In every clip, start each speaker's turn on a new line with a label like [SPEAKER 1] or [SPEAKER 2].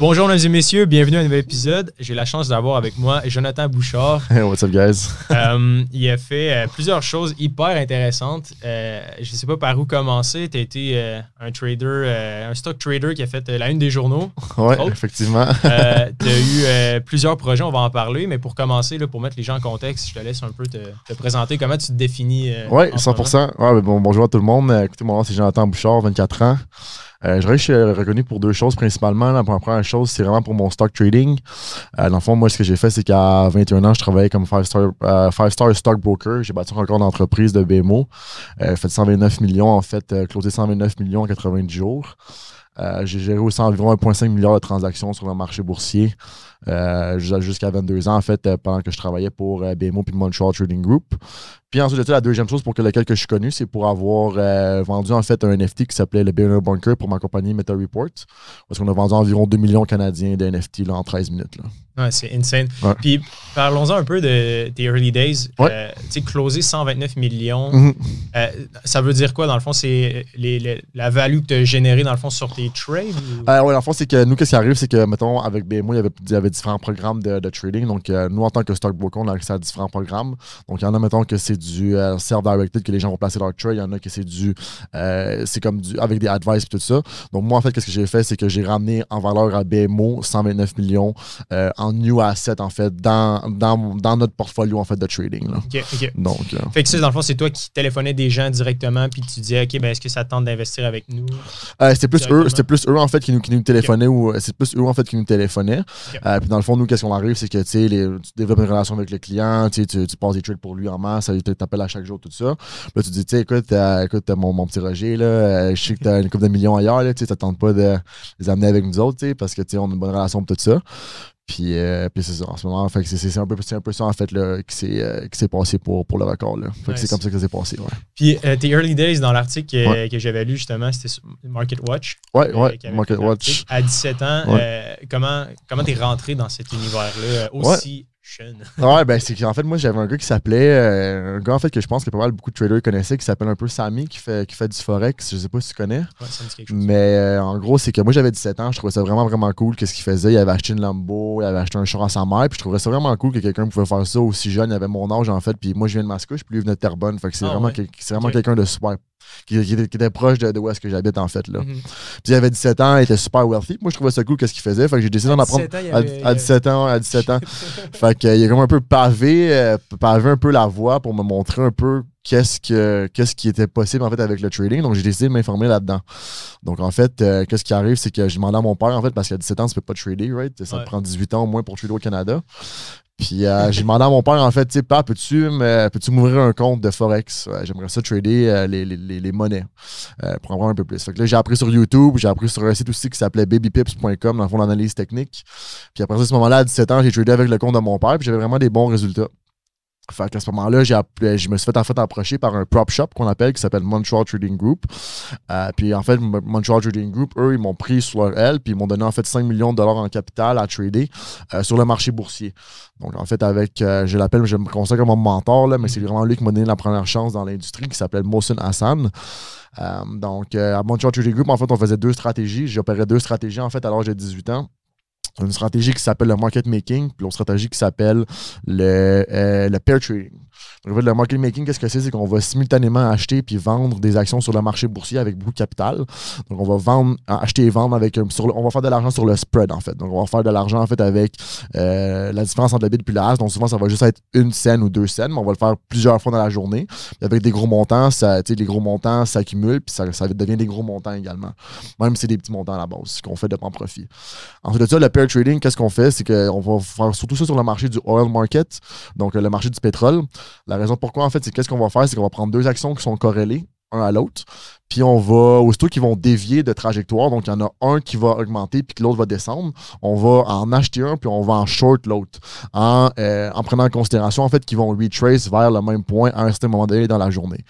[SPEAKER 1] Bonjour, mesdames et messieurs, bienvenue à un nouvel épisode. J'ai la chance d'avoir avec moi Jonathan Bouchard.
[SPEAKER 2] What's up, guys?
[SPEAKER 1] Euh, il a fait euh, plusieurs choses hyper intéressantes. Euh, je ne sais pas par où commencer. Tu as été un trader, un stock trader qui a fait la une des journaux.
[SPEAKER 2] Oui, effectivement.
[SPEAKER 1] tu as eu plusieurs projets, on va en parler, mais pour commencer, là, pour mettre les gens en contexte, je te laisse un peu te, présenter. Comment tu te définis?
[SPEAKER 2] oui, 100 ouais, bon, Bonjour à tout le monde. Écoutez, mon nom, c'est Jonathan Bouchard, 24 ans. Euh, je suis reconnu pour deux choses principalement. La première chose, c'est vraiment pour mon stock trading. Euh, dans le fond, moi, ce que j'ai fait, c'est qu'à 21 ans, je travaillais comme 5-star euh, five star stockbroker. J'ai bâti un record d'entreprise de BMO. Euh, fait 129 millions, en fait, euh, closé 129 millions en 90 jours. Euh, j'ai géré aussi environ 1,5 milliard de transactions sur le marché boursier jusqu'à 22 ans, en fait, pendant que je travaillais pour BMO puis Montreal Trading Group. Puis ensuite, la deuxième chose pour laquelle que je suis connu, c'est pour avoir euh, vendu en fait un NFT qui s'appelait le Billionaire Bunker pour ma compagnie Meta Report. Parce qu'on a vendu environ 2 millions canadiens de NFT là, en 13 minutes. Là.
[SPEAKER 1] Ouais, c'est insane. Puis parlons-en un peu de tes early days. Euh, tu sais, closer 129 millions, mhm. euh, ça veut dire quoi dans le fond? C'est la value que tu as générée dans le fond sur tes trades?
[SPEAKER 2] oui, dans le fond, c'est que nous, qu'est-ce qui arrive, c'est que, mettons, avec BMO, il y avait, il y avait différents programmes de, trading. Donc, nous, en tant que stockbroker, on a accès à différents programmes. Donc, il y en a, mettons, que c'est du euh, self-directed que les gens vont placer leur trade. Il y en a que c'est du. Euh, c'est comme du. avec des advice et tout ça. Donc, moi, en fait, qu'est-ce que j'ai fait, c'est que j'ai ramené en valeur à BMO 129 millions euh, en new asset, en fait, dans, dans, dans, notre portfolio, en fait, de trading. Là.
[SPEAKER 1] OK, OK.
[SPEAKER 2] Donc.
[SPEAKER 1] fait que ça, dans le fond, c'est toi qui téléphonais des gens directement, puis tu disais, OK, ben, est-ce que ça tente d'investir avec nous?
[SPEAKER 2] c'était plus eux, c'était plus eux, en fait, qui nous, qui nous téléphonaient, ou c'est plus eux, en fait, qui nous téléphonaient. puis, dans le fond, nous, qu'est-ce qu'on arrive, c'est que, tu sais, tu développes une relation avec le client, tu, tu passes des trades pour lui en masse, il t'appelle à chaque jour, tout ça. Là, tu dis, tu sais, écoute, euh, écoute mon, mon, petit Roger, là, euh, je sais que tu as une couple de millions ailleurs, là, tu sais, tente pas de les amener avec nous autres, tu sais, parce que, tu sais, on a une bonne relation pour tout ça. Puis, euh, puis c'est ça, en ce moment, fait c'est un, peu, un peu ça, en fait, là, qui s'est passé pour, pour le record, là. Fait que c'est comme ça que ça s'est passé, ouais.
[SPEAKER 1] Puis, tes early days, dans l'article que, j'avais lu, justement, c'était sur Market Watch.
[SPEAKER 2] Ouais, ouais, Market Watch.
[SPEAKER 1] À 17 ans, comment comment t'es rentré dans cet univers-là aussi
[SPEAKER 2] ouais, ben c'est qu'en fait, moi, j'avais un gars qui s'appelait. Euh, un gars, en fait, que je pense que pas mal beaucoup de traders connaissaient, qui s'appelle un peu Sammy, qui fait, qui fait du Forex. Je sais pas si tu connais.
[SPEAKER 1] Ouais, ça me dit quelque chose.
[SPEAKER 2] Mais euh, en gros, c'est que moi, j'avais 17 ans. Je trouvais ça vraiment, vraiment cool. Qu'est-ce qu'il faisait Il avait acheté une Lambo, il avait acheté un char à sa mère. Puis je trouvais ça vraiment cool que quelqu'un pouvait faire ça aussi jeune. Il avait mon âge, en fait. Puis moi, je viens de Mascouche, puis lui, il venait de Terrebonne. Fait que c'est ah vraiment, vraiment quelqu'un de super qui, était proche de, où est-ce que j'habite, en fait. Là. Mhm. Puis il avait 17 ans, il était super wealthy. Moi, je trouvais ça cool, qu'est-ce qu'il faisait. Fait que j'ai décidé d'en apprendre. À, 17 ans, à 17 ans. fait qu'il a comme un peu pavé, euh, pavé un peu la voie pour me montrer un peu qu'est-ce que qu'est-ce qui était possible en fait avec le trading donc j'ai décidé de m'informer là-dedans donc en fait euh, qu'est-ce qui arrive c'est que j'ai demandé à mon père en fait parce qu'à 17 ans tu peux pas trader right? Ça te prend 18 ans au moins pour trader au Canada puis euh, j'ai demandé à mon père, en fait, tu sais, papa, peux-tu peux m'ouvrir un compte de Forex? J'aimerais ça trader euh, les, les, les, monnaies pour en voir un peu plus. Fait que là, j'ai appris sur YouTube, j'ai appris sur un site aussi qui s'appelait babypips.com, dans le fond d'analyse technique. Puis après ça, à ce moment-là, à 17 ans, j'ai tradé avec le compte de mon père, puis j'avais vraiment des bons résultats. Fait qu'à ce moment-là, j'ai je me suis fait en fait approcher par un prop shop qu'on appelle, qui s'appelle Montreal Trading Group. Euh, puis en fait, Montreal Trading Group, eux, ils m'ont pris sur leur aile, puis ils m'ont donné en fait 5 millions de dollars en capital à trader euh, sur le marché boursier. Donc en fait, avec, euh, je l'appelle, je me considère comme mon mentor, là, mais c'est vraiment lui qui m'a donné la première chance dans l'industrie, qui s'appelle Mohsen Hassan. donc à Montreal Trading Group, en fait, on faisait deux stratégies. J'opérais deux stratégies en fait à l'âge de 18 ans une stratégie qui s'appelle le market making, puis l'autre stratégie qui s'appelle le, euh, le pair trading. Donc, en fait, le market making, qu'est-ce que c'est? C'est qu'on va simultanément acheter puis vendre des actions sur le marché boursier avec beaucoup de capital. Donc, on va vendre, acheter et vendre avec un. on va faire de l'argent sur le spread, en fait. Donc, on va faire de l'argent, en fait, avec euh, la différence entre le bid et le Donc, souvent, ça va juste être une scène ou deux scènes, mais on va le faire plusieurs fois dans la journée. avec des gros montants, ça, les gros montants s'accumulent, puis ça, ça devient des gros montants également. Même si c'est des petits montants à la base, ce qu'on fait de bon profit. Ensuite de ça, le pair trading, qu'est-ce qu'on fait? C'est qu'on va faire surtout ça sur le marché du oil market, donc le marché du pétrole. La raison pourquoi, en fait, c'est qu'est-ce qu'on va faire? C'est qu'on va prendre deux actions qui sont corrélées, un à l'autre. Puis on va, aussitôt qu'ils vont dévier de trajectoire, donc il y en a un qui va augmenter puis que l'autre va descendre, on va en acheter un puis on va en short l'autre, en, euh, en, prenant en considération en fait qu'ils vont retrace vers le même point à un certain moment donné dans la journée.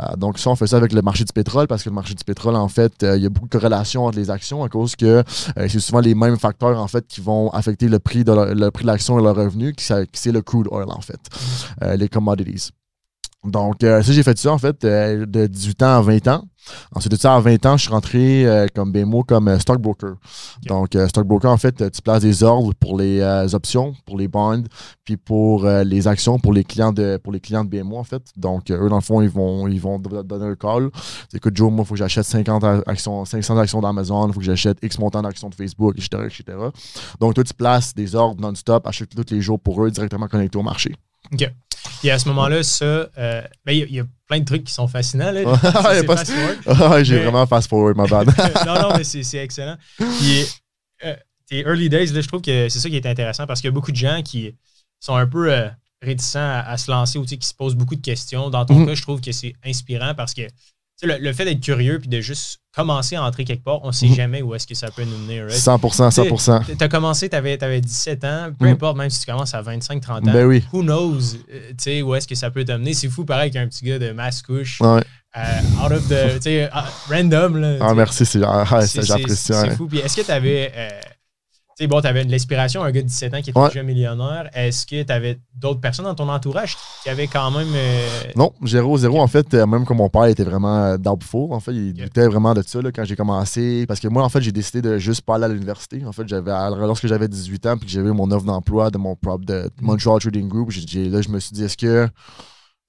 [SPEAKER 2] Euh, donc ça, on fait ça avec le marché du pétrole parce que le marché du pétrole, en fait, euh, il y a beaucoup de corrélations entre les actions à cause que c'est souvent les mêmes facteurs en fait qui vont affecter le prix de l'action et le revenu, qui c'est le crude oil en fait, les commodities. Donc, ça, j'ai fait ça, en fait, de 18 ans à 20 ans. Ensuite de ça, à 20 ans, je suis rentré euh, comme BMO, comme euh, stockbroker. Donc, euh, stockbroker, en fait, tu places des ordres pour les options, pour les bonds, puis pour les actions pour les clients de pour les clients de BMO, en fait. Donc, eux, dans le fond, ils vont, ils vont donner un call. Écoute, Joe, moi, il faut que j'achète 50 actions, 500 actions d'Amazon, il faut que j'achète X montant d'actions de Facebook, etc., etc. Donc, toi, tu places des ordres non-stop, achète tous les jours pour eux, directement connectés au marché.
[SPEAKER 1] OK. Et à ce moment-là, ça, euh, ben, il y, a plein de trucs qui sont fascinants. Là.
[SPEAKER 2] j'ai vraiment fast forward, ma bad.
[SPEAKER 1] non, non, mais c'est excellent. Puis, euh, tes early days, là, je trouve que c'est ça qui est intéressant parce qu'il y a beaucoup de gens qui sont un peu euh, réticents à, se lancer ou qui se posent beaucoup de questions. Dans ton mm-hmm. cas, je trouve que c'est inspirant parce que le, fait d'être curieux puis de juste commencer à entrer quelque part, on ne sait mhm. jamais où est-ce que ça peut nous mener.
[SPEAKER 2] 100%, 100%.
[SPEAKER 1] Tu as commencé, tu avais, 17 ans, peu mhm. importe, même si tu commences à 25, 30 ans,
[SPEAKER 2] ben oui.
[SPEAKER 1] who knows euh, où est-ce que ça peut t'amener. C'est fou, pareil qu'un petit gars de masse couche. Ouais. Euh, out of the, sais, ah, random. Là,
[SPEAKER 2] ah, merci, c'est ah, j'apprécie.
[SPEAKER 1] C'est fou. Puis est-ce que tu avais euh, sais, bon, tu avais de l'inspiration, un gars de 17 ans qui était déjà millionnaire. Est-ce que tu avais d'autres personnes dans ton entourage qui avaient quand même. Euh,
[SPEAKER 2] non, zéro, zéro. En fait, euh, même comme mon père était vraiment euh, doubtful, en fait, il doutait vraiment de ça là, quand j'ai commencé. Parce que moi, en fait, j'ai décidé de juste pas aller à l'université. En fait, j'avais lorsque j'avais 18 ans puis que j'avais mon offre d'emploi de mon propre de. Montreal Trading Group, là, je me suis dit, est-ce que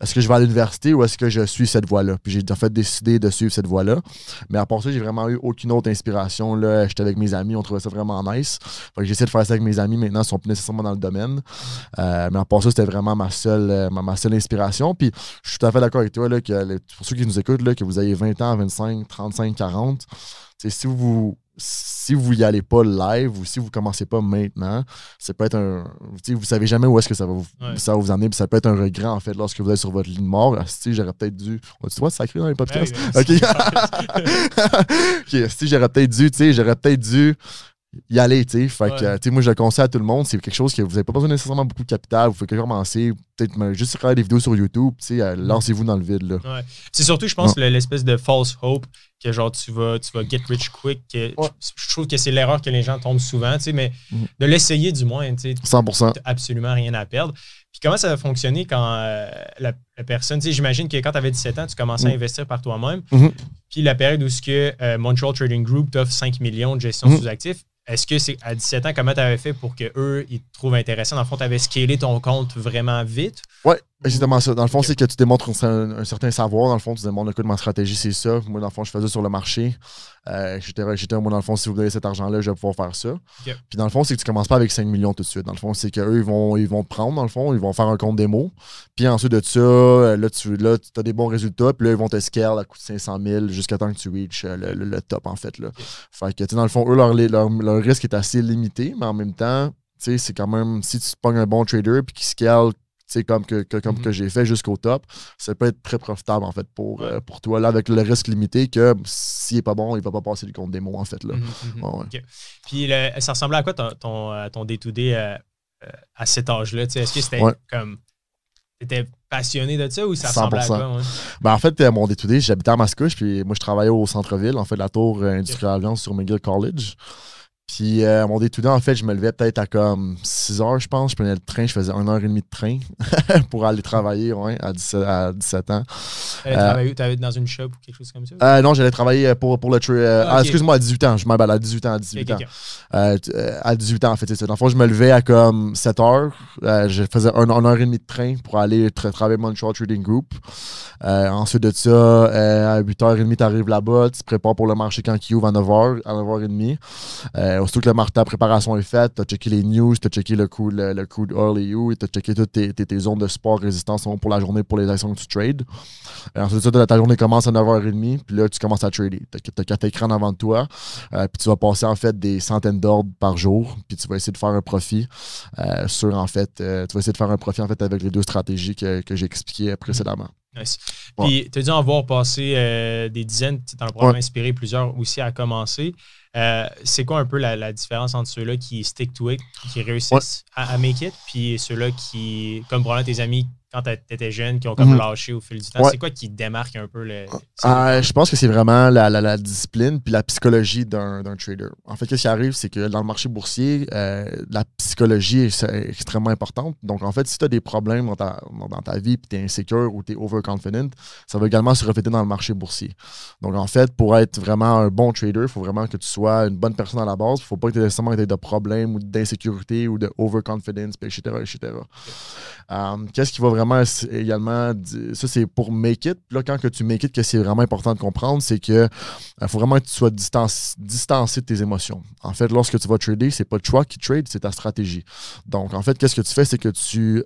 [SPEAKER 2] est-ce que je vais à l'université ou est-ce que je suis cette voie-là? Puis j'ai en fait décidé de suivre cette voie-là. Mais à part ça, j'ai vraiment eu aucune autre inspiration. J'étais avec mes amis, on trouvait ça vraiment nice. Fait que j'essaie de faire ça avec mes amis maintenant, ils sont plus nécessairement dans le domaine. Euh, mais à part ça, c'était vraiment ma seule, euh, ma, seule inspiration. Puis je suis tout à fait d'accord avec toi là, que pour ceux qui nous écoutent, là, que vous ayez 20 ans, 25, 35, 40, si vous si vous y allez pas live ou si vous commencez pas maintenant, ça peut être un. Vous savez jamais où est-ce que ça va vous, ça va vous emmener. Puis ça peut être un regret, en fait, lorsque vous êtes sur votre ligne de mort. Si j'aurais peut-être dû. On dit, sacré dans les podcasts? ok. Si j'aurais peut-être dû, tu sais, j'aurais peut-être dû y aller, tu sais. Fait que, tu sais, moi, je le conseille à tout le monde. C'est quelque chose que vous n'avez pas besoin nécessairement beaucoup de capital. Vous pouvez commencer, peut-être juste regarder des vidéos sur YouTube, tu sais, euh, lancez-vous dans le vide, là.
[SPEAKER 1] Ouais. C'est surtout, je pense, l'espèce de false hope que, genre, tu vas, tu vas get rich quick. je, trouve que c'est l'erreur que les gens tombent souvent, tu sais, mais mhm. de l'essayer, du moins, tu sais. 100%. absolument rien à perdre. Puis comment ça va fonctionner quand euh, la, personne, tu sais, j'imagine que quand tu avais 17 ans, tu commençais à mhm. investir par toi-même. Mhm. Puis la période où ce que euh, Montreal Trading Group t'offre 5 millions de gestion sous-actifs, est-ce que c'est à 17 ans, comment tu avais fait pour qu'eux, ils te trouvent intéressant? Dans le fond, tu avais scalé ton compte vraiment vite?
[SPEAKER 2] Oui, exactement ça. Dans le fond, c'est que tu démontres un, certain savoir. Dans le fond, tu démontres, écoute, ma stratégie, c'est ça. Moi, dans le fond, je faisais sur le marché. Euh, j'étais, moi, dans le fond, si vous donnez cet argent-là, je vais pouvoir faire ça. Puis dans le fond, c'est que tu commences pas avec 5 millions tout de suite. Dans le fond, c'est qu'eux, ils vont, ils vont te prendre, dans le fond, ils vont faire un compte démo. Puis ensuite de ça, euh, là, tu là, as des bons résultats. Puis là, ils vont te scale à coût de 500 000 jusqu'à temps que tu reaches euh, le, top, en fait. Là. Fait que, dans le fond, eux, leur, leur, risque est assez limité, mais en même temps, c'est quand même, si tu pognes un bon trader puis qui scale comme que, comme que mhm. j'ai fait jusqu'au top, ça peut être très profitable en fait pour, euh, pour toi. Là, avec le risque limité que s'il n'est pas bon, il ne va pas passer du compte démo en fait. Là. Mhm,
[SPEAKER 1] mhm. Puis ça ressemblait à quoi ton, ton, ton day-to-day euh, euh, à cet âge-là? Est-ce que c'était comme. T'étais passionné de ça ou ça ressemblait à quoi?
[SPEAKER 2] Ben, en fait, mon day-to-day, j'habitais à Mascouche, puis moi je travaillais au centre-ville, en fait, la tour industrielle Alliance sur McGill College. Puis euh, mon détour en fait, je me levais peut-être à comme 6 heures, je pense. Je prenais le train, je faisais 1 heure et demie de train pour aller travailler ouais, à, 17, à 17 ans.
[SPEAKER 1] Tu euh, travaillé dans une shop ou quelque chose comme ça?
[SPEAKER 2] Euh, non, j'allais travailler pour, pour le train. Euh, ah, excuse-moi, à 18 ans. Je m'appelle à 18 ans. À 18 ans. à 18 ans, en fait, c'est ça. Dans le fond, je me levais à comme 7 heures. je faisais 1 heure et demie de train pour aller travailler Montreal Trading Group. ensuite de ça, à 8h30, tu arrives là-bas, tu te prépares pour le marché quand il ouvre à 9h, à 9h30. Euh, aussitôt que la, ta préparation est faite, tu as checké les news, tu as checké le coup le, le crude early you, tu as checké toutes tes, tes, zones de sport résistance pour la journée pour les actions que tu trades. Et ensuite, ça, ta journée commence à 9h30, puis là, tu commences à trader. Tu as, quatre écrans devant toi, euh, puis tu vas passer en fait des centaines d'ordres par jour, puis tu vas essayer de faire un profit euh, sur en fait, tu vas essayer de faire un profit en fait avec les deux stratégies que, que j'ai expliquées précédemment.
[SPEAKER 1] Nice. Puis, tu as dû en voir passer des dizaines, tu en as probablement inspiré plusieurs aussi à commencer. Euh, c'est quoi un peu la, différence entre ceux-là qui stick to it, qui réussissent à, make it, puis ceux-là qui, comme probablement tes amis quand tu étais jeune, qui ont comme mhm. lâché au fil du temps? C'est quoi qui démarque un peu le.
[SPEAKER 2] Euh, je pense que c'est vraiment la, discipline puis la psychologie d'un trader. En fait, ce qui arrive, c'est que dans le marché boursier, euh, la psychologie est, extrêmement importante. Donc, en fait, si tu as des problèmes dans ta, dans ta vie puis tu es insécure ou tu es overconfident, ça va également se refléter dans le marché boursier. Donc, en fait, pour être vraiment un bon trader, il faut vraiment que tu sois une bonne personne à la base. Il ne faut pas que tu aies nécessairement de problèmes ou d'insécurité ou de overconfidence, etc. etc. Euh, qu'est-ce qui va vraiment également, ça c'est pour make it. là, quand que tu make it, que c'est vraiment important de comprendre, c'est que il faut vraiment que tu sois distancé de tes émotions. En fait, lorsque tu vas trader, c'est pas toi qui trade, c'est ta stratégie. Donc, en fait, qu'est-ce que tu fais, c'est que tu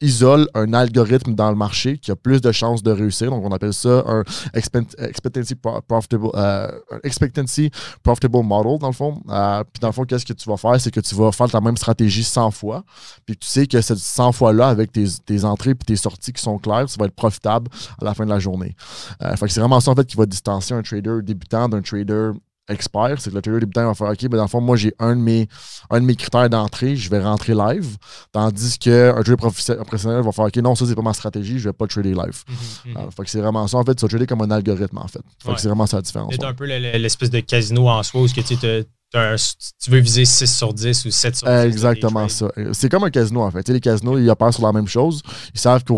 [SPEAKER 2] isole un algorithme dans le marché qui a plus de chances de réussir. Donc, on appelle ça un expectancy profitable, euh, expectancy profitable model, dans le fond. Euh, puis, dans le fond, qu'est-ce que tu vas faire? C'est que tu vas faire la même stratégie 100 fois. Puis, tu sais que cette 100 fois-là, avec tes, entrées et tes sorties qui sont claires, ça va être profitable à la fin de la journée. Euh, fait que c'est vraiment ça, en fait, qui va distancier un trader débutant d'un trader expert, c'est que le trader débutant va faire OK, ben dans le fond, moi, j'ai un, de mes, un de mes critères d'entrée, je vais rentrer live. Tandis qu'un trader professionnel va faire OK, non, ça, c'est pas ma stratégie, je vais pas trader live. Mhm. fait que c'est vraiment ça. En fait, tu vas trader comme un algorithme, en fait. Fait que c'est vraiment ça la différence.
[SPEAKER 1] C'est un peu l'espèce de casino en soi où que tu tu veux viser 6 sur 10 ou 7 sur 10.
[SPEAKER 2] Exactement ça. C'est comme un casino, en fait. les casinos, ils opèrent sur la même chose. Ils savent que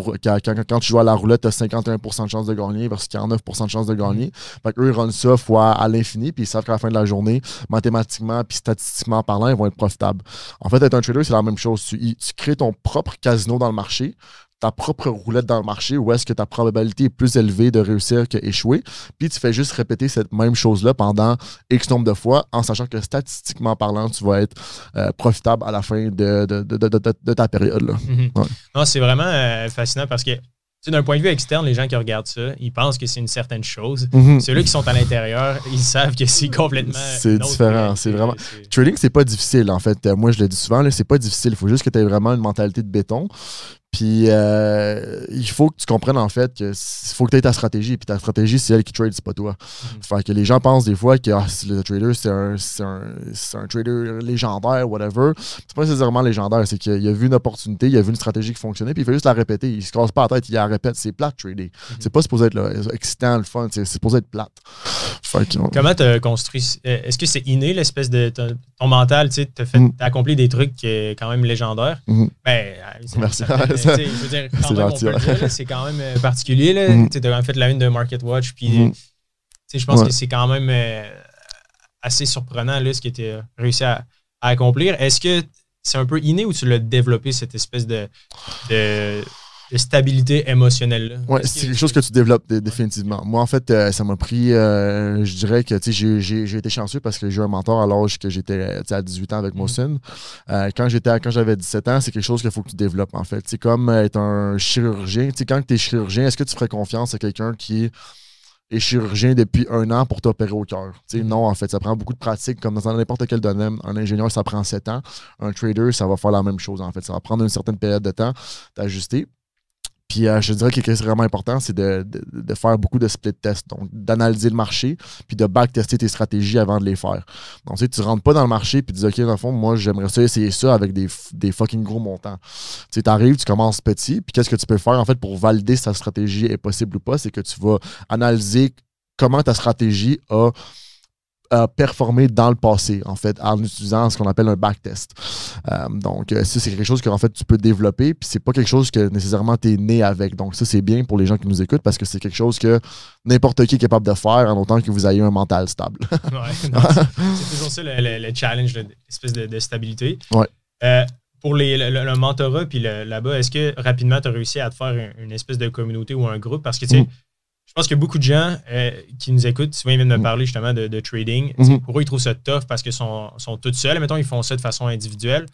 [SPEAKER 2] quand, tu joues à la roulette, tu as 51 de chance de gagner versus 49% de chance de gagner. Fait eux, ils rendent ça fois à l'infini, puis ils savent qu'à la fin de la journée, mathématiquement puis statistiquement parlant, ils vont être profitables. En fait, être un trader, c'est la même chose. tu crées ton propre casino dans le marché ta propre roulette dans le marché où est-ce que ta probabilité est plus élevée de réussir qu'échouer. Puis tu fais juste répéter cette même chose-là pendant X nombre de fois en sachant que statistiquement parlant, tu vas être euh, profitable à la fin de, de, ta période. Là.
[SPEAKER 1] Mm-hmm. Non, c'est vraiment euh, fascinant parce que d'un point de vue externe, les gens qui regardent ça, ils pensent que c'est une certaine chose. Mm-hmm. Ceux-là qui sont à l'intérieur, ils savent que c'est complètement.
[SPEAKER 2] C'est différent. C'est vraiment. Trading, c'est pas difficile, en fait. Moi, je le dis souvent, c'est pas difficile. Il faut juste que tu aies vraiment une mentalité de béton. Puis euh, il faut que tu comprennes en fait que faut que tu aies ta stratégie. Puis ta stratégie, c'est elle qui trade, c'est pas toi. Mhm. Fait que les gens pensent des fois que ah, le trader, c'est un, un, trader légendaire, whatever. C'est pas nécessairement légendaire, c'est qu'il a vu une opportunité, il a vu une stratégie qui fonctionnait, puis il fait juste la répéter. Il se casse pas la tête, il la répète. C'est plate trader. Mhm. C'est pas supposé être là, excitant, le fun, c'est supposé être plate.
[SPEAKER 1] Comment tu as construit euh, Est-ce que c'est inné l'espèce de ton, mental, tu sais, mhm. accompli des trucs qui est quand même légendaires? Ben, euh, Merci. c'est quand même euh, particulier. Mm-hmm. Tu as quand même fait la une de Market Watch. Puis, mm-hmm. je pense que c'est quand même euh, assez surprenant là, ce que tu as réussi à, accomplir. Est-ce que c'est un peu inné ou tu l'as développé, cette espèce de, de stabilité émotionnelle.
[SPEAKER 2] Oui, c'est quelque chose que tu développes définitivement. Moi, en fait, euh, ça m'a pris, euh, je dirais que j'ai été chanceux parce que j'ai eu un mentor à l'âge que j'étais à 18 ans avec mm quand j'étais quand j'avais 17 ans, c'est quelque chose qu'il faut que tu développes, en fait. C'est comme être un chirurgien. quand tu es chirurgien, est-ce que tu ferais confiance à quelqu'un qui est chirurgien depuis un an pour t'opérer au cœur? Mm Non, en fait, ça prend beaucoup de pratique, comme dans n'importe quel domaine. Un ingénieur, ça prend 7 ans. Un trader, ça va faire la même chose, en fait. Ça va prendre une certaine période de temps d'ajuster. Puis euh, je dirais que ce qui est vraiment important, c'est de, faire beaucoup de split tests, donc d'analyser le marché, puis de backtester tes stratégies avant de les faire. Donc tu sais, tu rentres pas dans le marché puis tu dis OK, dans le fond, moi j'aimerais ça essayer ça avec des, des fucking gros montants. Tu sais, arrives, tu commences petit, puis qu'est-ce que tu peux faire en fait pour valider si ta stratégie est possible ou pas, c'est que tu vas analyser comment ta stratégie a performer dans le passé, en fait, en utilisant ce qu'on appelle un backtest. Euh, donc, euh, ça, c'est quelque chose que en fait, tu peux développer, puis c'est pas quelque chose que nécessairement tu es né avec. Donc, ça, c'est bien pour les gens qui nous écoutent parce que c'est quelque chose que n'importe qui est capable de faire en autant que vous ayez un mental stable.
[SPEAKER 1] ouais, c'est toujours ça le, challenge, l'espèce de, stabilité.
[SPEAKER 2] Ouais.
[SPEAKER 1] Euh, pour les, le, mentorat, puis là-bas, est-ce que rapidement, tu as réussi à te faire une, espèce de communauté ou un groupe? Parce que, tu sais, mm. Je pense que beaucoup de gens euh, qui nous écoutent, souvent ils viennent me mm. parler justement de, trading. Mm-hmm. Pour eux, ils trouvent ça tough parce qu'ils sont, sont tous seuls. Mettons, ils font ça de façon individuelle.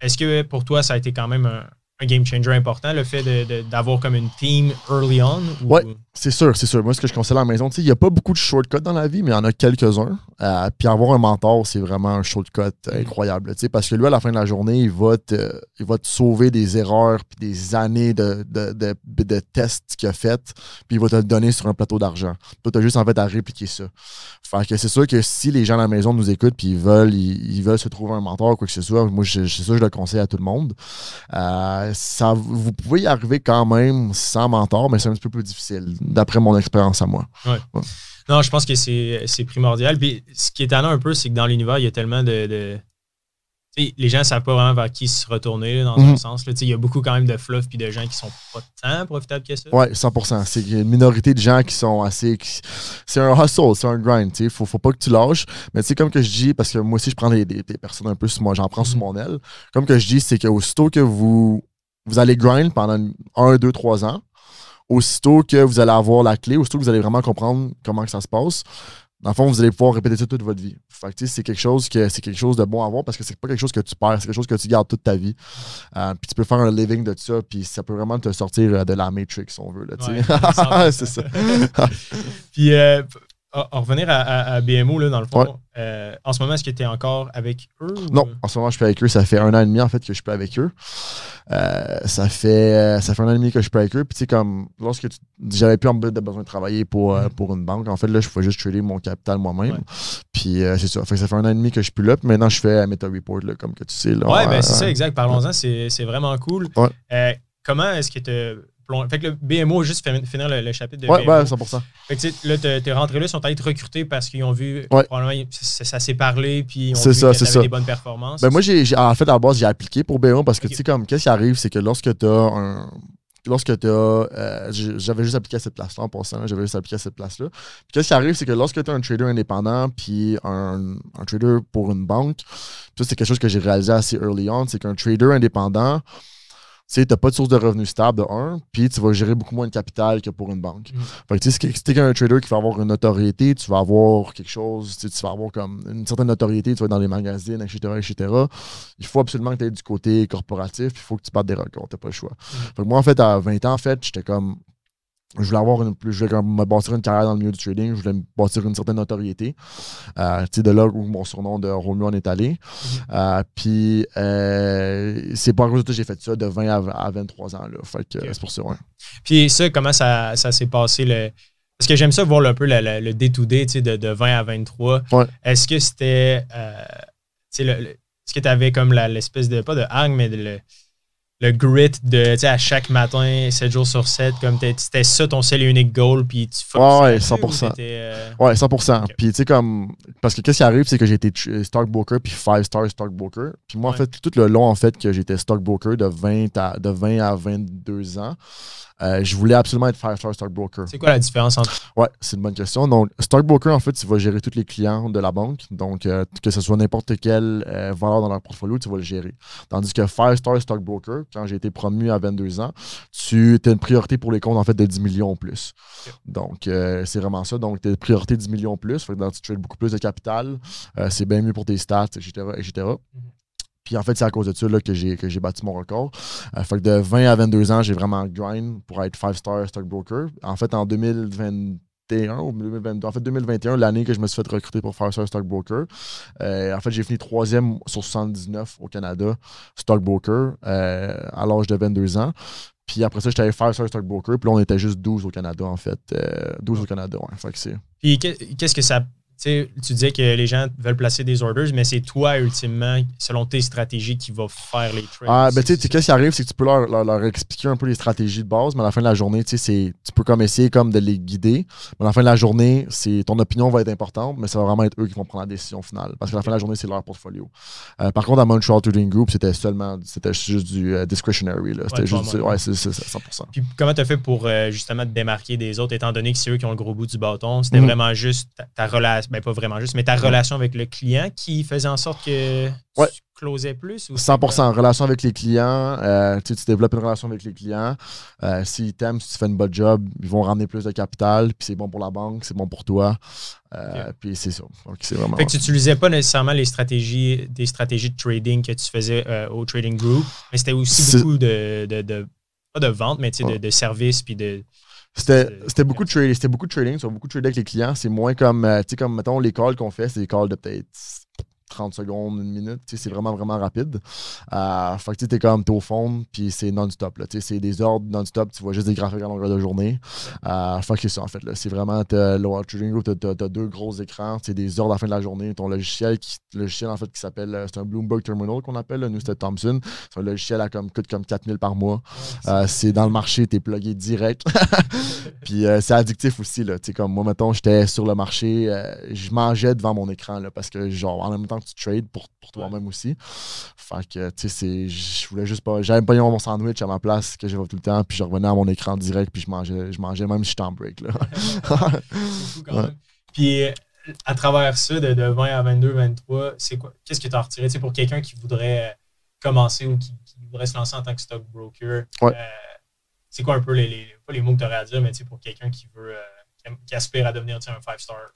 [SPEAKER 1] Est-ce que pour toi, ça a été quand même un, un game changer important, le fait d'avoir comme une team early on?
[SPEAKER 2] Oui, c'est sûr, c'est sûr. Moi, ce que je conseille à la maison, il n'y a pas beaucoup de shortcuts dans la vie, mais il y en a quelques-uns. Euh, puis avoir un mentor, c'est vraiment un shortcut incroyable. Parce que lui, à la fin de la journée, il va te, il va te sauver des erreurs puis des années de, de, tests qu'il a fait, puis il va te donner sur un plateau d'argent. Tu as juste en fait à répliquer ça. Fait que c'est sûr que si les gens à la maison nous écoutent puis ils veulent, ils, veulent se trouver un mentor ou quoi que ce soit, moi, c'est ça, je le conseille à tout le monde. Euh, ça, vous pouvez y arriver quand même sans mentor, mais c'est un petit peu plus difficile, d'après mon expérience à moi.
[SPEAKER 1] Non, je pense que c'est primordial. Puis ce qui est étonnant un peu, c'est que dans l'univers, il y a tellement de, les gens ne savent pas vraiment vers qui se retourner, dans un mhm. sens. Il y a beaucoup quand même de fluff et de gens qui sont pas tant profitables que ça.
[SPEAKER 2] Oui, 100% C'est une minorité de gens qui sont assez. C'est un hustle, c'est un grind. Il faut, faut pas que tu lâches. Mais comme que je dis, parce que moi aussi, je prends des, personnes un peu sur moi, j'en prends sous mhm. mon aile. Comme que je dis, c'est qu'aussitôt que vous, vous allez grind pendant un, deux, trois ans, aussitôt que vous allez avoir la clé, aussitôt que vous allez vraiment comprendre comment que ça se passe, dans le fond, vous allez pouvoir répéter ça toute votre vie. Fait que, c'est quelque chose que c'est quelque chose de bon à voir parce que c'est pas quelque chose que tu perds, c'est quelque chose que tu gardes toute ta vie. Euh, puis tu peux faire un living de ça, puis ça peut vraiment te sortir euh, de la Matrix, si on veut. c'est ça.
[SPEAKER 1] puis euh, en revenir à, BMO, là, dans le fond, euh, en ce moment, est-ce que tu es encore avec eux?
[SPEAKER 2] Non, en ce moment, je suis avec eux. Ça fait un an et demi, en fait, que je suis pas avec eux. Euh, ça, fait, euh, ça fait un an et demi que je suis pas avec eux. Puis, tu sais, comme lorsque j'avais plus en de besoin de travailler pour, mm. pour une banque, en fait, là, je pouvais juste trader mon capital moi-même. Puis, c'est ça. Fait ça fait un an et demi que je suis plus là. Puis maintenant, je fais Meta Report, là, comme que tu sais. Là,
[SPEAKER 1] ouais, ben, c'est ça, exact. Parlons-en. C'est vraiment cool. comment est-ce que tu fait que le BMO, juste finir le, chapitre de
[SPEAKER 2] ouais, BMO. Ouais, 100%.
[SPEAKER 1] Fait que là, t'es rentré là, ils sont allés te recruter parce qu'ils ont vu, probablement, ça, s'est parlé, puis ils ont vu ça, que t'avais des bonnes performances.
[SPEAKER 2] Ben moi, j'ai, en fait, à la base, j'ai appliqué pour BMO parce que, tu sais, comme, qu'est-ce qui arrive, c'est que lorsque tu as un lorsque tu as. Euh, j'avais juste appliqué à cette place-là en passant, j'avais juste appliqué à cette place-là. Puis qu'est-ce qui arrive, c'est que lorsque tu as un trader indépendant puis un, un, trader pour une banque, ça, c'est quelque chose que j'ai réalisé assez early on, c'est qu'un trader indépendant, tu n'as pas de source de revenus stable de un, puis tu vas gérer beaucoup moins de capital que pour une banque. Mm. Fait que, si tu es un trader qui va avoir une notoriété, tu vas avoir quelque chose, tu vas avoir comme une certaine notoriété, tu vas être dans les magazines, etc., etc. Il faut absolument que tu aies du côté corporatif, puis il faut que tu battes des records, tu pas le choix. Mm. Fait que moi, en fait, à 20 ans, en fait, j'étais comme je voulais avoir une je voulais me bâtir une carrière dans le milieu du trading, je voulais me bâtir une certaine notoriété. Euh, de là où mon surnom de Romeo en est allé. Mm-hmm. Euh, puis euh, c'est pas à cause que j'ai fait ça de 20 à, 23 ans. Là. Fait que c'est pour ça, ouais.
[SPEAKER 1] Puis ça, comment ça, ça s'est passé le. Parce que j'aime ça voir un peu le day-to-day de, de 20 à 23. Est-ce que c'était. Est-ce que tu avais comme l'espèce de. Pas de hang, mais de. Le, le grit de, tu sais, à chaque matin, 7 jours sur 7, comme c'était ça ton seul et unique goal, puis tu
[SPEAKER 2] Ouais, 100%. Euh, ouais, 100%. Puis, tu sais, comme, parce que qu'est-ce qui arrive, c'est que j'ai été stockbroker, puis 5 star stockbroker. Puis moi, en fait, tout le long, en fait, que j'étais stockbroker de 20 à, de 20 à 22 ans, euh, je voulais absolument être Five-Star Stockbroker.
[SPEAKER 1] C'est quoi la différence entre.
[SPEAKER 2] Ouais, c'est une bonne question. Donc, Stockbroker, en fait, tu vas gérer tous les clients de la banque. Donc, euh, que ce soit n'importe quelle euh, valeur dans leur portfolio, tu vas le gérer. Tandis que Five-Star Stockbroker, quand j'ai été promu à 22 ans, tu as une priorité pour les comptes, en fait, de 10 millions plus. Donc, c'est vraiment ça. Donc, tu as une priorité de 10 millions plus. Fait que, tu trades beaucoup plus de capital. c'est bien mieux pour tes stats, etc. etc. Puis en fait, c'est à cause de ça là, que j'ai bâti mon record. Euh, fait que de 20 à 22 ans, j'ai vraiment grind pour être 5-star stockbroker. En fait, en 2021 ou 2022, en fait 2021, l'année que je me suis fait recruter pour 5-star stockbroker, euh, en fait, j'ai fini troisième sur 79 au Canada, stockbroker, euh, à l'âge de 22 ans. Puis après ça, j'étais 5-star stockbroker. Puis là, on était juste 12 au Canada, en fait. 12 au Canada, ouais. Fait c'est...
[SPEAKER 1] Puis qu'est-ce que ça tu disais que les gens veulent placer des orders, mais c'est toi, ultimement, selon tes stratégies, qui va faire les trades.
[SPEAKER 2] Ah, ben, tu sais, qu'est-ce qui arrive, c'est que tu peux leur, leur, expliquer un peu les stratégies de base, mais à la fin de la journée, tu sais, tu peux comme essayer comme de les guider. Mais à la fin de la journée, c'est ton opinion va être importante, mais ça va vraiment être eux qui vont prendre la décision finale. Parce qu'à la fin de la journée, c'est leur portfolio. Euh, par contre, à Montreal Trading Group, c'était seulement, c'était juste du euh, discretionary. C'était juste, ouais, c'est 100%.
[SPEAKER 1] Puis comment tu as fait pour euh, justement te démarquer des autres, étant donné que c'est eux qui ont le gros bout du bâton? C'était mm-hmm. vraiment juste ta, relation ben pas vraiment juste, mais ta relation avec le client qui faisait en sorte que
[SPEAKER 2] ouais.
[SPEAKER 1] tu closais plus? Ou
[SPEAKER 2] 100% relation avec les clients. Euh, tu, développes une relation avec les clients. Euh, s'ils t'aiment, si tu fais une bonne job, ils vont ramener plus de capital. Puis c'est bon pour la banque, c'est bon pour toi. Euh, puis c'est ça. Donc, c'est vraiment.
[SPEAKER 1] Fait que tu n'utilisais pas nécessairement les stratégies, des stratégies de trading que tu faisais au trading group, mais c'était aussi beaucoup de, de, pas de vente, mais de, de services puis de
[SPEAKER 2] c'était beaucoup de trading. C'était beaucoup de trading. Beaucoup de trading avec les clients. C'est moins comme, tu sais, comme, mettons, les calls qu'on fait, c'est des calls de peut-être 30 secondes, une minute. C'est vraiment, vraiment rapide. Euh, fait que tu es comme, t'es au fond, puis c'est non-stop. C'est des ordres non-stop. Tu vois juste des graphiques à longueur de journée. Euh, fait que c'est ça, en fait. C'est vraiment, le Trading Group, tu as, deux gros écrans. C'est des ordres à la fin de la journée. Ton logiciel, qui, logiciel en fait, qui s'appelle, euh, c'est un Bloomberg Terminal qu'on appelle. Nous, c'était Thomson. C'est un logiciel à comme, coûte comme 4000 par mois. Euh, c'est dans le marché, tu es plugué direct. puis euh, c'est addictif aussi. Là. Comme moi, mettons, j'étais sur le marché, je mangeais devant mon écran là, parce que, genre, en même temps tu trades pour, pour toi-même aussi. Fait que, tu sais, je voulais juste pas. J'avais pas mon sandwich à ma place que j'avais tout le temps, puis je revenais à mon écran direct, puis je mangeais, je mangeais même si j'étais en break. Là.
[SPEAKER 1] c'est fou quand même. Puis, à travers ça, de, de 20 à 22, 23, c'est quoi? Qu'est-ce que tu as retiré? pour quelqu'un qui voudrait commencer ou qui, voudrait se lancer en tant que stockbroker,
[SPEAKER 2] ouais.
[SPEAKER 1] euh, c'est quoi un peu les, les, pas les mots que tu aurais à dire, mais pour quelqu'un qui veut. Euh, qui aspire à devenir un five-star?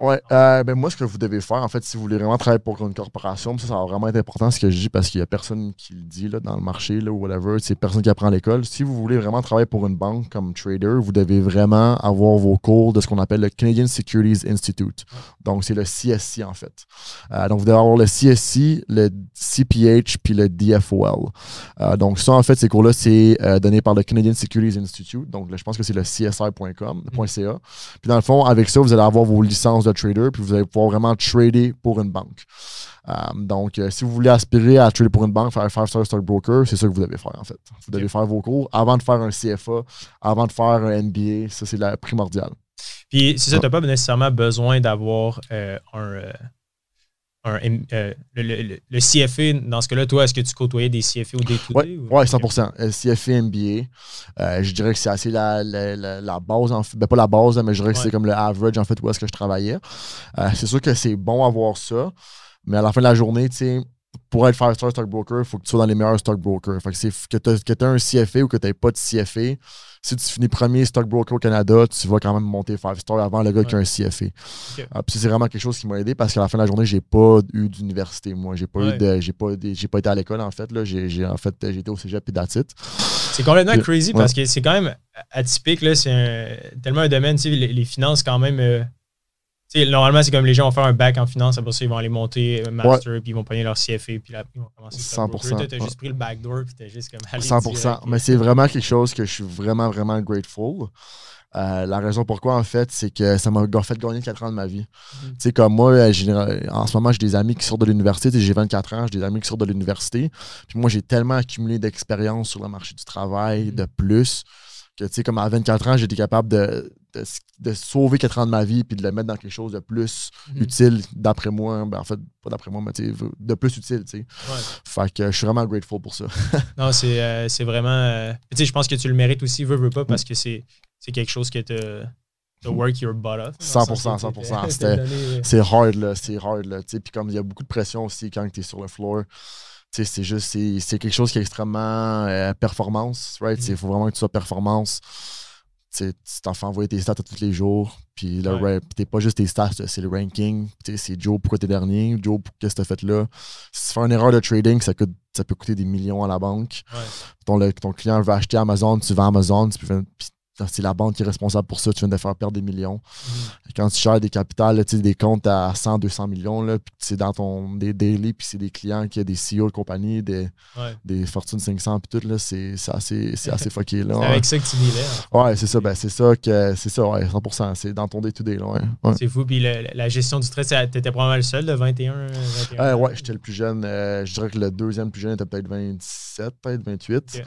[SPEAKER 2] Ouais, euh, ben moi, ce que vous devez faire, en fait, si vous voulez vraiment travailler pour une corporation, ça, ça va vraiment être important ce que je dis parce qu'il n'y a personne qui le dit là, dans le marché ou whatever. C'est personne qui apprend l'école. Si vous voulez vraiment travailler pour une banque comme trader, vous devez vraiment avoir vos cours de ce qu'on appelle le Canadian Securities Institute. Donc, c'est le CSC, en fait. Euh, donc, vous devez avoir le CSC, le CPH, puis le DFOL. Euh, donc, ça, en fait, ces cours-là, c'est donné par le Canadian Securities Institute. Donc, je pense que c'est le CSR.ca. Puis, dans le fond, avec ça, vous allez avoir vos licences trader, puis vous allez pouvoir vraiment trader pour une banque. Euh, donc, euh, si vous voulez aspirer à trader pour une banque, faire un 5-star stockbroker, c'est ça que vous devez faire en fait. Vous devez faire vos cours avant de faire un CFA, avant de faire un MBA. Ça, c'est la primordial.
[SPEAKER 1] Puis, c'est ça, tu n'as pas nécessairement besoin d'avoir euh, un euh, le, le, CFA, dans ce cas-là, toi, est-ce que tu côtoyais des CFA ou des
[SPEAKER 2] Oui, ouais, 100%. CFA, MBA, euh, je dirais que c'est assez la, la, base, en fait. Ben, pas la base, mais je dirais que c'est comme le average, en fait, où est-ce que je travaillais. Euh, c'est sûr que c'est bon avoir ça, mais à la fin de la journée, tu sais, pour être faire star stockbroker, il faut que tu sois dans les meilleurs stockbrokers. Fait que, que tu aies un CFA ou que tu n'aies pas de CFA, si tu finis premier stockbroker au Canada, tu vas quand même monter 5 star avant le gars qui a un CFA. Ah, c'est vraiment quelque chose qui m'a aidé parce qu'à la fin de la journée, j'ai pas eu d'université. Moi, j'ai pas eu de, j'ai pas, j'ai pas été à l'école en fait. Là. J'ai, en fait, j'ai été au cégep et
[SPEAKER 1] C'est complètement crazy parce que c'est quand même atypique. Là. C'est tellement un domaine, les, les finances quand même. Euh, normalement, c'est comme les gens vont faire un bac en finance, après ça, ils vont aller monter un master, puis ils vont pogner leur CFA, puis là, ils vont commencer 100%. Tu as juste pris le backdoor, puis tu juste comme
[SPEAKER 2] 100%. Mais c'est vraiment quelque chose que je suis vraiment, vraiment grateful. Euh, la raison pourquoi, en fait, c'est que ça m'a fait gagner 4 ans de ma vie. Mm-hmm. Tu sais, comme moi, euh, en ce moment, j'ai des amis qui sortent de l'université. J'ai 24 ans, j'ai des amis qui sortent de l'université. Puis moi, j'ai tellement accumulé d'expérience sur le marché du travail, mm-hmm. de plus, que, tu sais, comme à 24 ans, j'étais capable de, de, sauver 4 ans de ma vie puis de le mettre dans quelque chose de plus mhm. utile, d'après moi. Ben, en fait, pas d'après moi, mais de plus utile, tu sais. Fait que je suis vraiment grateful pour ça.
[SPEAKER 1] non, c'est euh, vraiment... Euh, tu sais, je pense que tu le mérites aussi, veux, veux pas, parce que c'est quelque chose que tu work your butt off.
[SPEAKER 2] 100%, 100%. C'est hard, là. C'est hard, là. Puis comme il y a beaucoup de pression aussi quand tu es sur le floor c'est juste, c'est quelque chose qui est extrêmement euh, performance, right? Il mm. faut vraiment que tu sois performance. Tu t'en fais envoyer tes stats tous les jours. Puis le t'es pas juste tes stats, c'est le ranking. C'est Joe, pourquoi t'es dernier? Joe, qu'est-ce que t'as fait là? Si tu fais une erreur de trading, ça, coûte, ça peut coûter des millions à la banque. Ton, ton client veut acheter Amazon, tu vends Amazon, puis c'est la banque qui est responsable pour ça. Tu viens de faire perdre des millions. Mhm. Quand tu cherches des capitales, tu des comptes à 100, 200 millions, là, puis c'est dans ton des daily, puis c'est des clients qui ont des CEO de compagnie, des, des Fortune 500, puis tout, là, c'est assez, assez fucké.
[SPEAKER 1] Là, avec ça que tu dis
[SPEAKER 2] là. Ouais, c'est ça. Ben, c'est ça, que, c'est ça, ouais, 100%. C'est dans ton day-to-day. ouais.
[SPEAKER 1] C'est fou. Puis la gestion du stress, t'étais probablement le seul de 21, 21
[SPEAKER 2] euh, Ouais, j'étais le plus jeune. Euh, je dirais que le deuxième plus jeune était peut-être 27, peut-être 28.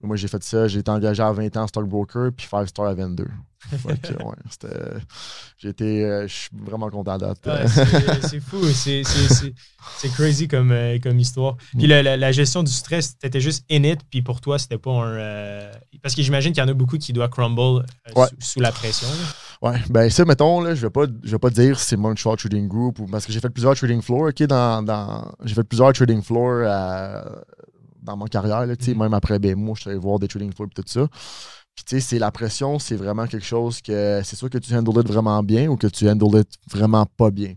[SPEAKER 2] Moi, j'ai fait ça. J'ai été engagé à 20 ans stockbroker, puis 5 star à 22. j'ai été, euh, je suis vraiment content d'être.
[SPEAKER 1] c'est fou, c'est crazy comme, euh, comme histoire. Puis la, la, gestion du stress, t'étais juste in it, puis pour toi, c'était pas un. Euh, parce que j'imagine qu'il y en a beaucoup qui doivent crumble sous, la pression.
[SPEAKER 2] Ouais, ben ça, mettons, là, je vais pas, je vais pas dire c'est Moonshot Trading Group, ou, parce que j'ai fait plusieurs trading floors, ok, dans, dans j'ai fait plusieurs trading floors euh, dans ma carrière, là, mm. même après BMO, je suis allé voir des trading floors et tout ça. Puis tu sais, c'est la pression, c'est vraiment quelque chose que c'est sûr que tu handles it vraiment bien ou que tu handles it vraiment pas bien.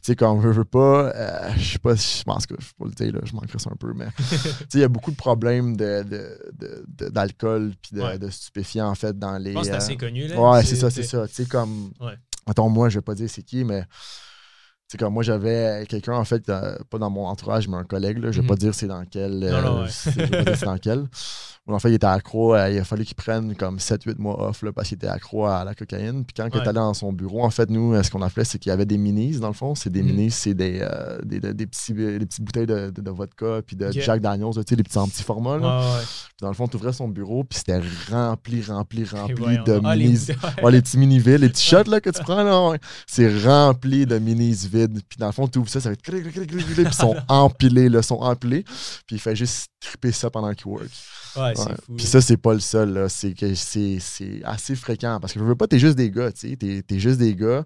[SPEAKER 2] Tu sais, quand je veux pas, euh, je sais pas si je pense que je peux le dire, là, je manquerais ça un peu, mais tu sais, il y a beaucoup de problèmes d'alcool de, puis de, stupéfiants, en fait, dans les. Je
[SPEAKER 1] pense que c'est assez connu, là.
[SPEAKER 2] Ouais, c'est ça, c'est ça. Tu sais, comme. Ouais. Attends, moi, je vais pas dire c'est qui, mais. Tu sais, comme moi, j'avais quelqu'un, en fait, euh, pas dans mon entourage, mais un collègue, là, je vais mhm. pas dire c'est dans quel.
[SPEAKER 1] non, non, euh, ouais.
[SPEAKER 2] je vais pas dire c'est dans quel. En fait, il était accro. il a fallu qu'il prenne comme 7-8 mois off là, parce qu'il était accro à la cocaïne. Puis quand il est allé dans son bureau, en fait, nous, ce qu'on a fait, c'est qu'il y avait des minis, dans le fond. C'est des mm. minis, c'est des, euh, des, des, petits, des petites bouteilles de, de, vodka puis de Jack Daniels, tu sais, les petits en petits formats. Là. dans le fond, tu ouvrais son bureau, puis c'était rempli, rempli, rempli de ah, minis. Les... les petits mini vides, les petits shots là, que tu prends, là, c'est rempli de minis vides. Puis dans le fond, tu ouvres ça, ça va être. Puis ils sont empilés, là, sont empilés. Puis il fait juste triper ça pendant qu'il work.
[SPEAKER 1] Ouais, c'est fou.
[SPEAKER 2] Puis ça, c'est pas le seul. C'est c'est assez fréquent. Parce que je veux pas, t'es juste des gars, tu sais. T'es es juste des gars.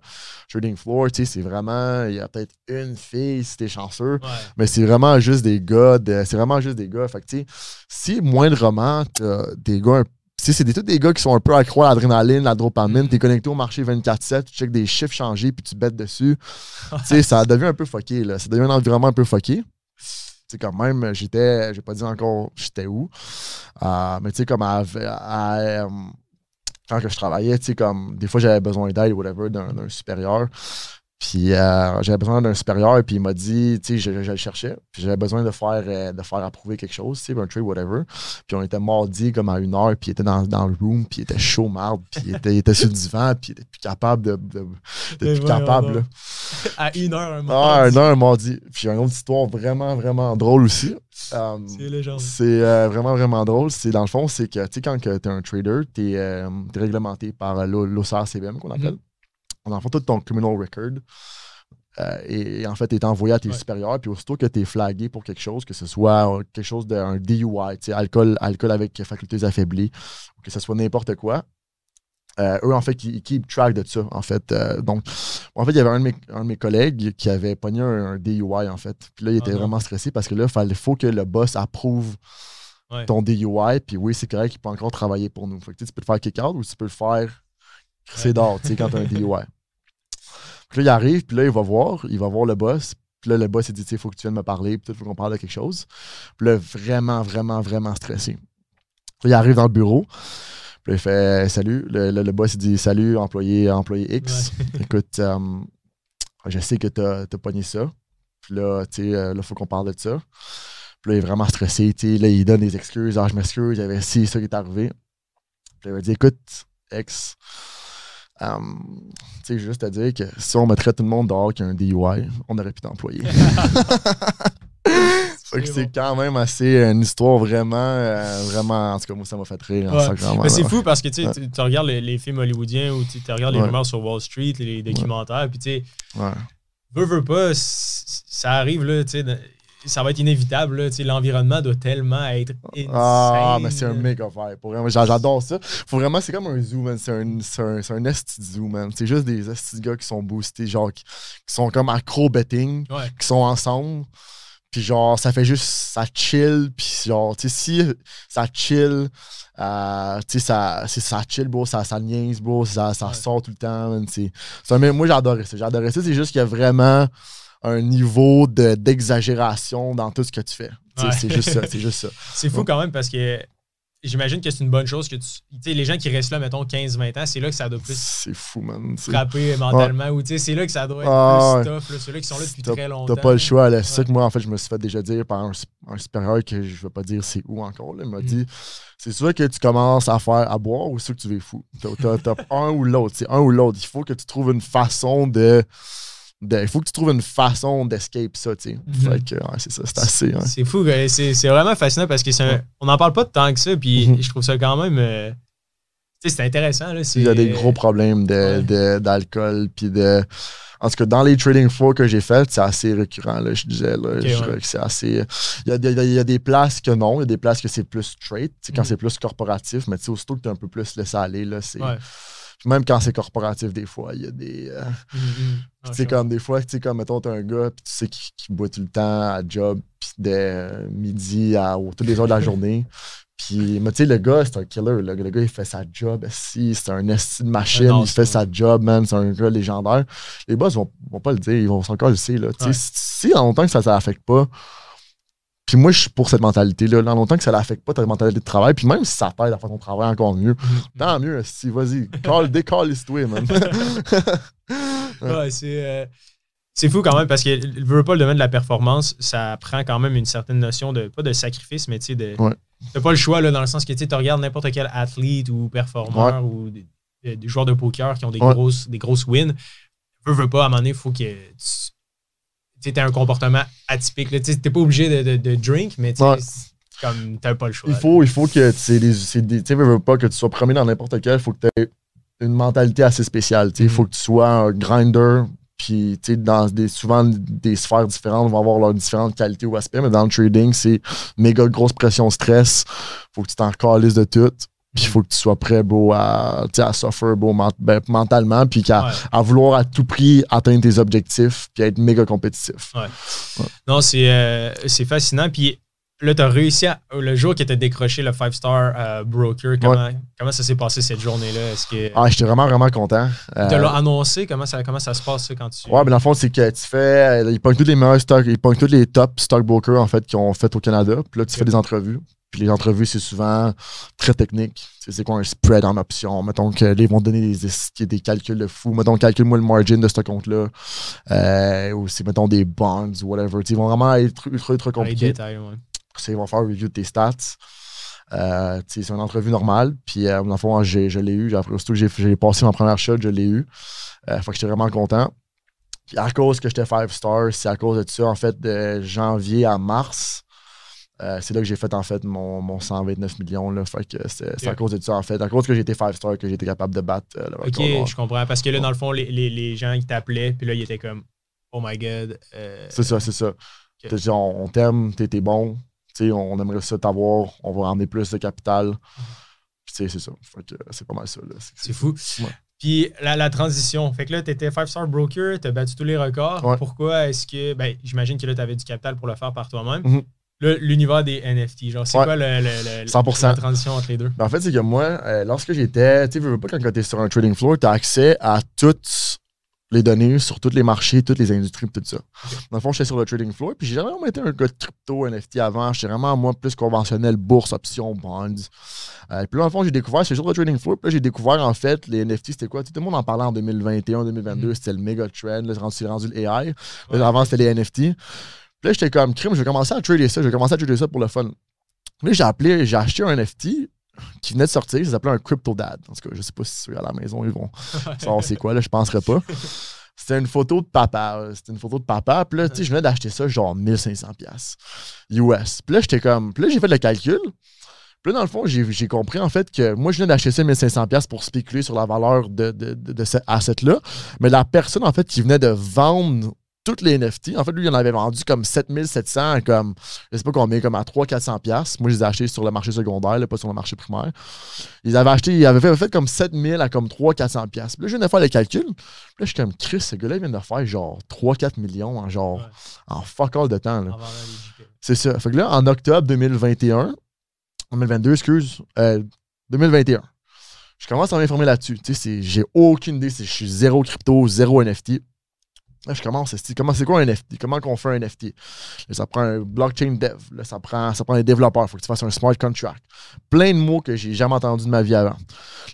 [SPEAKER 2] Trading floor, tu sais, c'est vraiment. Il y a peut-être une fille si t'es chanceux. Mais c'est vraiment juste des gars. C'est vraiment juste des gars. Fait que, tu sais, si moindrement, t'as des gars sais, c'est tous des gars qui sont un peu accro à l'adrénaline, la dopamine. Mm. T'es connecté au marché 24-7, tu checkes des chiffres changés, puis tu bêtes dessus. tu sais, ça devient un peu fucké, là. Ça devient un environnement un peu fucké quand même, j'étais, j'ai pas dit encore j'étais où, euh, mais tu sais, comme à, euh, quand que je travaillais, tu sais, comme des fois j'avais besoin d'aide ou whatever d'un supérieur. Puis euh, j'avais besoin d'un supérieur, puis il m'a dit, tu sais, je, je, le cherchais, puis j'avais besoin de faire, euh, de faire approuver quelque chose, tu sais, un trade, whatever. Puis on était mardi comme à une heure, puis il était dans, dans le room, puis il était chaud, marde, puis il était, il était sur le divan, puis il était plus capable de. de, de plus capable. Là.
[SPEAKER 1] À une heure un
[SPEAKER 2] mardi. Ah, une heure un mardi. Puis une autre histoire vraiment, vraiment drôle aussi.
[SPEAKER 1] Euh, c'est légendaire.
[SPEAKER 2] C'est vraiment, vraiment drôle. C'est dans le fond, c'est que, tu sais, quand tu es un trader, tu es, réglementé par l'OCRCBM qu'on appelle. Mm-hmm on fait tout ton criminal record. Euh, et, en fait, tu es envoyé à tes supérieurs, puis aussitôt que tu es flagué pour quelque chose, que ce soit quelque chose d'un DUI, alcool, alcool avec facultés affaiblies, que ce soit n'importe quoi, euh, eux, en fait, ils, keep track de ça, en fait. Euh, donc, en fait, il y avait un de mes, collègues qui avait pogné un, DUI, en fait. Puis là, il était ah vraiment stressé parce que là, il faut que le boss approuve ton DUI. Puis oui, c'est correct, il peut encore travailler pour nous. Fait que, tu peux le faire kick-out ou tu peux le faire c'est d'or, tu sais, quand t'as un DUI. Puis là, il arrive, puis là, il va voir, il va voir le boss. Puis là, le boss, il dit, il faut que tu viennes me parler, puis il faut qu'on parle de quelque chose. Puis là, vraiment, vraiment, vraiment stressé. Puis il arrive dans le bureau. Puis il fait Salut. Le, boss, il dit Salut, employé, employé X. Écoute, euh, je sais que t'as as pogné ça. Puis là, tu sais, euh, là, il faut qu'on parle de ça. Puis là, il est vraiment stressé. Tu sais, là, il donne des excuses. Ah, je m'excuse, il y avait ci, ça qui est arrivé. Puis il va dire Écoute, X, Um, tu sais, juste à dire que si on mettrait tout le monde dehors qui a un DUI, on aurait pu t'employer. c'est quand même assez une histoire vraiment, euh, vraiment. En tout cas, moi, ça m'a fait rire.
[SPEAKER 1] Mais c'est fou parce que tu, tu regardes les, films hollywoodiens ou tu regardes les rumeurs sur Wall Street, les documentaires, puis tu sais, veux, veux pas, ça arrive là, tu sais ça va être inévitable. L'environnement doit tellement être
[SPEAKER 2] Ah, mais c'est un méga vibe. Pour j'adore ça. Faut vraiment, c'est comme un zoo, man. C'est un, c'est un, esti zoo, man. C'est juste des esti gars qui sont boostés, genre, qui, sont comme accro-betting, qui sont ensemble. Puis genre, ça fait juste, ça chill. Puis genre, tu sais, si ça chill, euh, tu sais, ça, ça chill, bro, ça, ça niaise, bro, ça, ça sort tout le temps, man. moi, j'adorais ça. J'adorais ça. C'est juste qu'il y a vraiment un niveau d'exagération dans tout ce que tu fais. C'est juste ça. C'est juste ça.
[SPEAKER 1] C'est fou quand même parce que j'imagine que c'est une bonne chose que tu. les gens qui restent là, mettons, 15-20 ans, c'est là que ça doit plus.
[SPEAKER 2] C'est fou, man.
[SPEAKER 1] Frapper mentalement. Ou c'est là que ça doit être ah, plus tough. Ceux-là qui sont là depuis très longtemps.
[SPEAKER 2] T'as pas le choix. C'est ça que moi, en fait, je me suis fait déjà dire par un, supérieur que je vais pas dire c'est où encore. il m'a mm. dit c'est soit que tu commences à faire à boire ou c'est que tu veux fou? T'as un ou l'autre. C'est un ou l'autre. Il faut que tu trouves une façon de il faut que tu trouves une façon d'escape ça, tu sais. Mhm. c'est ça, c'est assez.
[SPEAKER 1] C'est fou, c'est vraiment fascinant parce qu'on n'en parle pas de tant que ça, puis mhm. je trouve ça quand même. Euh, tu sais, c'est intéressant. Là,
[SPEAKER 2] Il y a des gros problèmes d'alcool, puis de. En tout cas, dans les trading floors que j'ai fait, c'est assez récurrent, là, je disais. Là, que c'est assez. Il y, a des, il y, a des places que non, il y a des places que c'est plus straight, quand mhm. c'est plus corporatif, mais tu sais, aussitôt que tu es un peu plus laissé aller, là, c'est même quand c'est corporatif, des fois, il y a des. Euh, tu sais, comme des fois, tu sais, comme mettons, t'as un gars, puis tu sais, qui, boit tout le temps à job, puis dès midi à toutes les heures de la journée. Puis, mais tu sais, le gars, c'est un killer. Le, gars, il fait sa job. Si, c'est un esti de machine. il fait sa job, man. C'est un gars légendaire. Les boss vont, vont pas le dire. Ils vont encore le dire. Là. sais Si, en longtemps que ça ne l'affecte pas, puis moi, je suis pour cette mentalité-là. Dans longtemps que ça l'affecte pas ta mentalité de travail, puis même si ça t'aide à faire ton travail encore mieux, tant mieux. Si, vas-y, toi man.
[SPEAKER 1] ouais, c'est. Euh, c'est fou quand même parce que veut pas le domaine de la performance, ça prend quand même une certaine notion de, pas de sacrifice, mais tu sais, de. T'as pas le choix là, dans le sens que tu regardes n'importe quel athlète ou performeur ou des, joueurs de poker qui ont des, grosses, des grosses wins. Veux, veux pas, à un moment donné, il faut que tu aies un comportement atypique. Tu n'es pas obligé de, de, drink, mais tu comme t'as pas le choix.
[SPEAKER 2] Il faut, il faut que tu veux, pas que tu sois premier dans n'importe quel, il faut que tu aies une mentalité assez spéciale. Il faut mm-hmm. que tu sois un grinder puis, tu dans des, souvent des sphères différentes vont avoir leurs différentes qualités ou aspects, mais dans le trading, c'est méga grosse pression stress. Faut que tu t'en calisses de tout. Puis il faut que tu sois prêt, bro, à, à suffer, bro, ben, mentalement, puis à, vouloir à tout prix atteindre tes objectifs, puis à être méga compétitif.
[SPEAKER 1] Ouais. Non, c'est euh, fascinant. Puis Là, tu as réussi à, le jour que tu as décroché le 5-star euh, broker, comment, comment ça s'est passé cette journée-là?
[SPEAKER 2] Que, ah, j'étais vraiment, vraiment content.
[SPEAKER 1] Tu l'as euh, annoncé? Comment ça, comment ça se passe quand tu.
[SPEAKER 2] Ouais, mais dans le fond, c'est que tu fais. Ils pognent tous les meilleurs stocks, ils pognent tous les top stockbrokers en fait, qui ont fait au Canada. Puis là, tu fais des entrevues. Puis les entrevues, c'est souvent très technique. C'est quoi un spread en option? Mettons qu'ils vont donner des, des calculs de fou. Mettons, calcule-moi le margin de ce compte-là. Euh, ou c'est, mettons, des bonds ou whatever. ils vont vraiment être ultra, ultra compliqués. Ils vont faire review de tes stats. Euh, c'est une entrevue normale. Puis, euh, dans le fond, je l'ai eu. Après, surtout que j'ai passé ma première shot, je l'ai eu. Euh, fait que j'étais vraiment content. Puis, à cause que j'étais 5 stars, c'est à cause de ça, en fait, de janvier à mars. Euh, c'est là que j'ai fait en fait mon, mon 129 millions. Là, fait que c'est à cause de ça en fait. À cause que j'étais 5 stars que j'étais capable de battre le
[SPEAKER 1] Ok, je comprends. Parce que là, dans le fond, les, les, les gens ils t'appelaient, puis là, ils étaient comme Oh my god.
[SPEAKER 2] c'est ça, c'est ça. On, on t'aime, t'es bon, on aimerait ça t'avoir, on va ramener plus de capital. c'est ça. c'est pas mal ça.
[SPEAKER 1] C'est fou. Puis la, transition. Fait que là, tu étais 5-star broker, tu as battu tous les records. Pourquoi est-ce que. Ben, j'imagine que là, tu avais du capital pour le faire par toi-même. Mm-hmm. L'univers des NFT, genre, c'est quoi le, la transition entre les deux?
[SPEAKER 2] Ben, en fait, c'est que moi, euh, lorsque j'étais, tu sais, pas quand tu es sur un trading floor, tu as accès à toutes les données sur tous les marchés, toutes les industries, tout ça. Dans le fond, j'étais sur le trading floor, puis j'ai jamais vraiment été un gars de crypto, NFT avant. J'étais vraiment, moi, plus conventionnel, bourse, options, bonds. Euh, puis là, dans le fond, j'ai découvert, c'est sur le trading floor, puis là, j'ai découvert, en fait, les NFT, c'était quoi? Tout le monde en parlait en 2021, 2022, mm. c'était le méga trend, là, c'est rendu le AI. avant, c'était les NFT. Puis là, j'étais comme, crime, je vais commencer à trader ça, je vais commencer à trader ça pour le fun. Là, j'ai appelé, j'ai acheté un NFT, qui venait de sortir. Ça s'appelait un Crypto Dad. En tout cas, je sais pas si ceux à la maison, ils vont savoir c'est quoi, là, je penserais pas. C'était une photo de papa. C'était une photo de papa. Puis là, tu sais, je venais d'acheter ça genre 1500$ US. Puis là, j'étais comme. Puis là, j'ai fait le calcul. Puis là, dans le fond, j'ai compris en fait que moi, je venais d'acheter ça 1500$ pour spéculer sur la valeur de, de, de, de cet asset-là. Mais la personne, en fait, qui venait de vendre toutes les NFT. En fait, lui, il en avait vendu comme 7700, comme, je sais pas combien, comme à 300-400 pièces. Moi, je les ai achetés sur le marché secondaire, pas sur le marché primaire. Ils avaient acheté, ils avaient fait, comme 7000 à comme 300-400 pièces. Puis là, je viens de faire les calculs. Puis là, je suis comme, Chris, ce gars-là, il vient de faire genre 3-4 millions en genre, en fuck all de temps. C'est ça. Fait que là, en octobre 2021, 2022, excuse, 2021, euh, je commence à m'informer là-dessus. Tu sais, j'ai aucune idée. Je suis zéro crypto, zéro NFT. Là, je commence, comment c'est quoi un NFT? Comment on fait un NFT? ça prend un blockchain dev. Là, ça prend, ça prend un développeur. Il faut que tu fasses un smart contract. Plein de mots que j'ai jamais entendus de ma vie avant.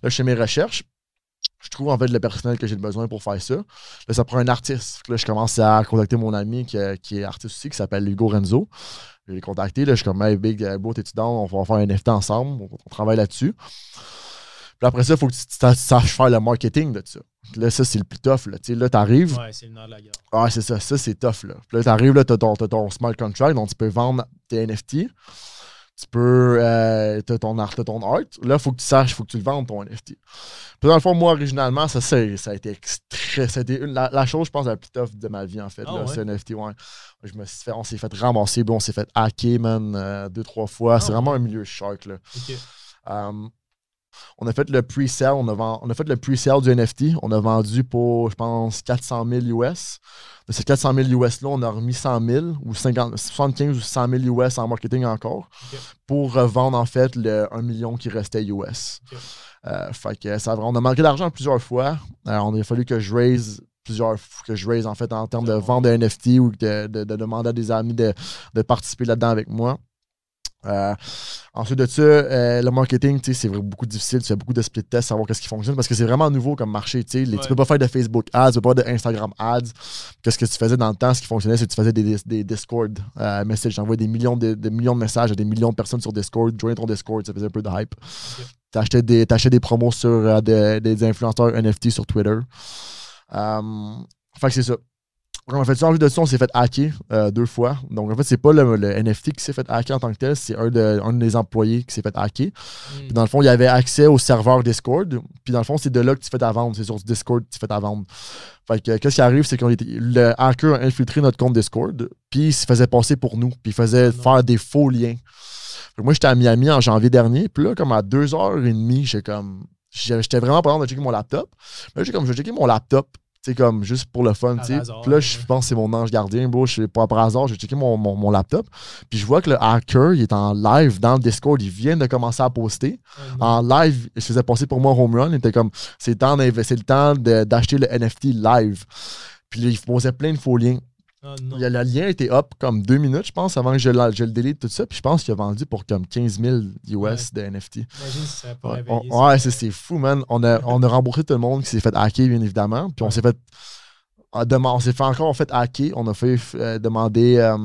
[SPEAKER 2] Là, je fais mes recherches. Je trouve en fait le personnel que j'ai besoin pour faire ça. Là, ça prend un artiste. Là, je commence à contacter mon ami qui, est artiste aussi, qui s'appelle Hugo Renzo. Je l'ai contacté. Là, je suis comme, hey, Big, euh, beau, t'es-tu On va faire un NFT ensemble. On, travaille là-dessus. Puis après ça, il faut que tu, tu saches faire le marketing de ça. Là, ça, c'est le plus tough. Là, là t'arrives.
[SPEAKER 1] Ouais, c'est le nord de la guerre.
[SPEAKER 2] Ouais, c'est ça. Ça, c'est tough. Là, puis là t'arrives, là, t'as ton, ton smart contract, donc tu peux vendre tes NFT. Tu peux. Euh, t'as ton art, ton art. Là, il faut que tu saches, il faut que tu le vendes, ton NFT. Puis dans le fond, moi, originalement, ça, ça, ça a été extrêmement. Ça a été la, la, chose, je pense, la plus tough de ma vie, en fait. Ah, là, C'est NFT, ouais. Je me suis fait, on s'est fait ramasser, bon, on s'est fait hacker, man, euh, deux, trois fois. c'est ah, vraiment un milieu shark, là. OK. Um, On a fait le pre-sale. On, a fait le pre-sale du NFT. On a vendu pour, je pense, 400 000 US. De ces 400 000 US-là, on a remis 100 000 ou 75 ou 100 000 US en marketing encore pour revendre en fait le 1 million qui restait US. Euh, fait que ça, on a manqué d'argent plusieurs fois. Alors, on a fallu que je raise plusieurs que je raise en fait en termes de vente de NFT ou de, demander à des amis de, participer là-dedans avec moi. Euh, ensuite de ça, euh, le marketing, c'est beaucoup difficile. Tu fais beaucoup de split tests, savoir qu'est-ce qui fonctionne parce que c'est vraiment nouveau comme marché. Tu ne peux pas faire de Facebook ads, tu peux pas de Instagram ads. Qu'est-ce que tu faisais dans le temps? Ce qui fonctionnait, c'est que tu faisais des, Discord euh, messages. J'envoyais des millions de, millions de messages à des millions de personnes sur Discord. Join ton Discord, ça faisait un peu de hype. Tu achetais des, des promos sur des, influenceurs NFT sur Twitter. fait que c'est ça on a fait ça en de ça, on s'est fait hacker euh, deux fois. Donc, en fait, c'est pas le, NFT qui s'est fait hacker en tant que tel, c'est un, de, un des employés qui s'est fait hacker. Hmm. Puis dans le fond, il y avait accès au serveur Discord. Puis dans le fond, c'est de là que tu fais ta vente. C'est sur Discord que tu fais ta vente. Fait que, qu'est-ce qui arrive, c'est que le hacker a infiltré notre compte Discord, puis il se faisait passer pour nous, puis il faisait faire des faux liens. moi, j'étais à Miami en janvier dernier, puis là, comme à 2h30, j'ai comme. J'étais vraiment pas de checker mon laptop. Mais j'ai comme, je vais checker mon laptop c'est comme juste pour le fun, tu sais. Puis là, je pense que c'est mon ange gardien, bro. Je sais pas par hasard, j'ai checké mon, mon, laptop. Puis je vois que le hacker, il est en live dans le Discord. Il vient de commencer à poster. en live, il se faisait passer pour moi home run. Il était comme, c'est le temps d'acheter le NFT live. Puis là, il posait plein de faux liens. Oh le lien était up comme deux minutes, je pense, avant que je, je le délite tout ça. Puis je pense qu'il a vendu pour comme 15 000 US de NFT. Imagine si ça pas ouais, ouais c'est fou, man. On a, on a remboursé tout le monde qui s'est fait hacker, bien évidemment. Puis on s'est fait. On s'est fait encore en fait hacker. On a fait euh, demander. Euh,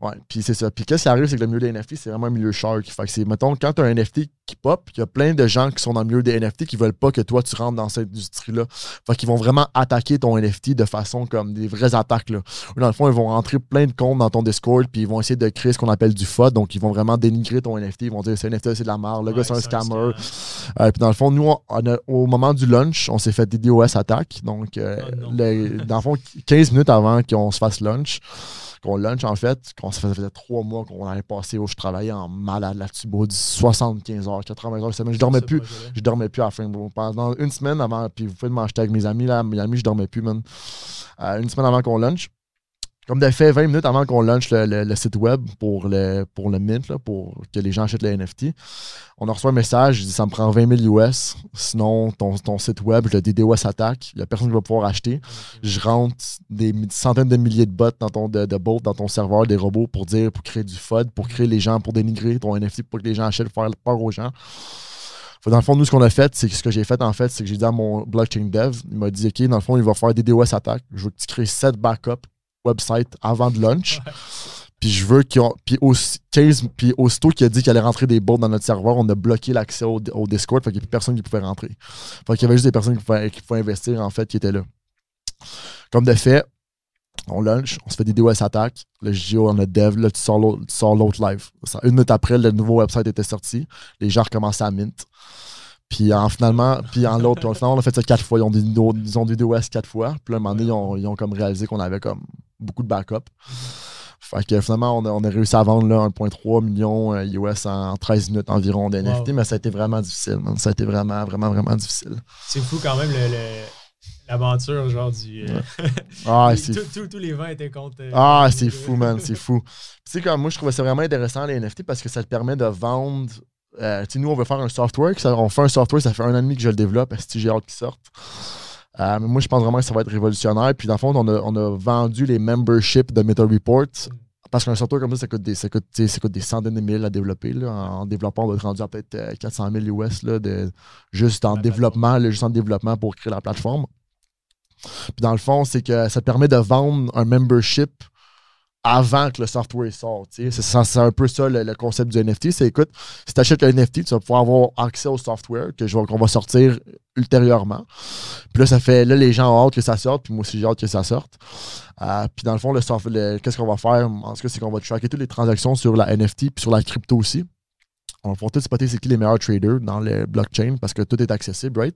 [SPEAKER 2] Ouais, puis c'est ça. Puis qu'est-ce qui arrive, c'est que le milieu des NFT, c'est vraiment un milieu shark. Fait que c'est, mettons, quand tu as un NFT qui pop, il y a plein de gens qui sont dans le milieu des NFT qui veulent pas que toi, tu rentres dans cette industrie-là. Fait qu'ils vont vraiment attaquer ton NFT de façon comme des vraies attaques, là. Dans le fond, ils vont rentrer plein de comptes dans ton Discord, puis ils vont essayer de créer ce qu'on appelle du FOD. Donc, ils vont vraiment dénigrer ton NFT. Ils vont dire, c'est NFT, c'est de la merde. Le gars, c'est un scammer. Euh, puis dans le fond, nous, au moment du lunch, on s'est fait des DOS attaques. Donc, euh, oh dans le fond, 15 minutes avant qu'on se fasse lunch, qu'on lunch en fait, qu'on ça faisait trois mois qu'on allait passer où je travaillais en malade là-dessus, 75 heures, 80 heures semaine. Je dormais plus. Je dormais plus à la fin, Pendant une semaine avant, puis vous pouvez m'acheter avec mes amis, là, mes amis, je dormais plus, man. Euh, une semaine avant qu'on lunch. Comme de fait, 20 minutes avant qu'on lance le, site web pour le, pour le Mint, pour que les gens achètent le NFT, on a reçu un message, je dis ça me prend 20 000 US, sinon ton, ton site web, je le DDoS attaque, il n'y a personne qui va pouvoir acheter. Je rentre des centaines de milliers de bots dans ton, de, de bots dans ton serveur, des robots pour dire, pour créer du FUD, pour créer les gens, pour dénigrer ton NFT, pour que les gens achètent, faire peur aux gens. Dans le fond, nous, ce qu'on a fait, c'est ce que j'ai fait, en fait, c'est que j'ai dit à mon blockchain dev, il m'a dit, OK, dans le fond, il va faire des DDoS attaques. Je veux que tu crées 7 backups website avant de lunch. Puis je veux qu'ils Puis, puis aussitôt qu'il a dit qu'il allait rentrer des bots dans notre serveur, on a bloqué l'accès au, Discord. Fait qu'il n'y avait plus personne qui pouvait rentrer. Fait qu'il y avait juste des personnes qui pouvaient, qui investir, en fait, qui étaient là. Comme de fait, on lunch, on se fait des DOS attaques. Le JO, on a dev, là, tu sors l'autre live. Une minute après, le nouveau website était sorti. Les gens recommençaient à mint. Puis en finalement, puis en l'autre, on a fait ça quatre fois. Ils ont des, ils ont DOS quatre fois. Puis là, un moment donné, ont, ils ont comme réalisé qu'on avait comme beaucoup de backup. Fait que finalement, on a, on a réussi à vendre 1,3 million US euh, en 13 minutes environ d'NFT, mais ça a été vraiment difficile. Ça a été vraiment, vraiment, vraiment difficile.
[SPEAKER 1] C'est fou quand même l'aventure, genre du. Euh,
[SPEAKER 2] ah,
[SPEAKER 1] tous les vents étaient contre. Euh,
[SPEAKER 2] ah, c'est fou, man, c'est fou. Tu sais, comme moi, je trouvais ça vraiment intéressant, les NFT, parce que ça te permet de vendre. tu nous, on veut faire un software. on fait un software, ça fait un an et demi que je le développe, parce que j'ai hâte qu'il sorte? Euh, moi, je pense vraiment que ça va être révolutionnaire. Puis, dans le fond, on a, vendu les memberships de Metal Report. Parce qu'un software comme ça, ça coûte des, ça coûte, des centaines de mille à développer. En, développant, on va être rendu à peut-être 400 000 US là, de, juste en développement, juste en développement pour créer la plateforme. Puis dans le fond, c'est que ça te permet de vendre un membership avant que le software sorte. C'est un peu ça le, concept du NFT. C'est écoute, si tu achètes le NFT, tu vas pouvoir avoir accès au software que qu'on va sortir ultérieurement. Puis là, ça fait là, les gens ont hâte que ça sorte, puis moi aussi j'ai hâte que ça sorte. Euh, puis dans le fond, le qu'est-ce qu'on va faire? En tout cas, c'est qu'on va tracker toutes les transactions sur la NFT puis sur la crypto aussi. On va tout spotter c'est qui les meilleurs traders dans le blockchain parce que tout est accessible, right?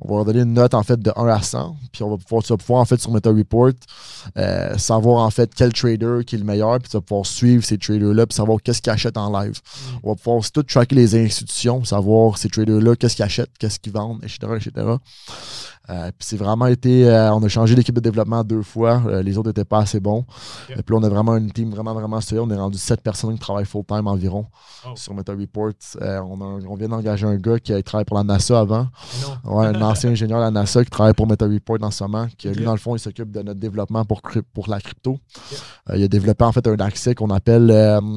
[SPEAKER 2] On va leur donner une note en fait de 1 à 100, puis on va pouvoir, tu vas pouvoir en fait sur Meta Report euh, savoir en fait quel trader qui est le meilleur, puis tu vas pouvoir suivre ces traders-là, puis savoir qu'est-ce qu'ils achètent en live. On va pouvoir tout tracker les institutions, savoir ces traders-là, qu'est-ce qu'ils achètent, qu'est-ce qu'ils vendent, etc. etc. Euh, puis c'est vraiment été. Euh, on a changé l'équipe de développement deux fois. Euh, les autres n'étaient pas assez bons. Et puis là, on a vraiment une team vraiment, vraiment solide. On est rendu sept personnes qui travaillent full-time environ oh. sur Meta Report. On, vient d'engager un gars qui a travaillé pour la NASA avant. Ouais, un ancien ingénieur de la NASA qui travaille pour Meta Report en ce moment. Qui, Lui, dans le fond, il s'occupe de notre développement pour, pour la crypto. il a développé en fait un accès qu'on appelle.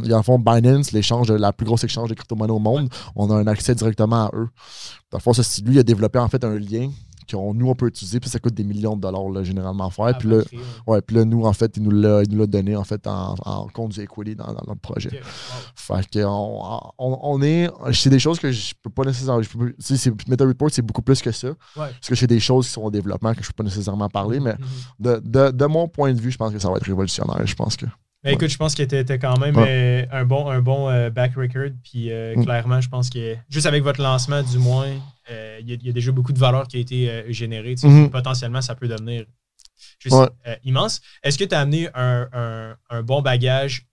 [SPEAKER 2] il y a en fond Binance, l'échange, la plus grosse échange de crypto-monnaies au monde. On a un accès directement à eux. Dans le fond, lui, il a développé en fait un lien qu'on nous, on peut utiliser, puis ça coûte des millions de dollars là, généralement à faire. puis, là, ouais, puis là, nous, en fait, il nous l'a donné en fait en, compte du equity dans, dans notre projet. Fait que on, on, est. C'est des choses que je peux pas nécessairement. Je c'est, Meta Report, c'est beaucoup plus que ça. Parce que c'est des choses qui sont en développement que je peux pas nécessairement parler, mais mm-hmm. de, de, mon point de vue, je pense que ça va être révolutionnaire. Je pense que.
[SPEAKER 1] Mais écoute, je pense que tu quand même euh, un bon, un bon euh, back record. Puis euh, mm. clairement, je pense que juste avec votre lancement, du moins, il y, a déjà beaucoup de valeur qui a été générée. Mm-hmm. Potentiellement, ça peut devenir immense. Est-ce que tu as amené un, bon bagage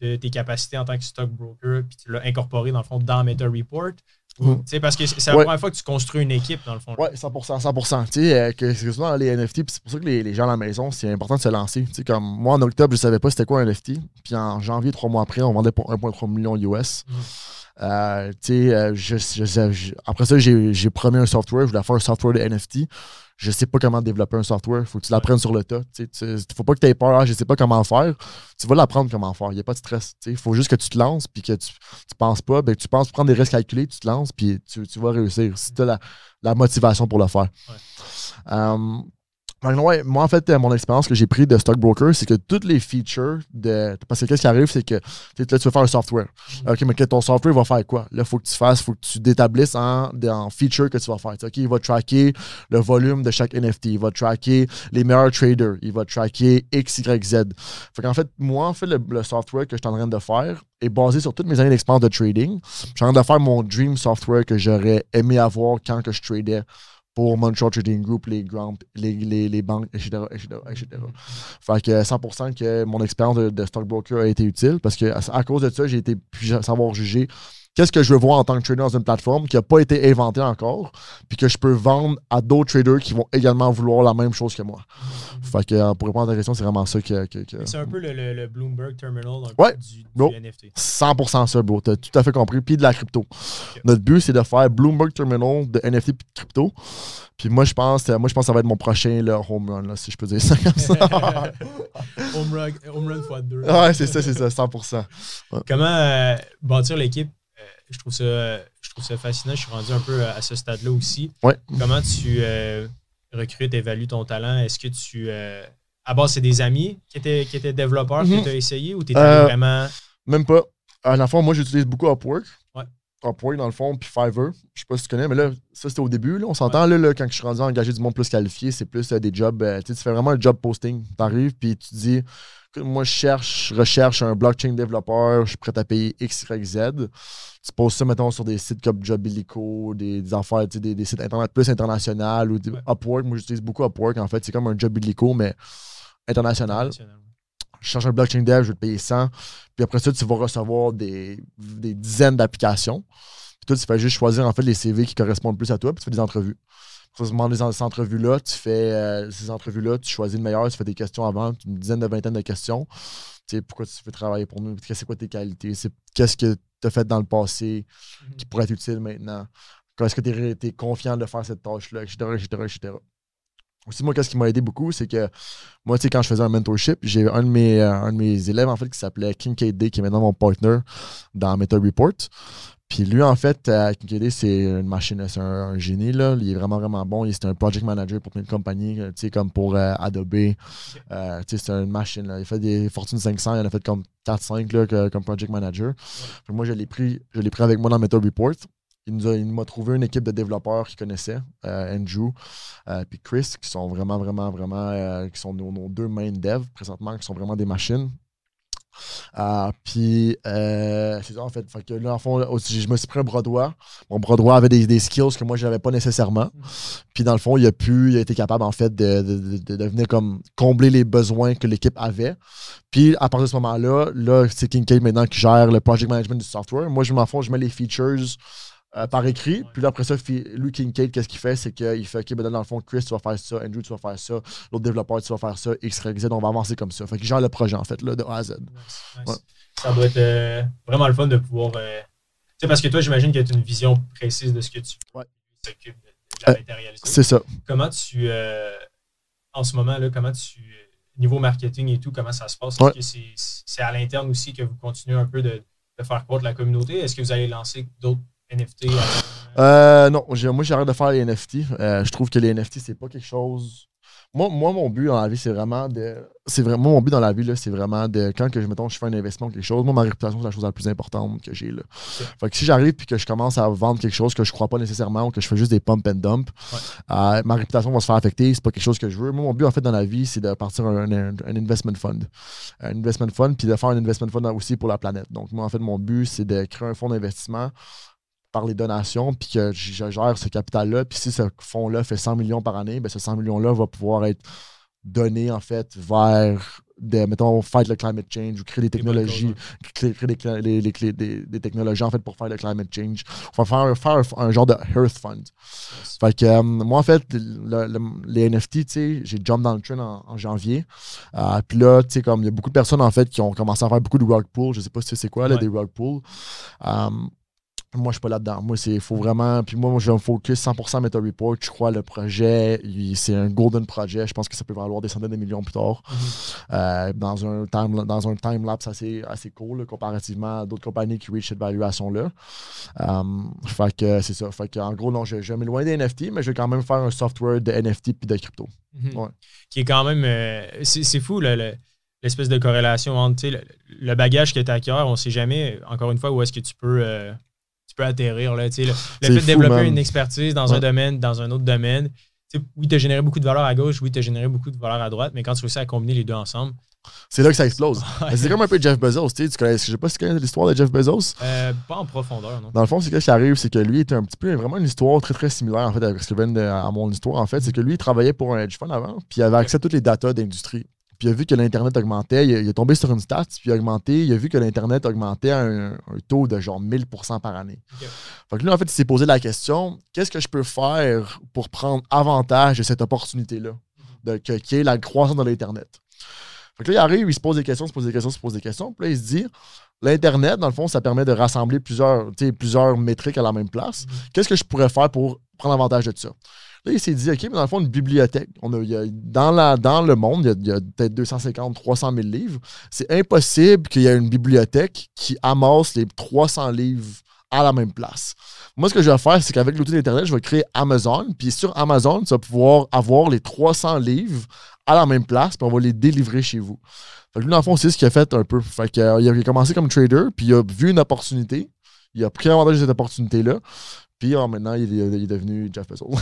[SPEAKER 1] de tes capacités en tant que stockbroker, puis tu l'as incorporé dans le fond dans Meta Report? Mm. Parce que c'est la première fois que tu construis une équipe, dans le fond.
[SPEAKER 2] Oui, 100%. 100%. Tu sais, que c'est dans les NFT, c'est pour ça que les, gens à la maison, c'est important de se lancer. Tu sais, comme moi, en octobre, je savais pas c'était quoi un NFT. Puis en janvier, trois mois après, on vendait pour 1,3 million US. Euh, tu euh, après ça, j'ai promis un software. Je voulais faire un software de NFT je sais pas comment développer un software. Faut que tu l'apprennes sur le tas. Il ne faut pas que tu aies peur, ah, je sais pas comment faire. Tu vas l'apprendre comment faire. Il n'y a pas de stress. Il faut juste que tu te lances puis que tu ne penses pas. Ben, tu penses prendre des risques calculés, tu te lances puis tu, vas réussir si tu as la, motivation pour le faire. Euh, moi, en fait, euh, mon expérience que j'ai pris de Stockbroker, c'est que toutes les features de. Parce que qu'est-ce qui arrive, c'est que là, tu veux faire un software. Mm-hmm. OK, mais que ton software va faire quoi? Là, il faut que tu fasses, il faut que tu détablisses en, en features que tu vas faire. OK, il va tracker le volume de chaque NFT, il va tracker les meilleurs traders, il va tracker X, Y, Z. Fait qu'en fait, moi, en fait, le, software que je suis en train de faire est basé sur toutes mes années d'expérience de trading. Je suis en train de faire mon dream software que j'aurais aimé avoir quand que je tradais pour Montreal Trading Group, les, les, les, banques, etc., etc., Fait que 100% que mon expérience de, stockbroker a été utile parce que à, cause de ça, j'ai été savoir juger qu'est-ce que je veux voir en tant que trader dans une plateforme qui n'a pas été inventée encore, puis que je peux vendre à d'autres traders qui vont également vouloir la même chose que moi? Fait que euh, pour répondre à ta question, c'est vraiment ça que.
[SPEAKER 1] C'est un peu le, Bloomberg Terminal
[SPEAKER 2] du, NFT. 100% ça, bro. Tu as tout à fait compris. Puis de la crypto. Notre but, c'est de faire Bloomberg Terminal de NFT et de crypto. Puis moi, je pense, moi, je pense que ça va être mon prochain home run, là, si je peux dire ça comme ça.
[SPEAKER 1] home, run, home run x2.
[SPEAKER 2] Ouais, c'est ça, c'est ça, 100%.
[SPEAKER 1] Comment euh, bâtir l'équipe je trouve ça, je trouve ça fascinant. Je suis rendu un peu à, ce stade-là aussi. Comment tu euh, recrutes, évalues ton talent? Est-ce que tu. Euh, à base, c'est des amis qui étaient, qui étaient développeurs que mhm. tu as essayé ou tu étais euh, vraiment.
[SPEAKER 2] Même pas. À la fois, moi, j'utilise beaucoup Upwork. Ouais. Upwork, dans le fond, puis Fiverr. Je sais pas si tu connais, mais là, ça, c'était au début. Là. On s'entend, là, quand je suis rendu à engager du monde plus qualifié, c'est plus des jobs. tu fais vraiment un job posting. Tu arrives, puis tu dis moi, je cherche, je recherche un blockchain développeur, je suis prêt à payer X, Y, Z. Tu poses ça, mettons, sur des sites comme Jobilico, des, des affaires, des, des, sites internet plus internationaux ou Upwork. Moi, j'utilise beaucoup Upwork, en fait. C'est comme un Jobilico, mais international. Je cherche un blockchain dev, je vais te payer 100. Puis après ça, tu vas recevoir des, des dizaines d'applications. Puis toi, tu fais juste choisir, en fait, les CV qui correspondent plus à toi, puis tu fais des entrevues dans ces entrevues-là, tu fais euh, ces entrevues-là, tu choisis le meilleur, tu fais des questions avant, une dizaine de vingtaine de questions. Tu sais, pourquoi tu veux travailler pour nous? C'est quoi tes qualités? Qu'est-ce que tu as fait dans le passé mhm. qui pourrait être utile maintenant? Est-ce que tu es, confiant de faire cette tâche-là, etc., etc., etc. Aussi, moi, qu'est-ce qui m'a aidé beaucoup, c'est que moi, tu sais, quand je faisais un mentorship, j'ai un, de mes, euh, un de mes élèves, en fait, qui s'appelait Kincaid Day, qui est maintenant mon partner dans Meta Report. Puis lui, en fait, euh, c'est une machine, c'est un, génie. Là. Il est vraiment, vraiment bon. Il est un project manager pour plein de compagnies, euh, comme pour euh, Adobe. Euh, c'est une machine. Là. Il fait des Fortune 500, il en a fait comme 4-5 comme project manager. Moi, je l'ai pris, pris avec moi dans Meta Report. Il nous il m'a trouvé une équipe de développeurs qu'il connaissait, Andrew puis Chris, qui sont vraiment, vraiment, vraiment, qui sont nos, nos, deux main devs présentement, qui sont vraiment des machines. Euh, puis, euh, c'est ça, en fait. fait que là, en fond, je me suis pris un bras droit. Mon bras droit avait des, skills que moi, je n'avais pas nécessairement. Mm. Puis, dans le fond, il a pu, il a été capable, en fait, de, de, venir comme combler les besoins que l'équipe avait. Puis, à partir de ce moment-là, là, c'est Kincaid maintenant qui gère le project management du software. Moi, je m'en fous, je mets les features euh, par écrit. Puis là, après ça, Louis Kincaid, qu'est-ce qu'il fait? C'est qu'il fait, OK, ben dans le fond, Chris, tu vas faire ça, Andrew, tu vas faire ça, l'autre développeur, tu vas faire ça, X, Y, Z, on va avancer comme ça. Fait qu'il gère le projet, en fait, là, de A à Z.
[SPEAKER 1] Ça doit être euh, vraiment le fun de pouvoir. Euh, tu sais, parce que toi, j'imagine que tu as une vision précise de ce que tu
[SPEAKER 2] ouais.
[SPEAKER 1] de, la matérialité.
[SPEAKER 2] C'est ça.
[SPEAKER 1] Comment tu. en ce moment, là, comment tu. Niveau marketing et tout, comment ça se passe? Est-ce que c'est à l'interne aussi que vous continuez un peu de, de faire croître la communauté? Est-ce que vous allez lancer d'autres NFT?
[SPEAKER 2] Euh, non, moi j'arrête de faire les NFT. Euh, je trouve que les NFT, c'est pas quelque chose. Moi, moi, mon but dans la vie, c'est vraiment de. C'est vraiment mon but dans la vie, c'est vraiment de. Quand que je mettons, je fais un investissement quelque chose, moi, ma réputation, c'est la chose la plus importante que j'ai. Là. Fait que si j'arrive et que je commence à vendre quelque chose que je crois pas nécessairement ou que je fais juste des pump and dump, euh, ma réputation va se faire affecter. C'est pas quelque chose que je veux. Moi, mon but, en fait, dans la vie, c'est de partir un, un, investment fund. Un investment fund, puis de faire un investment fund aussi pour la planète. Donc, moi, en fait, mon but, c'est de créer un fonds d'investissement par les donations, puis que je gère ce capital-là. Puis si ce fonds-là fait 100 millions par année, ben ce 100 millions-là va pouvoir être donné, en fait, vers, des, mettons, fight le climate change ou créer des technologies, créer, des, les, des, technologies, en fait, pour faire le climate change. On va faire, faire un, genre de Earth Fund. Fait que, euh, moi, en fait, les NFT, tu sais, j'ai jump dans le train en, janvier. Euh, puis là, tu sais, comme il y a beaucoup de personnes, en fait, qui ont commencé à faire beaucoup de rug pool. Je sais pas si c'est quoi, là, des rug pool. Euh, moi, je suis pas là-dedans. Moi, c'est faut vraiment. Puis moi, je vais me focus 100% Meta Report. Je crois le projet, c'est un golden projet. Je pense que ça peut valoir des centaines de millions plus tard. Mm-hmm. Euh, dans un time, dans un time lapse assez, assez cool, comparativement à d'autres compagnies qui reach cette valuation-là. Um, fait que c'est ça. Fait que, en gros, non, je, je vais m'éloigner des NFT, mais je vais quand même faire un software de NFT puis de crypto.
[SPEAKER 1] Mm-hmm. Qui est quand même. Euh, c'est fou, l'espèce de corrélation entre le, bagage que tu acquiers. On ne sait jamais, encore une fois, où est-ce que tu peux tu peux atterrir. Là, le, le fait de développer une expertise dans un domaine, dans un autre domaine, oui, tu as généré beaucoup de valeur à gauche, oui, tu as généré beaucoup de valeur à droite, mais quand tu réussis à combiner les deux ensemble.
[SPEAKER 2] C'est là que ça explose. c'est comme un peu Jeff Bezos. Tu connais, je sais pas si tu connais l'histoire de Jeff Bezos.
[SPEAKER 1] Euh, pas en profondeur, non.
[SPEAKER 2] Dans le fond, c'est ce qui arrive, c'est que lui était un petit peu vraiment une histoire très très similaire en fait avec ce que vient à mon histoire. En fait, c'est que lui, il travaillait pour un hedge fund avant, puis il avait accès à toutes les datas d'industrie puis il a vu que l'Internet augmentait. Il, est tombé sur une stat, puis il a augmenté. Il a vu que l'Internet augmentait à un, taux de genre 1000% par année. Fait que lui, en fait, il s'est posé la question qu'est-ce que je peux faire pour prendre avantage de cette opportunité-là, de, qui est la croissance de l'Internet? Fait que là, il arrive, il se pose des questions, se pose des questions, se pose des questions. Puis là, il se dit l'Internet, dans le fond, ça permet de rassembler plusieurs, plusieurs métriques à la même place. Mm-hmm. Qu'est-ce que je pourrais faire pour prendre avantage de ça? Là, il s'est dit, OK, mais dans le fond, une bibliothèque, on a, dans, la, dans le monde, il y a, peut-être 250, 300 000 livres. C'est impossible qu'il y ait une bibliothèque qui amasse les 300 livres à la même place. Moi, ce que je vais faire, c'est qu'avec l'outil d'Internet, je vais créer Amazon. Puis sur Amazon, tu vas pouvoir avoir les 300 livres à la même place, puis on va les délivrer chez vous. Fait que lui, dans le fond, c'est ce qu'il a fait un peu. Fait qu'il a, il a commencé comme trader, puis il a vu une opportunité. Il a pris avantage de cette opportunité-là. Puis oh, maintenant, il est, devenu Jeff Bezos.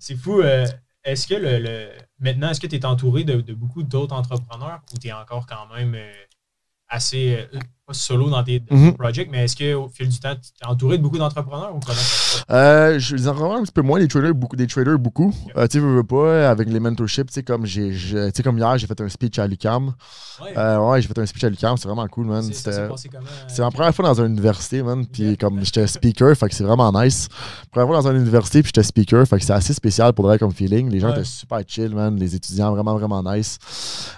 [SPEAKER 1] C'est fou. Euh, est-ce que le, maintenant, est-ce que tu es entouré de, beaucoup d'autres entrepreneurs ou tu es encore quand même euh, assez euh, solo dans tes, mhm. projets, mais est-ce qu'au fil du temps, tu es entouré de beaucoup d'entrepreneurs ou comment
[SPEAKER 2] euh, Je les entrepreneurs un petit peu moins, les traders beaucoup. Des traders, beaucoup. Euh, tu sais, veux, pas, avec les mentorships, tu sais, comme, hier, j'ai fait un speech à l'UCAM. Ouais, euh, ouais j'ai fait un speech à l'UCAM, c'est vraiment cool, man. C'est euh, ma première fois dans une université, man, puis comme j'étais speaker, fait que c'est vraiment nice. Première fois dans une université, puis j'étais speaker, fait que c'est assez spécial pour vrai comme feeling. Les gens étaient super chill, man. Les étudiants, vraiment, vraiment nice.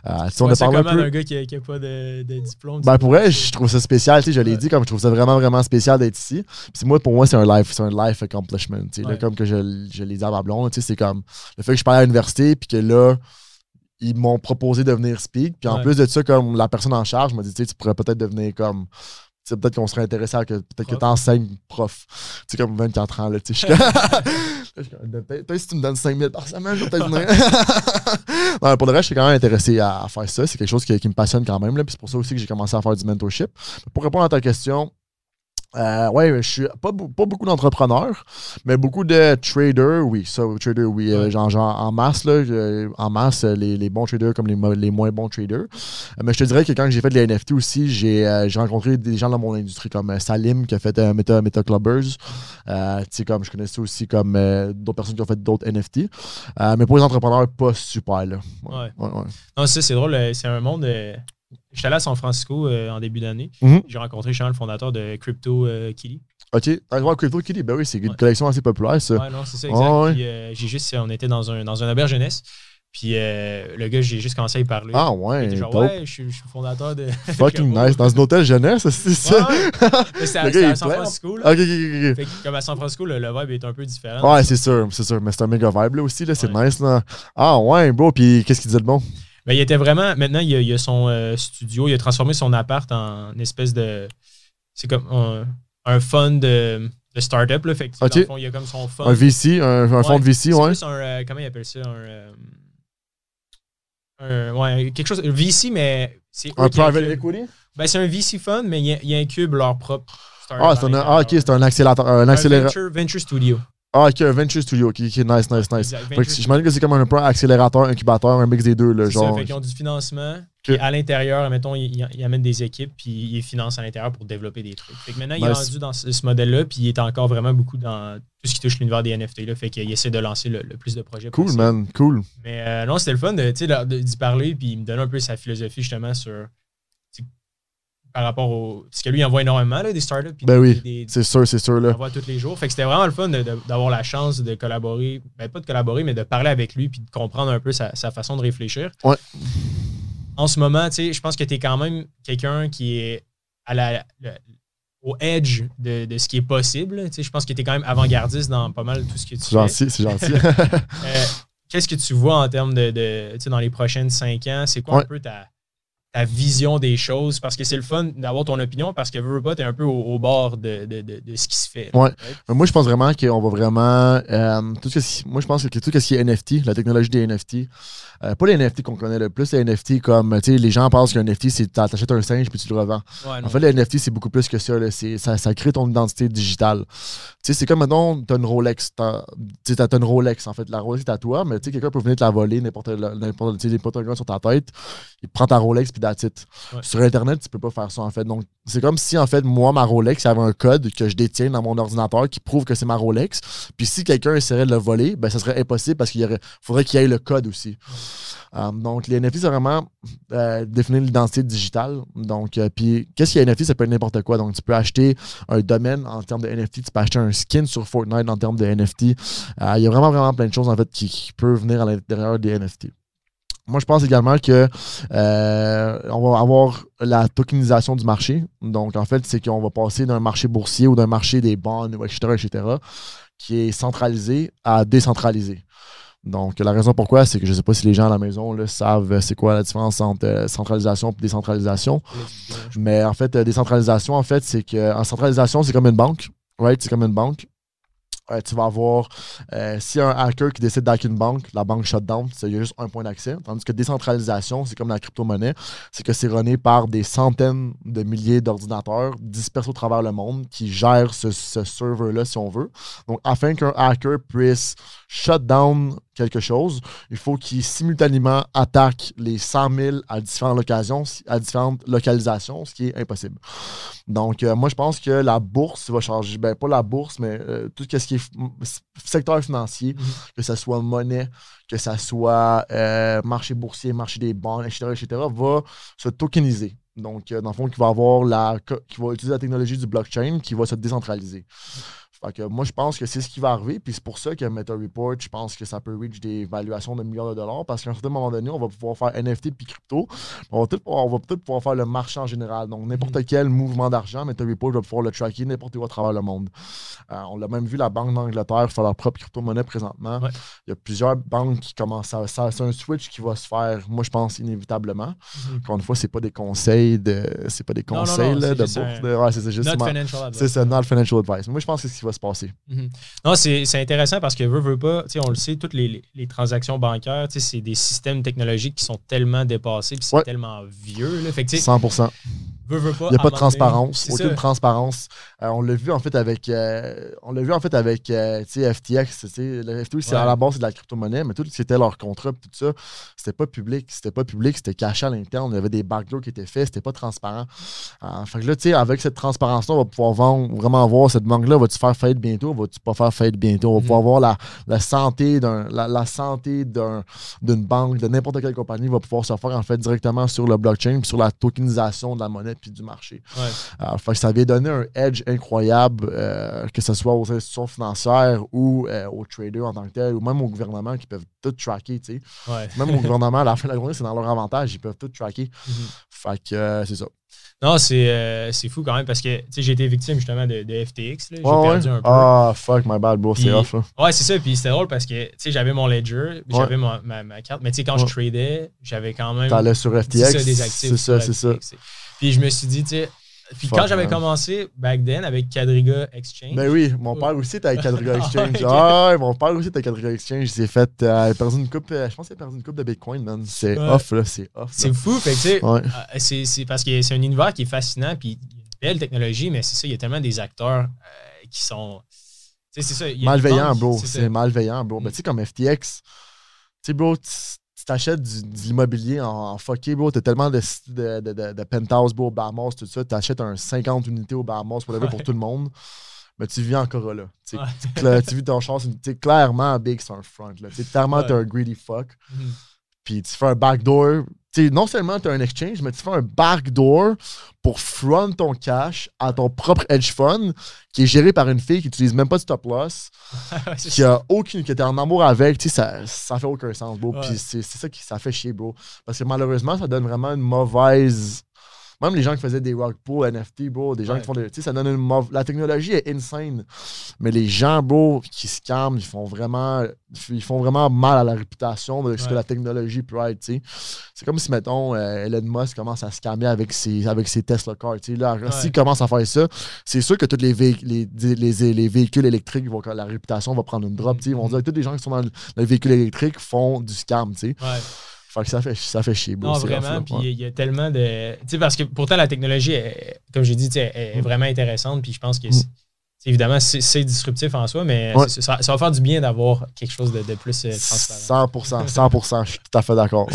[SPEAKER 1] Euh, on a parlé un, peu... un gars qui n'a pas de, de diplôme.
[SPEAKER 2] Ben, pour vrai, je trouve ça spécial, je l'ai dit, comme je trouve ça vraiment, vraiment spécial d'être ici. Puis moi, pour moi, c'est un life, c'est un life accomplishment. comme que je, je l'ai dit à ma blonde, c'est comme le fait que je parlais à l'université, puis que là, ils m'ont proposé de venir speak. Puis en plus de ça, comme la personne en charge m'a dit, tu pourrais peut-être devenir comme peut-être qu'on serait intéressé à que peut-être que tu enseignes prof. Tu sais, comme 24 ans, là, tu sais. peut-être si tu me donnes 5000 par semaine, je vais peut-être venir. pour le reste, je suis quand même intéressé à, faire ça. C'est quelque chose qui, me passionne quand même, là. Puis c'est pour ça aussi que j'ai commencé à faire du mentorship. Pour répondre à ta question, Euh, ouais, je suis pas, pas beaucoup d'entrepreneurs, mais beaucoup de traders, oui. Ça, traders, oui. Euh, genre, genre, en masse, là, en masse, les, les, bons traders comme les, les moins bons traders. Euh, mais je te dirais que quand j'ai fait les NFT aussi, j'ai rencontré des gens dans mon industrie comme Salim qui a fait Meta, Meta Clubbers. comme je connaissais aussi comme d'autres personnes qui ont fait d'autres NFT. mais pour les entrepreneurs, pas super, là.
[SPEAKER 1] Ouais. ouais. Non, ça, c'est drôle. C'est un monde. J'étais allé à San Francisco euh, en début d'année. Mhm. J'ai rencontré Charles, le fondateur de Crypto euh, Kitty.
[SPEAKER 2] Ok, ah, Crypto Kitty, ben oui, c'est une collection assez populaire, ça.
[SPEAKER 1] Ouais, non, c'est ça, exact. Euh, j'ai juste, on était dans un, dans un auberge jeunesse. Puis le gars, j'ai juste commencé à y parler.
[SPEAKER 2] Ah ouais.
[SPEAKER 1] Genre, ouais, je suis, je suis fondateur de.
[SPEAKER 2] Fucking nice. Dans un hôtel jeunesse, c'est ça.
[SPEAKER 1] Ouais, c'est à, San Francisco. Là.
[SPEAKER 2] Ok, ok, ok.
[SPEAKER 1] comme à San Francisco, le, vibe est un peu différent.
[SPEAKER 2] Ouais, c'est sûr, c'est sûr. Mais c'est un méga vibe là aussi, là. C'est nice, là. Ah ouais, bro. Puis qu'est-ce qu'il disait de bon?
[SPEAKER 1] Ben, il était vraiment. Maintenant, il a, a son euh, studio. Il a transformé son appart en espèce de. C'est comme un, un fund de, de start-up. Là. Fait que, dans le fond, il y a comme son fund.
[SPEAKER 2] Un VC, un, un fonds de VC, ouais.
[SPEAKER 1] Un, euh, comment il appelle ça? Un, euh, ouais, quelque chose. VC, mais
[SPEAKER 2] c'est. Un private equity?
[SPEAKER 1] Ben, C'est un VC fund, mais il, il incube leur propre.
[SPEAKER 2] Ah, c'est un, ah, ok, c'est un accélérateur. Un, accélérateur.
[SPEAKER 1] Venture, venture Studio.
[SPEAKER 2] Ah, ok, un Venture Studio, ok, nice, nice, nice. Je m'imagine que c'est comme un peu accélérateur, incubateur, un mix des deux. Là, genre.
[SPEAKER 1] Ça, fait qu'ils ont du financement. Puis à l'intérieur, mettons, ils, amènent des équipes, puis ils financent à l'intérieur pour développer des trucs. Fait que maintenant, il est rendu dans ce, modèle-là, puis il est encore vraiment beaucoup dans tout ce qui touche l'univers des NFT. Là, fait qu'il essaie de lancer le, plus de projets
[SPEAKER 2] Cool, man, cool.
[SPEAKER 1] Mais euh, non, c'était le fun d'y parler, puis il me donne un peu sa philosophie justement sur par rapport au. Parce que lui, il envoie énormément des startups.
[SPEAKER 2] Ben oui, c'est sûr, c'est sûr. Là.
[SPEAKER 1] Il envoie tous les jours. Fait que c'était vraiment le fun d'avoir la chance de collaborer. Ben, pas de collaborer, mais de parler avec lui puis de comprendre un peu sa, façon de réfléchir.
[SPEAKER 2] Ouais.
[SPEAKER 1] En ce moment, tu sais, je pense que tu es quand même quelqu'un qui est à la, au edge de, ce qui est possible. Tu sais, je pense que tu es quand même avant-gardiste dans pas mal tout ce que tu fais.
[SPEAKER 2] Gentil, c'est gentil.
[SPEAKER 1] Euh, qu'est-ce que tu vois en termes de, tu sais, dans les prochaines cinq ans? C'est quoi un peu ta ta vision des choses parce que c'est le fun d'avoir ton opinion parce que veux, pas, t'es un peu au, bord de, de, de, ce qui se fait.
[SPEAKER 2] ouais. Moi, je pense vraiment qu'on va vraiment. Euh, tout ce moi, je pense que tout ce qui est NFT, la technologie des NFT, euh, pas les NFT qu'on connaît le plus, les NFT comme, tu sais, les gens pensent qu'un NFT, c'est t'achètes un singe puis tu le revends. en fait, les NFT, c'est beaucoup plus que ça, ça. Ça crée ton identité digitale. Tu sais, c'est comme, maintenant, t'as une Rolex. Tu as, une Rolex, en fait. La Rolex, c'est à toi, mais tu sais, quelqu'un peut venir te la voler, n'importe quoi sur ta tête. Il prend ta Rolex puis that's Sur Internet, tu peux pas faire ça, en fait. Donc, c'est comme si, en fait, moi, ma Rolex, il y avait un code que je détiens dans mon ordinateur qui prouve que c'est ma Rolex. Puis si quelqu'un essaierait de le voler, ben, ça serait impossible parce qu'il faudrait qu'il y ait le code aussi. Euh, donc, les NFT, c'est vraiment euh, définir l'identité digitale. Donc, euh, puis, qu'est-ce qu'il y a NFT? Ça peut être n'importe quoi. Donc, tu peux acheter un domaine en termes de NFT, tu peux acheter un skin sur Fortnite en termes de NFT. Il y a vraiment, vraiment plein de choses, en fait, qui, qui peuvent venir à l'intérieur des NFT. Moi, je pense également que on va avoir la tokenisation du marché. Donc, en fait, c'est qu'on va passer d'un marché boursier ou d'un marché des bonds, etc., etc., qui est centralisé à décentralisé. Donc, la raison pourquoi, c'est que je ne sais pas si les gens à la maison là, savent euh, c'est quoi la différence entre euh, centralisation et décentralisation. Mais en fait, euh, décentralisation, en fait, c'est que en centralisation, c'est comme une banque. Right? C'est comme une banque. Euh, tu vas avoir, euh, si un hacker qui décide d'hacker une banque, la banque shut down, il y a juste un point d'accès. Tandis que décentralisation, c'est comme la crypto-monnaie, c'est que c'est runné par des centaines de milliers d'ordinateurs dispersés au travers le monde qui gèrent ce, ce serveur-là, si on veut. Donc, afin qu'un hacker puisse shut down quelque chose, il faut qu'il simultanément attaque les 100 000 à différentes, occasions, à différentes localisations, ce qui est impossible. Donc, euh, moi, je pense que la bourse va changer. Ben, pas la bourse, mais euh, tout ce qui est secteur financier, mhm. que ce soit monnaie, que ce soit euh, marché boursier, marché des banques, etc., etc., va se tokeniser. Donc, dans le fond, qui va avoir la, qui va utiliser la technologie du blockchain qui va se décentraliser moi, je pense que c'est ce qui va arriver. Puis c'est pour ça que Meta Report, je pense que ça peut reach des valuations de milliards de dollars. Parce qu'à un certain moment donné, on va pouvoir faire NFT puis crypto. On va peut-être pouvoir faire le marché en général. Donc, n'importe mm-hmm. quel mouvement d'argent, Meta Report va pouvoir le tracker n'importe où à travers le monde. Euh, on l'a même vu, la Banque d'Angleterre faire leur propre crypto-monnaie présentement. Il y a plusieurs banques qui commencent à. C'est un switch qui va se faire, moi, je pense, inévitablement. Mm-hmm. Encore une fois, c'est pas des conseils de. C'est pas des conseils de bourse. Ouais, c'est juste. C'est ça, not financial advice. Moi, je pense que c'est ce qui va se passer.
[SPEAKER 1] Mhm. Non, c'est intéressant parce que veut, veut pas, on le sait, toutes les, les transactions bancaires, c'est des systèmes technologiques qui sont tellement dépassés puis c'est tellement vieux. Là. Fait
[SPEAKER 2] 100%.
[SPEAKER 1] Il
[SPEAKER 2] n'y a pas de transparence, aucune transparence. Euh, on l'a vu en fait avec, euh, on l'a vu en fait avec euh, FTX. Le FTX, c'est à la base de la crypto-monnaie, mais tout ce qui était leur contrat, tout ça, c'était pas public. C'était pas public, c'était caché à l'interne. Il y avait des backdoors qui étaient faits, c'était pas transparent. fait que là, tu sais, avec cette transparence-là, on va pouvoir vendre, vraiment voir cette banque-là, va-tu faire faillite bientôt, va-tu pas faire faillite bientôt? On va pouvoir mhm. voir la, la santé d'un, la, santé d'une banque, de n'importe quelle compagnie va pouvoir se faire en fait directement sur le blockchain, sur la tokenisation de la monnaie puis du marché. fait que ça avait donné un edge incroyable, euh, que ce soit aux institutions financières ou euh, aux traders en tant que tel, ou même au gouvernement qui peuvent tout tracker. tu sais. Même au gouvernement, à la fin de la journée, c'est dans leur avantage, ils peuvent tout tracker. Mhm. Fait que euh, c'est ça.
[SPEAKER 1] Non, c'est fou quand même parce que j'ai été victime justement de, FTX. J'ai perdu un peu.
[SPEAKER 2] Ah, fuck, my bad, bro, c'est off. Là.
[SPEAKER 1] Ouais, c'est ça. Puis c'était drôle parce que j'avais mon ledger, j'avais ma, ma, carte. Mais tu sais, quand je tradais, j'avais quand même.
[SPEAKER 2] T'allais sur FTX. C'est ça, c'est ça.
[SPEAKER 1] Puis je me suis dit, tu sais, puis quand j'avais commencé back then avec Quadriga Exchange.
[SPEAKER 2] Ben oui, mon père aussi était avec Quadriga Exchange. ah, mon père aussi était avec Quadriga Exchange. Il s'est fait euh, perdu une coupe, euh, je pense qu'il a perdu une coupe de Bitcoin, man. C'est off, là, c'est off.
[SPEAKER 1] C'est fou, fait que tu sais, euh, c'est parce que c'est un univers qui est fascinant, puis il y a une belle technologie, mais c'est ça, il y a tellement des acteurs qui sont. C'est ça.
[SPEAKER 2] Malveillant, bro. C'est malveillant, bro. Mais ben, tu sais, comme FTX, tu sais, bro, tu t'achètes de l'immobilier en, fucké, bro. T'as tellement de, de, de, de, penthouse, bro, au Bahamas, tout ça. T'achètes un 50 unités au Bahamas pour pour tout le monde. Mais tu vis encore là. Tu vis ton chance. Tu clairement big sur un front. Là. Clairement, t'es un greedy fuck. Mm-hmm. Puis tu fais un backdoor non seulement tu as un exchange, mais tu fais un backdoor pour front ton cash à ton propre hedge fund qui est géré par une fille qui n'utilise même pas de stop loss, qui a aucune, qui était en amour avec, ça, ça fait aucun sens, bro. Puis c'est ça qui ça fait chier, bro. Parce que malheureusement, ça donne vraiment une mauvaise même les gens qui faisaient des rock NFT, bro, des gens qui font des. Tu sais, ça donne une mauvaise. La technologie est insane. Mais les gens, bro, qui se calment, ils font vraiment. Ils font vraiment mal à la réputation de ce que la technologie peut être, tu sais. C'est comme si, mettons, euh, Elon Musk commence à se calmer avec ses, avec ses Tesla cars, tu sais. Là, s'il commence à faire ça, c'est sûr que tous les, les, les, les, véhicules électriques, vont, la réputation va prendre une drop, tu sais. Ils vont mm-hmm. dire que tous les gens qui sont dans le véhicule électrique font du scam, tu sais. Fait que ça fait, ça fait chier.
[SPEAKER 1] Non, vraiment. Puis il y a tellement de. Tu sais, parce que pourtant, la technologie, comme j'ai dit, est, mm. vraiment intéressante. Puis je pense que, mm. évidemment, c'est disruptif en soi, mais ça, va faire du bien d'avoir quelque chose de, plus euh, transparent.
[SPEAKER 2] 100%, 100%, je suis tout à fait d'accord.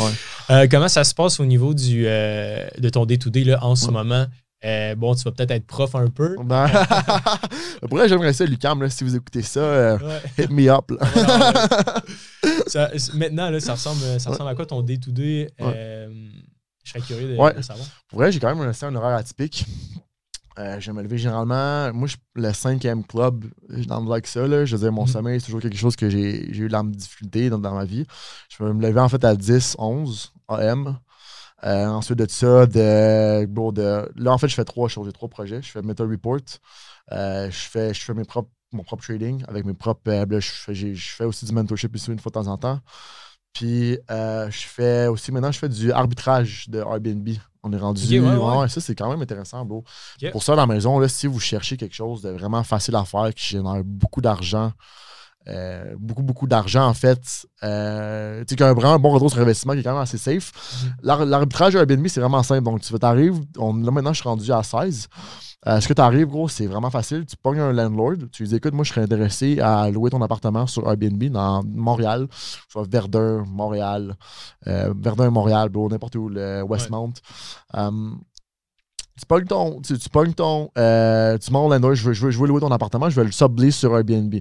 [SPEAKER 1] Euh, comment ça se passe au niveau du, euh, de ton D2D là, en ce moment? Euh, bon, tu vas peut-être être prof un peu.
[SPEAKER 2] Ben, pourquoi j'aimerais ça, Lucam, là, si vous écoutez ça, euh, hit me up.
[SPEAKER 1] maintenant, là, ça, ressemble, ça ressemble à quoi ton day-to-day? Euh, je serais curieux de, savoir.
[SPEAKER 2] Pour vrai, j'ai quand même un horaire atypique. je vais me lever généralement. Moi, je, le cinquième club, dans like ça. Là, je veux dire, mon mm-hmm. sommeil, c'est toujours quelque chose que j'ai eu de la difficulté dans, dans, ma vie. Je vais me lever en fait à 10, 11 AM. Euh, ensuite de ça, de, de, là, en fait, je fais trois choses. J'ai trois projets. Je fais Meta Report. Euh, je fais, je fais mes propres, mon propre trading avec mes propres. Euh, je, fais, je fais aussi du mentorship ici une fois de temps en temps. Puis je fais aussi, maintenant, je fais du arbitrage de Airbnb. On est rendu. ça, c'est quand même intéressant, bro. Pour ça, dans la maison, là, si vous cherchez quelque chose de vraiment facile à faire, qui génère beaucoup d'argent, euh, beaucoup, beaucoup d'argent, en fait. Euh, tu sais, un vraiment bon retour sur investissement qui est quand même assez safe. L'arbitrage Airbnb, c'est vraiment simple. Donc, tu t'arrives, là maintenant, je suis rendu à 16. Euh, ce que tu arrives, gros, c'est vraiment facile. Tu pognes un landlord, tu lui dis écoute, moi, je serais intéressé à louer ton appartement sur Airbnb dans Montréal, soit Verdun, Montréal, Verdun, Montréal, n'importe où, le Westmount tu pognes ton. Tu, tu pognes ton. Euh, tu montes là, je veux, je, veux, je veux louer ton appartement, je vais le sublease sur Airbnb.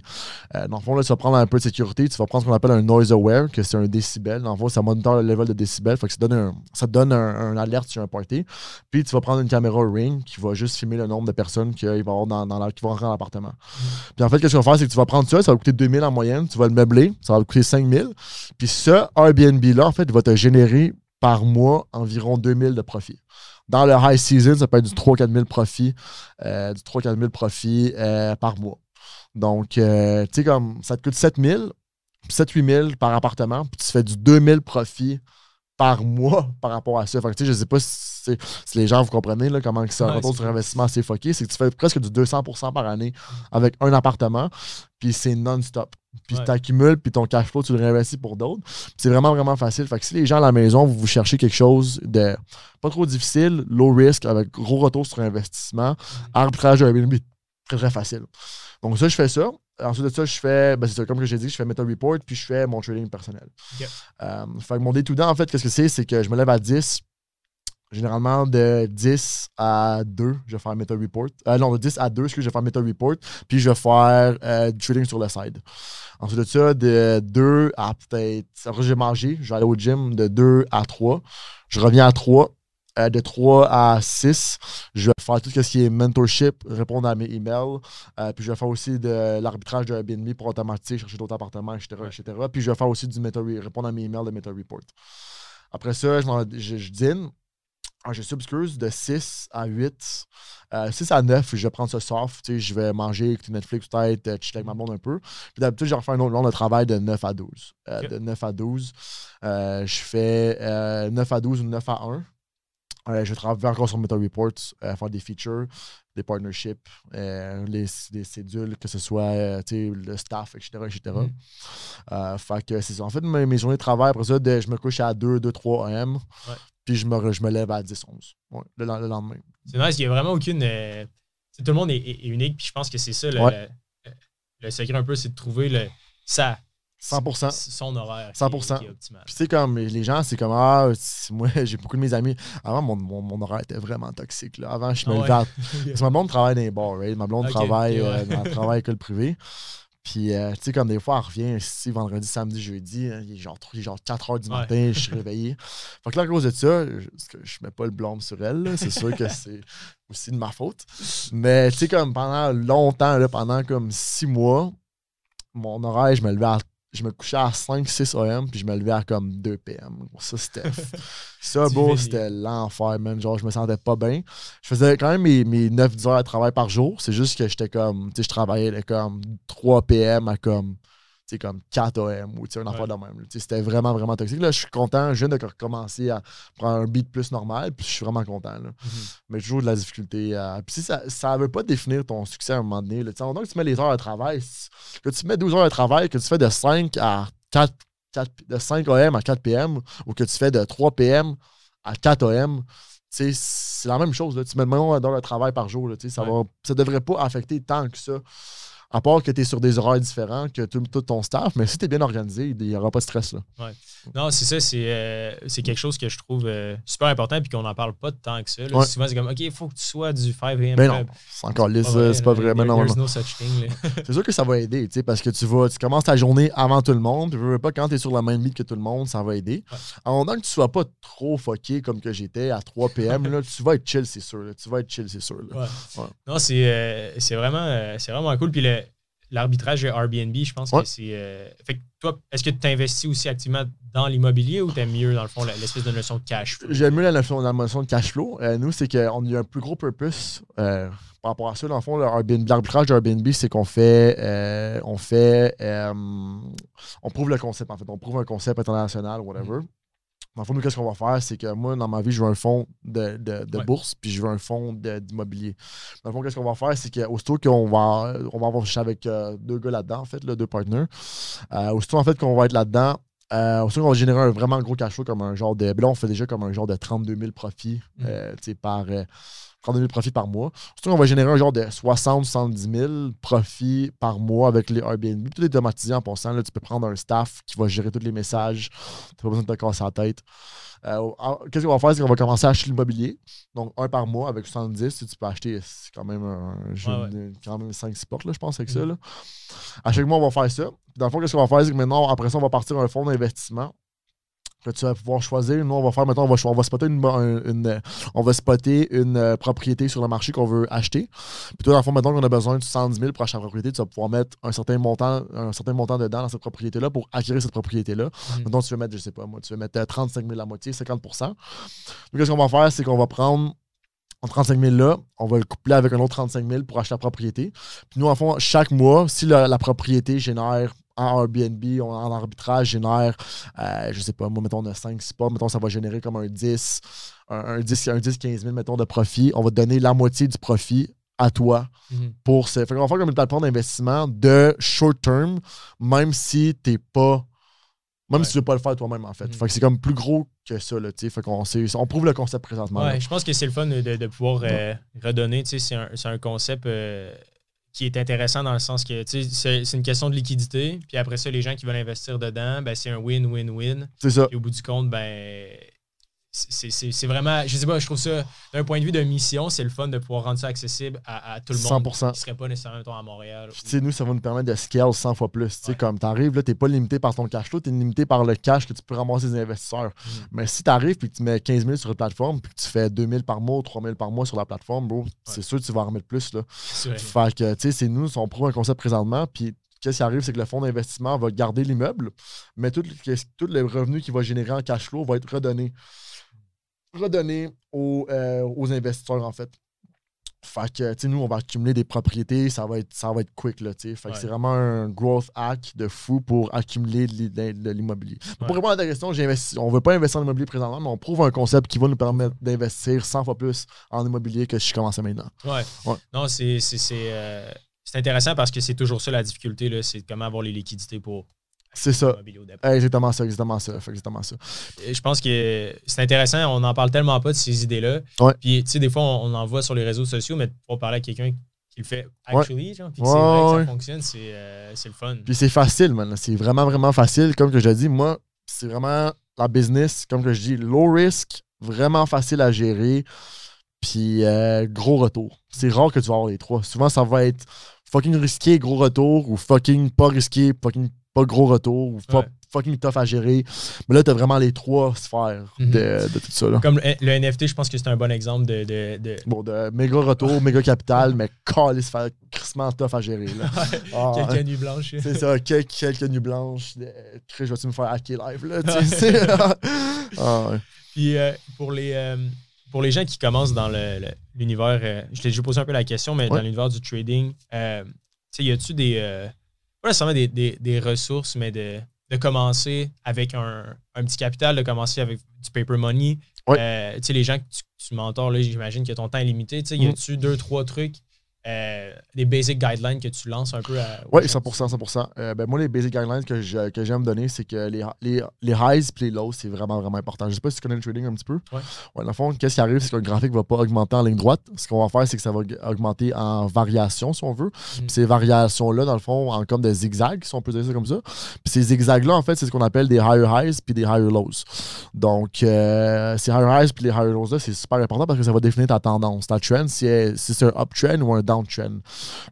[SPEAKER 2] Euh, dans le fond, là, tu vas prendre un peu de sécurité, tu vas prendre ce qu'on appelle un noise aware, que c'est un décibel. Dans le fond, ça monitor le level de décibel. Fait que ça donne un, ça te donne un, alerte sur un party. Puis tu vas prendre une caméra ring qui va juste filmer le nombre de personnes qui, va avoir dans, qui vont rentrer dans l'appartement. Puis en fait, qu'est-ce qu'on va faire, c'est que tu vas prendre ça, ça va coûter 2000 en moyenne, tu vas le meubler, ça va coûter 5000. Puis ce Airbnb-là, en fait, va te générer par mois environ 2000 de profit. Dans le high season, ça peut être du 3-4 000 profits, du 3-4 000 profits par mois. Donc, euh, tu sais, comme ça te coûte 7 000, 7-8 000 par appartement, puis tu fais du 2 000 profits par mois par rapport à ça. Fait que, tu sais, je sais pas si Si les gens, vous comprenez là, comment c'est un retour sur investissement assez foqué, c'est que tu fais presque du 200% par année avec un appartement, puis c'est non-stop. Puis tu accumules, puis ton cash flow, tu le réinvestis pour d'autres. C'est vraiment, vraiment facile. Fait que si les gens à la maison, vous, vous cherchez quelque chose de pas trop difficile, low risk, avec gros retour sur investissement, arbitrage de Airbnb, très, très facile. Donc ça, je fais ça. Ensuite de ça, je fais, ben, c'est comme j'ai dit, je fais Meta Report, puis je fais mon trading personnel. Euh, fait que mon day, en fait, qu'est-ce que c'est? C'est que je me lève à 10. Généralement, de 10 à 2, je vais faire Meta Report. Euh, non, de 10 à 2, que je vais faire Meta Report, puis je vais faire euh, du trading sur le side. Ensuite de ça, de 2 à peut-être. Après, j'ai mangé, je vais aller au gym de 2 à 3. Je reviens à 3. Euh, de 3 à 6. Je vais faire tout ce qui est mentorship, répondre à mes emails. Euh, puis je vais faire aussi de l'arbitrage de Airbnb pour automatiser, chercher d'autres appartements, etc., etc. Puis je vais faire aussi du meta répondre à mes emails de Meta Report. Après ça, je, dîne. Ah, je subscuse de 6 à 8. 6 euh, à 9, je vais prendre ce soft. Je vais manger, écouter Netflix, peut-être, chiller avec ma blonde un peu. Puis d'habitude, je vais faire un autre long de travail de 9 à 12. De 9 à 12. je fais 9 à 12 ou 9 à 1 je travaille encore sur Meta Reports, euh, faire des features, des partnerships, euh, les, cédules, que ce soit euh, le staff, etc. etc. Mm. fait que c'est ça. En fait, mes, journées de travail, après ça, je me couche à 2, 2, 3 AM, puis je me, je me lève à 10, 11 le, lendemain.
[SPEAKER 1] C'est nice, il n'y a vraiment aucune. tout le monde est, unique, puis je pense que c'est ça le, le, secret un peu, c'est de trouver le, ça
[SPEAKER 2] 100%.
[SPEAKER 1] Son horaire
[SPEAKER 2] 100%. Qui optimal. Puis, tu sais, comme les gens, c'est comme, ah, moi, j'ai beaucoup de mes amis. Avant, mon, mon, horaire était vraiment toxique. Là. Avant, je me ah levais ma blonde travaille dans les bars, right? Ma blonde travaille euh, dans le travail école privée. Puis, euh, tu sais, comme des fois, elle revient ici vendredi, samedi, jeudi. Hein, il, est genre, genre 4 heures du matin, je suis réveillé. Fait que là, à cause de ça, je, je mets pas le blâme sur elle. C'est sûr que c'est aussi de ma faute. Mais, tu sais, comme pendant longtemps, là, pendant comme 6 mois, mon horaire, je me levais à je me couchais à 5, 6 AM, puis je me levais à comme 2 PM. Ça, c'était. ça, beau, c'était l'enfer, même. Genre, je me sentais pas bien. Je faisais quand même mes, mes 9-10 heures de travail par jour. C'est juste que j'étais comme. Tu sais, je travaillais de comme 3 PM à comme c'est comme 4 AM ou un enfant de même. C'était vraiment, vraiment toxique. Là, je suis content. Je viens de recommencer à prendre un beat plus normal, puis je suis vraiment content. Là. Mm-hmm. Mais toujours de la difficulté. Puis ça ne veut pas définir ton succès à un moment donné. Là. Donc, tu mets les heures de travail, que tu mets 12 heures de travail, que tu fais de 5 à 4, 4 de 5 AM à 4 PM, ou que tu fais de 3 PM à 4 AM, c'est la même chose. Là. Tu mets le même d'heures de travail par jour. Là, ça ne devrait pas affecter tant que ça à part que tu es sur des horaires différents que tout, ton staff, mais si tu es bien organisé, il n'y aura pas de stress. Là.
[SPEAKER 1] Ouais. Non, c'est ça, c'est euh, quelque chose que je trouve euh, super important puis qu'on n'en parle pas de tant que ça. Souvent, c'est comme, OK, il faut que tu sois du 5 AM.
[SPEAKER 2] Mais non, c'est encore lisse, c'est pas vrai. non, no c'est sûr que ça va aider, parce que tu vas, tu commences ta journée avant tout le monde, tu veux pas quand tu es sur la même ligne que tout le monde, ça va aider. En moment que tu sois pas trop fucké comme que j'étais à 3 PM, là, tu vas être chill, c'est sûr. Tu vas être chill, c'est sûr.
[SPEAKER 1] Non, c'est euh, vraiment, c'est vraiment cool. Puis le, l'arbitrage Airbnb, je pense que c'est. Euh, fait que toi, est-ce que tu investis aussi activement dans l'immobilier ou t'aimes mieux, dans le fond, l'espèce de notion de cash flow?
[SPEAKER 2] J'aime mieux la notion, de cash flow. Euh, nous, c'est qu'on a un plus gros purpose euh, par rapport à ça. Dans le fond, l'arbitrage d'Airbnb, c'est qu'on fait. on fait. on prouve le concept, en fait. On prouve un concept international, whatever. Mm. Dans le fond, nous, qu'est-ce qu'on va faire? C'est que moi, dans ma vie, je veux un fonds de, bourse, puis je veux un fonds d'immobilier. Dans le fond, qu'est-ce qu'on va faire? C'est qu'aussitôt qu'on va, on va avoir avec euh, deux gars là-dedans, en fait, deux partenaires. Euh, aussitôt, en fait, qu'on va être là-dedans, euh, aussitôt qu'on va générer un vraiment gros cash flow comme un genre de. Là, on fait déjà comme un genre de 32 000 profits mm. euh, par 30 000 profits par mois. Surtout qu'on va générer un genre de 60-70 000 profits par mois avec les Airbnb. Tout est automatisé en passant. Là, tu peux prendre un staff qui va gérer tous les messages. Tu n'as pas besoin de te casser la tête. Euh, qu'est-ce qu'on va faire? C'est qu'on va commencer à acheter l'immobilier. Donc, un par mois avec 70. Si tu peux acheter, c'est quand même, un, quand même 5-6 portes, là, je pense, avec ça. Là. À chaque mois, on va faire ça. Dans le fond, qu'est-ce qu'on va faire? C'est que maintenant, après ça, on va partir un fonds d'investissement tu vas pouvoir choisir. Nous, on va faire, maintenant, on va, on va spotter une, on va spotter une euh, propriété sur le marché qu'on veut acheter. Puis toi, dans le fond, maintenant qu'on a besoin de 110 000 pour acheter la propriété, tu vas pouvoir mettre un certain montant, un certain montant dedans dans cette propriété-là pour acquérir cette propriété-là. Mm. Donc, tu veux mettre, je sais pas moi, tu veux mettre 35 euh, 000 la moitié, 50 Donc, qu'est-ce qu'on va faire, c'est qu'on va prendre en 35 000 là, on va le coupler avec un autre 35 000 pour acheter la propriété. Puis nous, en fond, chaque mois, si la propriété génère en Airbnb, en arbitrage, génère, euh, je sais pas, moi, mettons, on a 5, 6 pas, mettons, ça va générer comme un 10, un, 10, un 10, 15 000, mettons, de profit. On va te donner la moitié du profit à toi mhm. pour ce. Fait qu'on va faire comme une plateforme d'investissement de short term, même si t'es pas. Même si tu veux pas le faire toi-même, en fait. Mhm. Fait que c'est comme plus gros que ça, là, Fait qu'on on prouve le concept présentement.
[SPEAKER 1] Ouais, je pense que c'est le fun de, de pouvoir euh, redonner, tu sais. C'est un, un, concept. Euh, qui est intéressant dans le sens que c'est une question de liquidité. Puis après ça, les gens qui veulent investir dedans, ben, c'est un win-win-win.
[SPEAKER 2] C'est ça.
[SPEAKER 1] Et au bout du compte, ben, c'est vraiment, je sais pas, je trouve ça, d'un point de vue de mission, c'est le fun de pouvoir rendre ça accessible à, tout le monde 100%. qui serait pas nécessairement à Montréal.
[SPEAKER 2] Tu sais, nous, ça va nous permettre de scale 100 fois plus. Tu sais, comme t'arrives, là, t'es pas limité par ton cash flow, t'es limité par le cash que tu peux ramasser des investisseurs. Mm. Mais si t'arrives puis que tu mets 15 000 sur une plateforme puis que tu fais 2 000 par mois ou 3 000 par mois sur la plateforme, bro, c'est sûr que tu vas en remettre plus, là. Fait que, tu sais, c'est nous, on prouve un concept présentement puis Qu'est-ce qui arrive, c'est que le fonds d'investissement va garder l'immeuble, mais tout, tout le revenu qu'il va générer en cash flow va être redonné redonner aux, euh, aux investisseurs, en fait. Fait que, tu sais, nous, on va accumuler des propriétés, ça va être, ça va être quick, là, tu sais. Fait que c'est vraiment un growth hack de fou pour accumuler de l'immobilier. Pour répondre à ta question, on ne veut pas investir en immobilier présentement, mais on prouve un concept qui va nous permettre d'investir 100 fois plus en immobilier que si je commençais maintenant.
[SPEAKER 1] Ouais. Non, c'est euh, c'est intéressant parce que c'est toujours ça la difficulté, c'est comment avoir les liquidités pour
[SPEAKER 2] c'est ça. Exactement ça, exactement ça, exactement ça.
[SPEAKER 1] je pense que c'est intéressant, on n'en parle tellement pas de ces idées-là. Puis, tu sais, des fois, on, en voit sur les réseaux sociaux, mais pour parler à quelqu'un qui le fait actually, genre, puis c'est vrai que ça fonctionne, euh, c'est le fun.
[SPEAKER 2] Puis c'est facile, man. C'est vraiment, vraiment facile. Comme que je dis, moi, c'est vraiment la business, comme que je dis, low risk, vraiment facile à gérer, puis euh, gros retour. C'est rare que tu vas avoir les trois. Souvent, ça va être fucking risqué, gros retour, ou fucking pas risqué, fucking pas gros retour ou pas fucking tough à gérer. Mais là, tu as vraiment les trois sphères mhm. de, tout ça.
[SPEAKER 1] Comme le, NFT, je pense que c'est un bon exemple de, de,
[SPEAKER 2] Bon, de méga retour, méga capital, mais se faire crissement tough à gérer. Là.
[SPEAKER 1] Ah, quelques nuits blanches.
[SPEAKER 2] C'est ça, quelques, quelques nuits blanches. Je vais-tu me faire hacker live? Là,
[SPEAKER 1] ah, Puis euh, pour les. Euh, pour les gens qui commencent dans l'univers, euh, je t'ai déjà posé un peu la question, mais dans l'univers du trading, euh, y a-tu des, pas nécessairement des, des, ressources, mais de, de commencer avec un, un, petit capital, de commencer avec du paper money. Euh, tu sais, les gens que tu, tu mentors, j'imagine que ton temps est limité. Tu sais, y a-tu deux, trois trucs euh, des basic guidelines que tu lances un peu à.
[SPEAKER 2] Oui, 100%. 100%. Euh, ben, moi, les basic guidelines que, j'aime donner, c'est que les, les, les highs et les lows, c'est vraiment, vraiment important. Je sais pas si tu connais le trading un petit peu.
[SPEAKER 1] Ouais.
[SPEAKER 2] ouais dans le fond, qu'est-ce qui arrive, c'est que le graphique ne va pas augmenter en ligne droite. Ce qu'on va faire, c'est que ça va augmenter en variation, si on veut. Mm. ces variations-là, dans le fond, en comme des zigzags, si on peut dire ça comme ça. Puis ces zigzags-là, en fait, c'est ce qu'on appelle des higher highs puis des higher lows. Donc, euh, ces higher highs puis les higher lows-là, c'est super important parce que ça va définir ta tendance, ta trend, si, si c'est un uptrend ou un down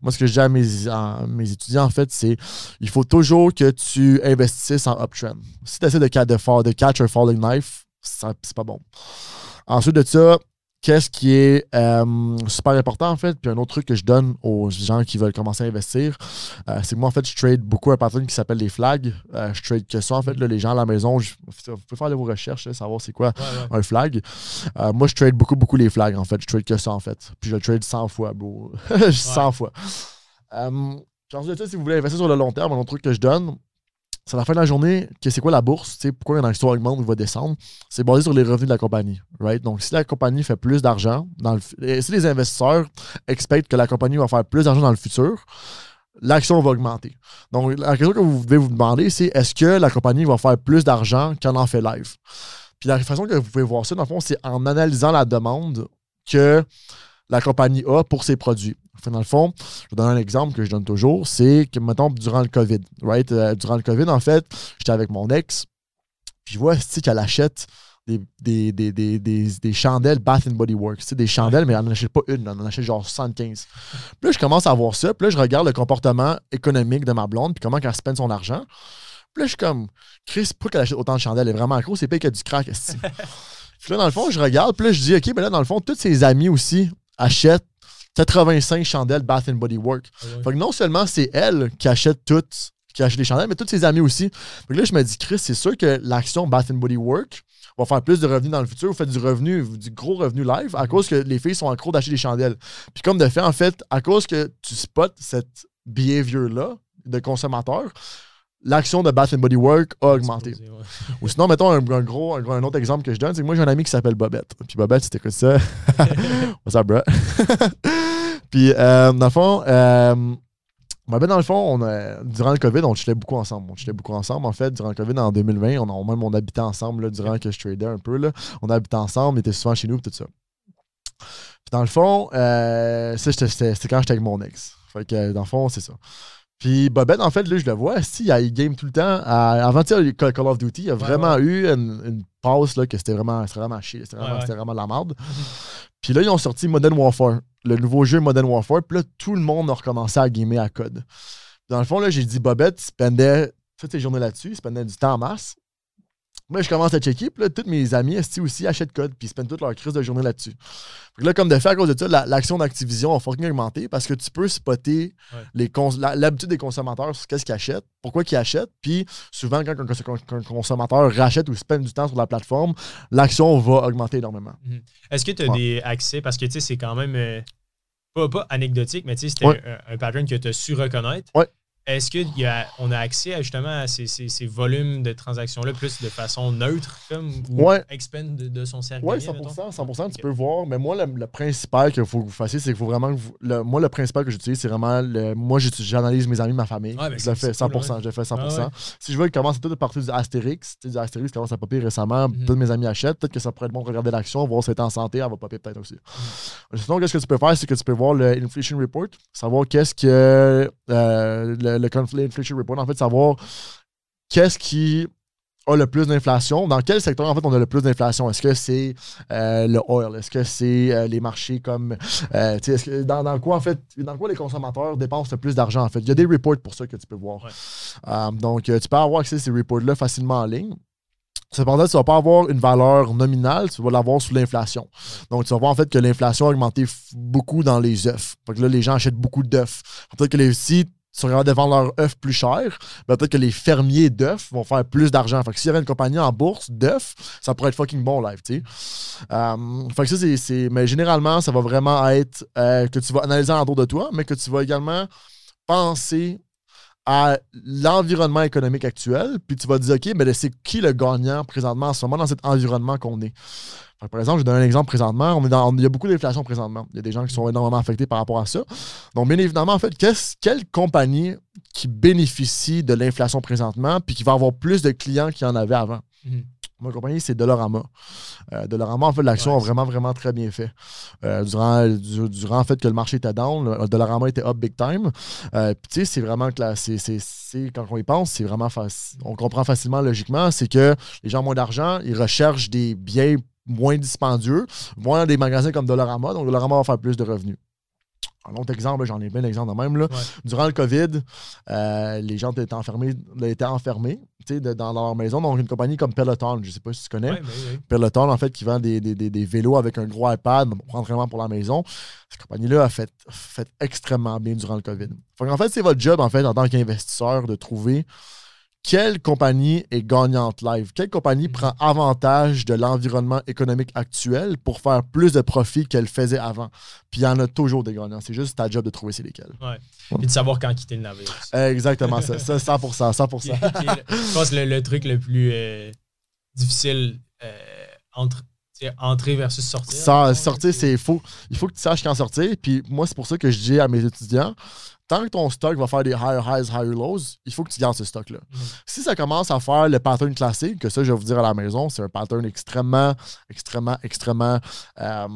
[SPEAKER 2] moi, ce que je dis à mes, étudiants, en fait, c'est il faut toujours que tu investisses en uptrend. Si tu essaies de, de, de catch a falling knife, c'est pas bon. Ensuite de ça, qu'est-ce qui est euh, super important en fait. Puis un autre truc que je donne aux gens qui veulent commencer à investir, euh, c'est que moi en fait je trade beaucoup un pattern qui s'appelle les flags. Euh, je trade que ça en fait. les gens à la maison, vous pouvez faire de vos recherches, savoir c'est quoi un flag. moi je trade beaucoup beaucoup les flags en fait. Je trade que ça en fait. Puis je le trade 100 fois, bro. 100 fois. ensuite de ça, si vous voulez investir sur le long terme, un autre truc que je donne, c'est à la fin de la journée, que c'est quoi la bourse, pourquoi une action augmente ou va descendre, c'est basé sur les revenus de la compagnie. Right? Donc, si la compagnie fait plus d'argent, si les investisseurs expectent que la compagnie va faire plus d'argent dans le futur, l'action va augmenter. Donc, la question que vous devez vous demander, c'est est-ce que la compagnie va faire plus d'argent qu'elle en fait live? Puis la façon que vous pouvez voir ça, dans le fond, c'est en analysant la demande que la compagnie a pour ses produits. dans le fond, je vais donner un exemple que je donne toujours, c'est que, mettons, durant le COVID, right? Euh, durant le COVID, en fait, j'étais avec mon ex, puis je vois qu'elle achète des, des, des, des, chandelles Bath and Body Works. Des chandelles, mais elle n'en achète pas une, elle en achète genre 75. Puis là, je commence à voir ça, puis là, je regarde le comportement économique de ma blonde, puis comment elle spend son argent. Puis là, je suis comme, Chris, pourquoi qu'elle achète autant de chandelles? Elle est vraiment accro, c'est pas qu'il y a du crack. puis là, dans le fond, je regarde, puis là, je dis, OK, mais là, dans le fond, tous ses amis aussi achète 85 chandelles Bath and Body Work. Ah non seulement c'est elle qui achète toutes, qui achète les chandelles, mais tous ses amis aussi. Fait là, je me dis, Chris, c'est sûr que l'action Bath and Body Work va faire plus de revenus dans le futur. Vous faites du revenu, du gros revenu live à cause que les filles sont en cours d'acheter des chandelles. Puis comme de fait, en fait, à cause que tu spots cette behavior-là de consommateur, l'action de Bath Body Work a augmenté. Ou sinon, mettons un, gros, un, autre exemple que je donne, c'est que moi j'ai un ami qui s'appelle Bobette. Puis Bobette, c'était quoi ça? What's up, bro? Puis euh, dans le fond, euh, ben, dans le fond, on a, durant le COVID, on chillait beaucoup ensemble. On chillait beaucoup ensemble. En fait, durant le COVID, en 2020, on a même on habitait ensemble là, durant que je tradais un peu. Là. On habitait ensemble, on était souvent chez nous et tout ça. Puis dans le fond, euh, c'était quand j'étais avec mon ex. Fait que dans le fond, c'est ça. Puis Bobette, en fait, là, je le vois, si, il game tout le temps. avant Call of Duty, il y a vraiment eu une, une passe là, que c'était vraiment, vraiment chier. C'était vraiment, vraiment, de la merde. Puis là, ils ont sorti Modern Warfare, le nouveau jeu Modern Warfare. Puis là, tout le monde a recommencé à gamer à code. Dans le fond, là, j'ai dit Bobette spendait toutes ses journées là-dessus, il spendait du temps en masse. Moi, je commence à checker, puis là, tous mes amis aussi achètent code, puis ils spendent toute leur crise de journée là-dessus. là, comme de fait, à cause de ça, l'action d'activision a fortement augmenté parce que tu peux spotter l'habitude des consommateurs sur qu'est-ce qu'ils achètent, pourquoi ils achètent, puis souvent, quand un, consommateur rachète ou spend du temps sur la plateforme, l'action va augmenter énormément.
[SPEAKER 1] Mhm. Est-ce que tu as des accès, parce que tu sais, c'est quand même. Euh, pas, anecdotique, mais tu sais, c'était un, un, pattern que tu as su reconnaître.
[SPEAKER 2] Ouais.
[SPEAKER 1] Est-ce qu'on a, a accès à, justement à ces, ces, volumes de transactions-là plus de façon neutre, comme ou expand de, son cercle?
[SPEAKER 2] Oui, 100%, 100%, tu peux voir. Mais moi, le, principal qu'il faut que vous fassiez, c'est qu'il faut vraiment le, moi, le principal que j'utilise, c'est vraiment le, moi, j'analyse mes amis, ma famille. Ben, je le fais 100%. Je le fais 100%. Si je veux commencer tout à partir du Astérix, tu sais, du Astérix commence à popper récemment, mm tous mes amis achètent, peut-être que ça pourrait être bon de regarder l'action, voir si c'est en santé, elle va popper peut-être aussi. Mm Sinon, qu'est-ce que tu peux faire, c'est que tu peux voir le Inflation Report, savoir qu'est-ce que euh, le, le Conflict Inflation Report, en fait, savoir qu'est-ce qui a le plus d'inflation. Dans quel secteur, en fait, on a le plus d'inflation? Est-ce que c'est euh, le oil? Est-ce que c'est euh, les marchés comme. Euh, que, dans, dans, quoi, en fait, dans quoi les consommateurs dépensent le plus d'argent, en fait? Il y a des reports pour ça que tu peux voir. donc, tu peux avoir accès à ces reports-là facilement en ligne. Cependant, tu ne vas pas avoir une valeur nominale, tu vas l'avoir sous l'inflation. Donc, tu vas voir en fait que l'inflation a augmenté beaucoup dans les œufs. Donc là, les gens achètent beaucoup d'œufs. Peut-être que les, si sont capables de vendre leurs œufs plus cher, ben, peut-être que les fermiers d'œufs vont faire plus d'argent. Fait que s'il y avait une compagnie en bourse d'œufs, ça pourrait être fucking bon live, tu sais. Euh, fait que ça, c'est. Mais généralement, ça va vraiment être euh, que tu vas analyser autour de toi, mais que tu vas également penser à l'environnement économique actuel, puis tu vas dire, OK, mais c'est qui le gagnant présentement en ce moment dans cet environnement qu'on est? Par exemple, je donne un exemple présentement. On est dans, il y a beaucoup d'inflation présentement. Il y a des gens qui sont énormément affectés par rapport à ça. Donc, bien évidemment, en fait, quelle compagnie qui bénéficie de l'inflation présentement puis qui va avoir plus de clients qu'il y en avait avant? Mhm. Ma compagnie, c'est Dolorama. Euh, Dolorama, en fait, l'action a vraiment, vraiment très bien fait. Euh, durant, durant en fait que le marché était down, Dolorama était up big time. Euh, puis, tu sais, c'est vraiment que c'est, quand on y pense, c'est vraiment facile. On comprend facilement, logiquement, c'est que les gens ont moins d'argent, ils recherchent des biens moins dispendieux, vont dans des magasins comme Dollarama, donc Dollarama va faire plus de revenus. Un autre exemple, j'en ai bien l'exemple de même. Là. Durant le COVID, euh, les gens étaient enfermés, étaient enfermés dans, leur maison. Donc, une compagnie comme Peloton, je ne sais pas si tu connais. Peloton, en fait, qui vend des, vélos avec un gros iPad, vraiment pour la maison. Cette compagnie-là a fait, fait extrêmement bien durant le COVID. en fait, c'est votre job, en fait, en tant qu'investisseur, de trouver quelle compagnie est gagnante live? Quelle compagnie prend avantage de l'environnement économique actuel pour faire plus de profit qu'elle faisait avant? Puis il y en a toujours des gagnants. C'est juste ta job de trouver c'est lesquels.
[SPEAKER 1] Ouais. Et de savoir quand quitter le navire.
[SPEAKER 2] Exactement, ça, 100%. 100%.
[SPEAKER 1] je pense que le, truc le plus euh, difficile euh, entre entrer versus sortir.
[SPEAKER 2] Ça, sortir, c'est faux. Il faut que tu saches quand sortir. Puis moi, c'est pour ça que je dis à mes étudiants, tant que ton stock va faire des higher highs, higher lows, il faut que tu gardes ce stock-là. Mhm. Si ça commence à faire le pattern classique, que ça, je vais vous dire à la maison, c'est un pattern extrêmement, extrêmement, extrêmement euh,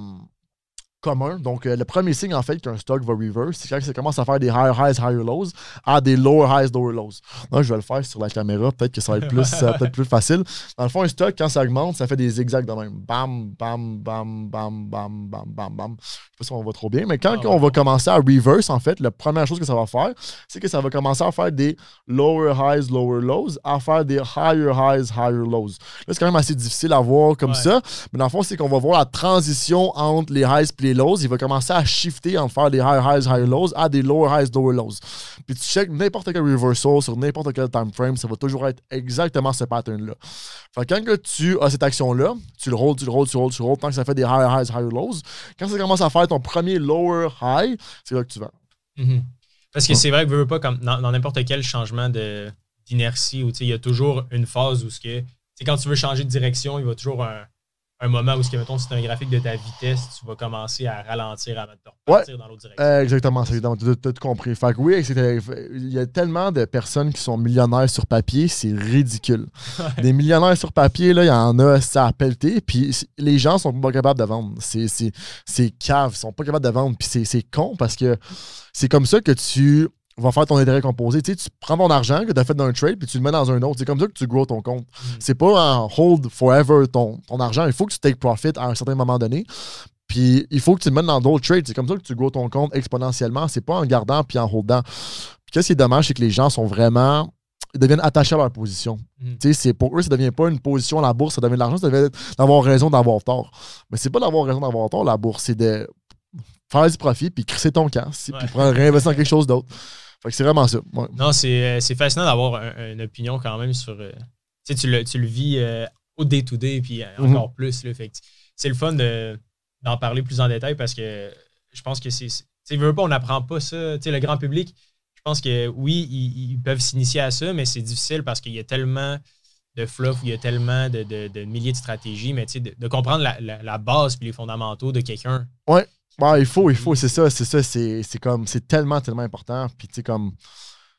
[SPEAKER 2] commun. Donc, euh, le premier signe, en fait, qu'un stock va reverse, c'est quand ça commence à faire des higher highs, higher lows, à des lower highs, lower lows. Donc, je vais le faire sur la caméra, peut-être que ça va être plus, euh, peut plus facile. Dans le fond, un stock, quand ça augmente, ça fait des zigzags de même. Bam, bam, bam, bam, bam, bam, bam, bam. Je sais pas si on va trop bien, mais quand ah, on va commencer à reverse, en fait, la première chose que ça va faire, c'est que ça va commencer à faire des lower highs, lower lows, à faire des higher highs, higher lows. Là, c'est quand même assez difficile à voir comme ça, mais dans le fond, c'est qu'on va voir la transition entre les highs et les lows, il va commencer à shifter en faire des high highs, high lows à des lower highs, lower lows. Puis tu check n'importe quel reversal sur n'importe quel time frame, ça va toujours être exactement ce pattern-là. Fait que quand que tu as cette action-là, tu le rolls, tu le rolls, tu le rolls, tu le rolls, tant que ça fait des high highs, high lows, quand ça commence à faire ton premier lower high, c'est là que tu vas.
[SPEAKER 1] Mm-hmm. Parce que c'est vrai que veux pas comme dans n'importe quel changement d'inertie où il y a toujours une phase où ce que, quand tu veux changer de direction, il va toujours un, un moment où, mettons, c'est un graphique de ta vitesse, tu vas commencer à ralentir avant de te repartir dans l'autre direction.
[SPEAKER 2] Euh, exactement, c'est tu as tout compris. Fait que oui, il y a tellement de personnes qui sont millionnaires sur papier, c'est ridicule. Des millionnaires sur papier, là, il y en a, ça a pelleté, puis les gens sont pas capables de vendre. C'est cave, ils sont pas capables de vendre, puis c'est con parce que c'est comme ça que tu va faire ton intérêt composé. Tu, sais, tu prends ton argent que tu as fait dans un trade puis tu le mets dans un autre. C'est comme ça que tu grows ton compte. Mm. C'est pas en hold forever ton, ton argent. Il faut que tu take profit à un certain moment donné. Puis il faut que tu le mettes dans d'autres trades. C'est comme ça que tu grows ton compte exponentiellement. C'est pas en gardant puis en holdant. Puis qu'est-ce qui est dommage, c'est que les gens sont vraiment. Ils deviennent attachés à leur position. Mm. C'est pour eux, ça devient pas une position à la bourse, ça devient de l'argent, ça devient d'avoir raison d'avoir tort. Mais c'est pas d'avoir raison d'avoir tort, la bourse, c'est de faire du profit puis crisser ton camp, puis prendre, réinvestir dans quelque chose d'autre. Fait que c'est vraiment ça.
[SPEAKER 1] Non, euh, c'est fascinant d'avoir une opinion quand même sur. Euh, tu, le, tu le vis euh, au day-to-day, puis mhm. encore plus. Là, fait c'est le fun d'en parler plus en détail parce que je pense que c'est. Tu pas, on n'apprend pas ça. Le grand public, je pense que oui, ils, peuvent s'initier à ça, mais c'est difficile parce qu'il y a tellement de fluff, il y a tellement de, de, milliers de stratégies, mais tu sais, de, comprendre la, la, base puis les fondamentaux de quelqu'un.
[SPEAKER 2] Ouais. Bah, il faut, il faut, c'est ça, c'est ça, c'est comme, c'est tellement, tellement important. Puis, tu sais, comme,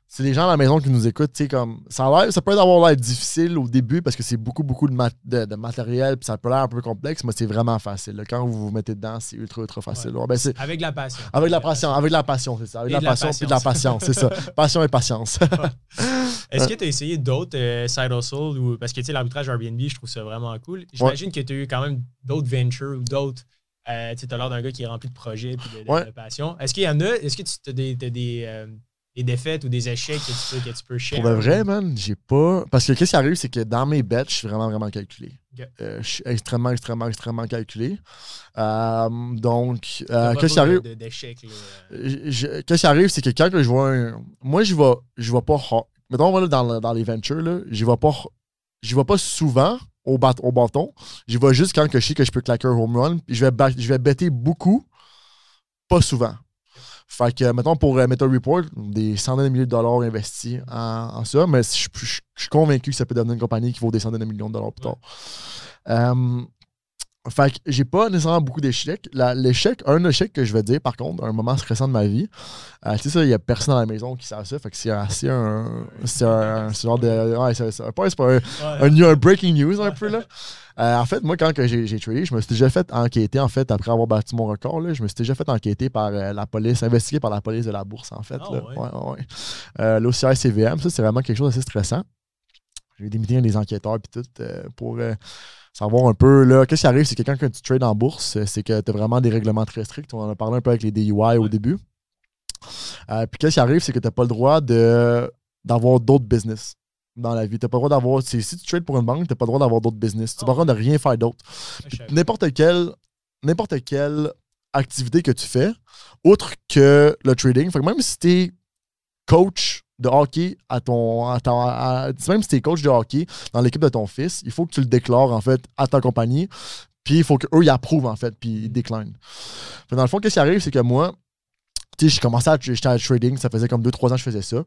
[SPEAKER 2] c'est les gens à la maison qui nous écoutent, tu sais, comme, ça, a ça peut avoir l'air difficile au début parce que c'est beaucoup, beaucoup de, de, matériel, puis ça peut l'air un peu complexe, mais c'est vraiment facile. Quand vous vous mettez dedans, c'est ultra, ultra facile.
[SPEAKER 1] Ben, avec la passion.
[SPEAKER 2] Avec la passion, avec la passion, c'est ça. Avec la, passion, puis de la patience, c'est ça. Passion et patience.
[SPEAKER 1] Est-ce que tu as essayé d'autres euh, side hustle ou parce que tu sais l'arbitrage Airbnb, je trouve ça vraiment cool. J'imagine que tu as eu quand même d'autres ventures ou d'autres euh, tu as l'air d'un gars qui est rempli de projets et de, passion. Est-ce qu'il y en a Est-ce que tu as des, des, euh, des, défaites ou des échecs que tu peux, que tu peux share?
[SPEAKER 2] Pour le vrai, man, j'ai pas. Parce que qu'est-ce qui arrive, c'est que dans mes bets, je suis vraiment, vraiment calculé. Euh, je suis extrêmement, extrêmement, extrêmement calculé. donc, qu'est-ce qui arrive? Qu'est-ce qui arrive, c'est que quand je vois un. Moi, je vais, je vais pas. Mettons, dans, dans les ventures, là, je vais pas. Je vais pas souvent, au, au bâton. J'y vais juste quand que je sais que je peux claquer un home run. Je vais, je vais bêter beaucoup, pas souvent. Fait que, mettons, pour euh, Metal Report, des centaines de milliers de dollars investis en, ça, mais je, suis convaincu que ça peut devenir une compagnie qui vaut des centaines de millions de dollars plus tard. Euh, fait que j'ai pas nécessairement beaucoup d'échecs. L'échec, un échec que je vais dire, par contre, un moment stressant de ma vie, euh, tu sais, ça, il y a personne dans la maison qui sait ça. Fait que c'est assez un. C'est un, genre de. Ouais, c'est pas, un, un, breaking news un peu, là. Euh, en fait, moi, quand j'ai tradé, je me suis déjà fait enquêter, en fait, après avoir battu mon record, là, je me suis déjà fait enquêter par euh, la police, investigué par la police de la bourse, en fait. Oh, ouais. L'OCI CVM, ça, c'est vraiment quelque chose d'assez stressant. J'ai eu des meetings avec des enquêteurs et tout pour savoir un peu, là, qu'est-ce qui arrive, c'est quelqu'un quand tu trades en bourse, c'est que tu as vraiment des règlements très stricts. On en a parlé un peu avec les DUI au début. Euh, puis qu'est-ce qui arrive, c'est que tu n'as pas le droit d'avoir d'autres business dans la vie. Tu n'as pas le droit d'avoir. Si tu trades pour une banque, tu n'as pas le droit d'avoir d'autres business. Tu n'as pas le droit de rien faire d'autre. N'importe quelle, n'importe quelle activité que tu fais, autre que le trading, fait même si tu es coach de hockey à ton. À même si tu es coach de hockey dans l'équipe de ton fils, il faut que tu le déclares en fait à ta compagnie. Puis il faut qu'eux ils approuvent en fait, puis ils déclinent. Dans le fond, qu'est-ce qui arrive, c'est que moi, j'ai commencé à, à trading, ça faisait comme 2-3 ans que je faisais ça.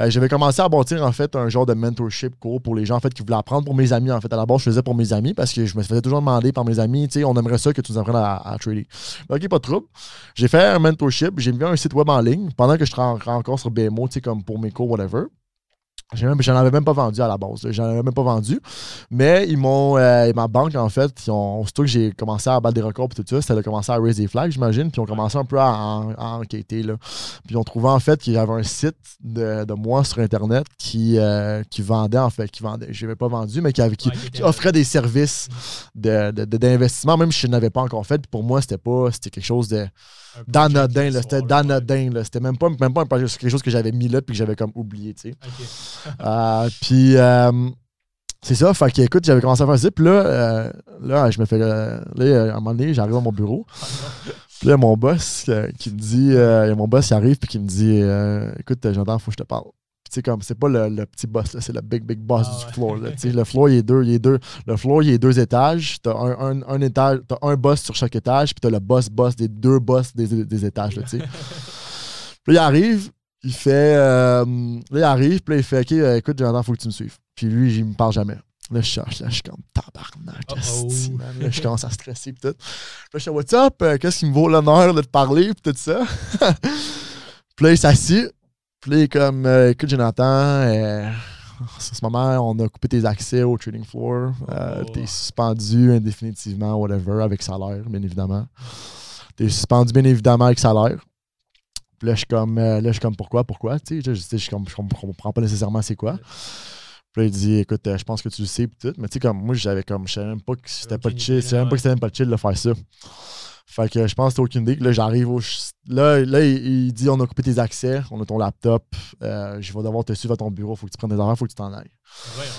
[SPEAKER 2] Euh, j'avais commencé à bâtir en fait un genre de mentorship cours pour les gens en fait qui voulaient apprendre pour mes amis. En fait, à la base, je faisais pour mes amis parce que je me faisais toujours demander par mes amis, tu sais, on aimerait ça que tu nous apprennes à, trader. Ok, pas de trouble. J'ai fait un mentorship, j'ai mis un site web en ligne pendant que je travaillais encore sur BMO, tu sais, comme pour mes cours, whatever. J'en avais même pas vendu à la base. J'en avais même pas vendu. Mais ils m'ont. Euh, ma banque, en fait, ils ont, surtout que j'ai commencé à battre des records et tout ça, c'était de commencer à raise des flags, j'imagine. Puis ils ont commencé un peu à, enquêter. Là. Puis ils ont trouvé en fait qu'il y avait un site de, de moi sur Internet qui, euh, qui vendait, en fait, qui vendait. Je n'avais pas vendu, mais qui, avait, qui, offrait des services d'investissement, de, même si je n'avais pas encore fait. Puis pour moi, c'était pas. C'était quelque chose de d'anodin, c'était d'anodin, C'était même pas, même pas quelque chose que j'avais mis là puis que j'avais comme oublié, tu sais. Euh, puis euh, c'est ça, fait que écoute, j'avais commencé à faire ça, puis là, euh, là, je me fais. là, à un moment donné, j'arrive à mon bureau. Puis là, mon boss qui me dit, il y a mon boss qui arrive puis qui me dit Écoute, j'entends, faut que je te parle c'est comme c'est pas le, petit boss c'est le big big boss ah du floor le floor il est deux il est deux le floor il est deux étages t'as un, un, étage t'as un boss sur chaque étage puis t'as le boss boss des deux boss des, des étages là, puis il arrive il fait. Euh, là, il arrive, puis là, il fait Ok, euh, écoute, Jonathan, faut que tu me suives. Puis lui, il me parle jamais. Là, je cherche, là, je suis comme tabarnak. Là, je commence à stresser, puis tout. Puis là, je suis What's up? Euh, qu'est-ce qui me vaut l'honneur de te parler, puis tout ça? puis là, il s'assied. Comme Écoute, Jonathan, euh, en ce moment, on a coupé tes accès au trading floor. Euh, oh. T'es suspendu indéfinitivement, whatever, avec salaire, bien évidemment. T'es suspendu, bien évidemment, avec salaire. Puis là, je suis comme, euh, là, je suis comme pourquoi, pourquoi? Tu sais, je, je, comprends pas nécessairement c'est quoi. Puis là, il dit, écoute, euh, je pense que tu le sais, puis tout. Mais tu sais, comme moi, j'avais comme, je savais même pas que c'était pas chill. Je savais même pas que c'était même pas chill de faire ça. Fait que je pense que t'as aucune idée. Là, j'arrive au. Là, là il, dit on a coupé tes accès, on a ton laptop, euh, je vais devoir te suivre à ton bureau, faut que tu prennes des affaires, faut que tu t'en ailles.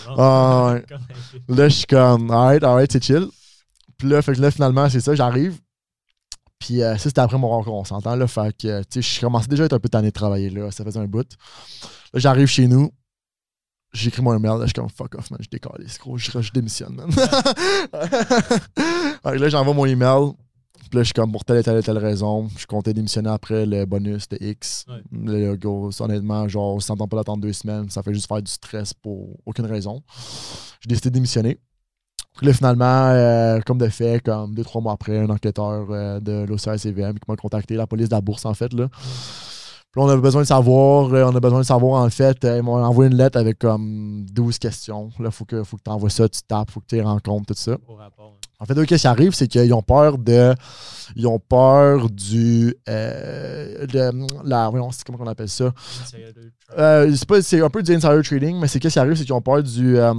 [SPEAKER 2] Ouais, là, je suis comme alright, alright, c'est chill. Puis là, fait que là, finalement, c'est ça, j'arrive. Puis euh, ça, c'était après mon rencontre, on s'entend. Là, fait que, tu sais, je commençais déjà à être un peu tanné de travailler là, ça faisait un bout. Là, j'arrive chez nous, j'écris mon email, là, je suis comme fuck off, man, je décolle, je, je démissionne, man. là, j'envoie mon email. Puis là, je suis comme pour telle et telle et telle raison. Je comptais démissionner après le bonus de X. Le go, honnêtement, genre, ça s'entend pas d'attendre deux semaines. Ça fait juste faire du stress pour aucune raison. J'ai décidé de démissionner. Puis là, finalement, euh, comme de fait, comme deux, trois mois après, un enquêteur euh, de l'OCR-CVM qui m'a contacté, la police de la bourse, en fait. Là. Puis là, on avait besoin de savoir, euh, on a besoin de savoir, en fait, ils m'ont envoyé une lettre avec comme 12 questions. Là, il faut que, faut que tu envoies ça, tu tapes, faut que tu les rencontres, tout ça. En fait, ce qui arrive, c'est qu'ils ont peur de. Ils ont peur du. Euh, de la. comment on appelle ça? Euh, c'est un peu du insider trading, mais c'est qu'est-ce qui arrive, c'est qu'ils ont peur du. Euh,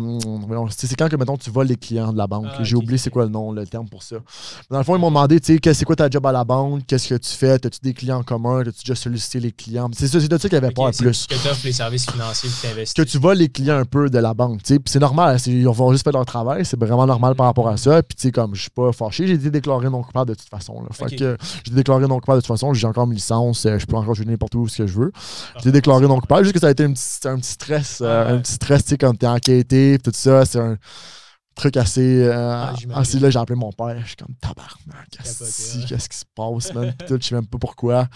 [SPEAKER 2] c'est quand que, mettons, tu voles les clients de la banque. Ah, J'ai oublié c'est quoi le nom, le terme pour ça. Dans le fond, ils m'ont demandé, tu sais, c'est quoi ta job à la banque? Qu'est-ce que tu fais? As-tu des clients en commun? As-tu déjà sollicité les clients? C'est de ça qu'il y avait peur plus.
[SPEAKER 1] Que tu offres les services financiers que tu investis.
[SPEAKER 2] Que tu voles les clients un peu de la banque, tu sais. c'est normal, ils vont juste faire leur travail. C'est vraiment normal par rapport à ça. Puis, comme je suis pas fâché, j'ai été déclaré non coupable de toute façon. Là. Fait que j'ai déclaré non coupable de toute façon, j'ai encore une licence, euh, je peux encore jouer n'importe où ce que je veux. J'ai été déclaré non coupable, juste que ça a été un petit, un petit stress, euh, un petit stress, tu sais, quand t'es enquêté, tout ça, c'est un truc assez. Euh, ah, assez là, j'ai appelé mon père. Je suis comme tabarnak. Qu'est-ce qui se passe, man? je sais même pas pourquoi.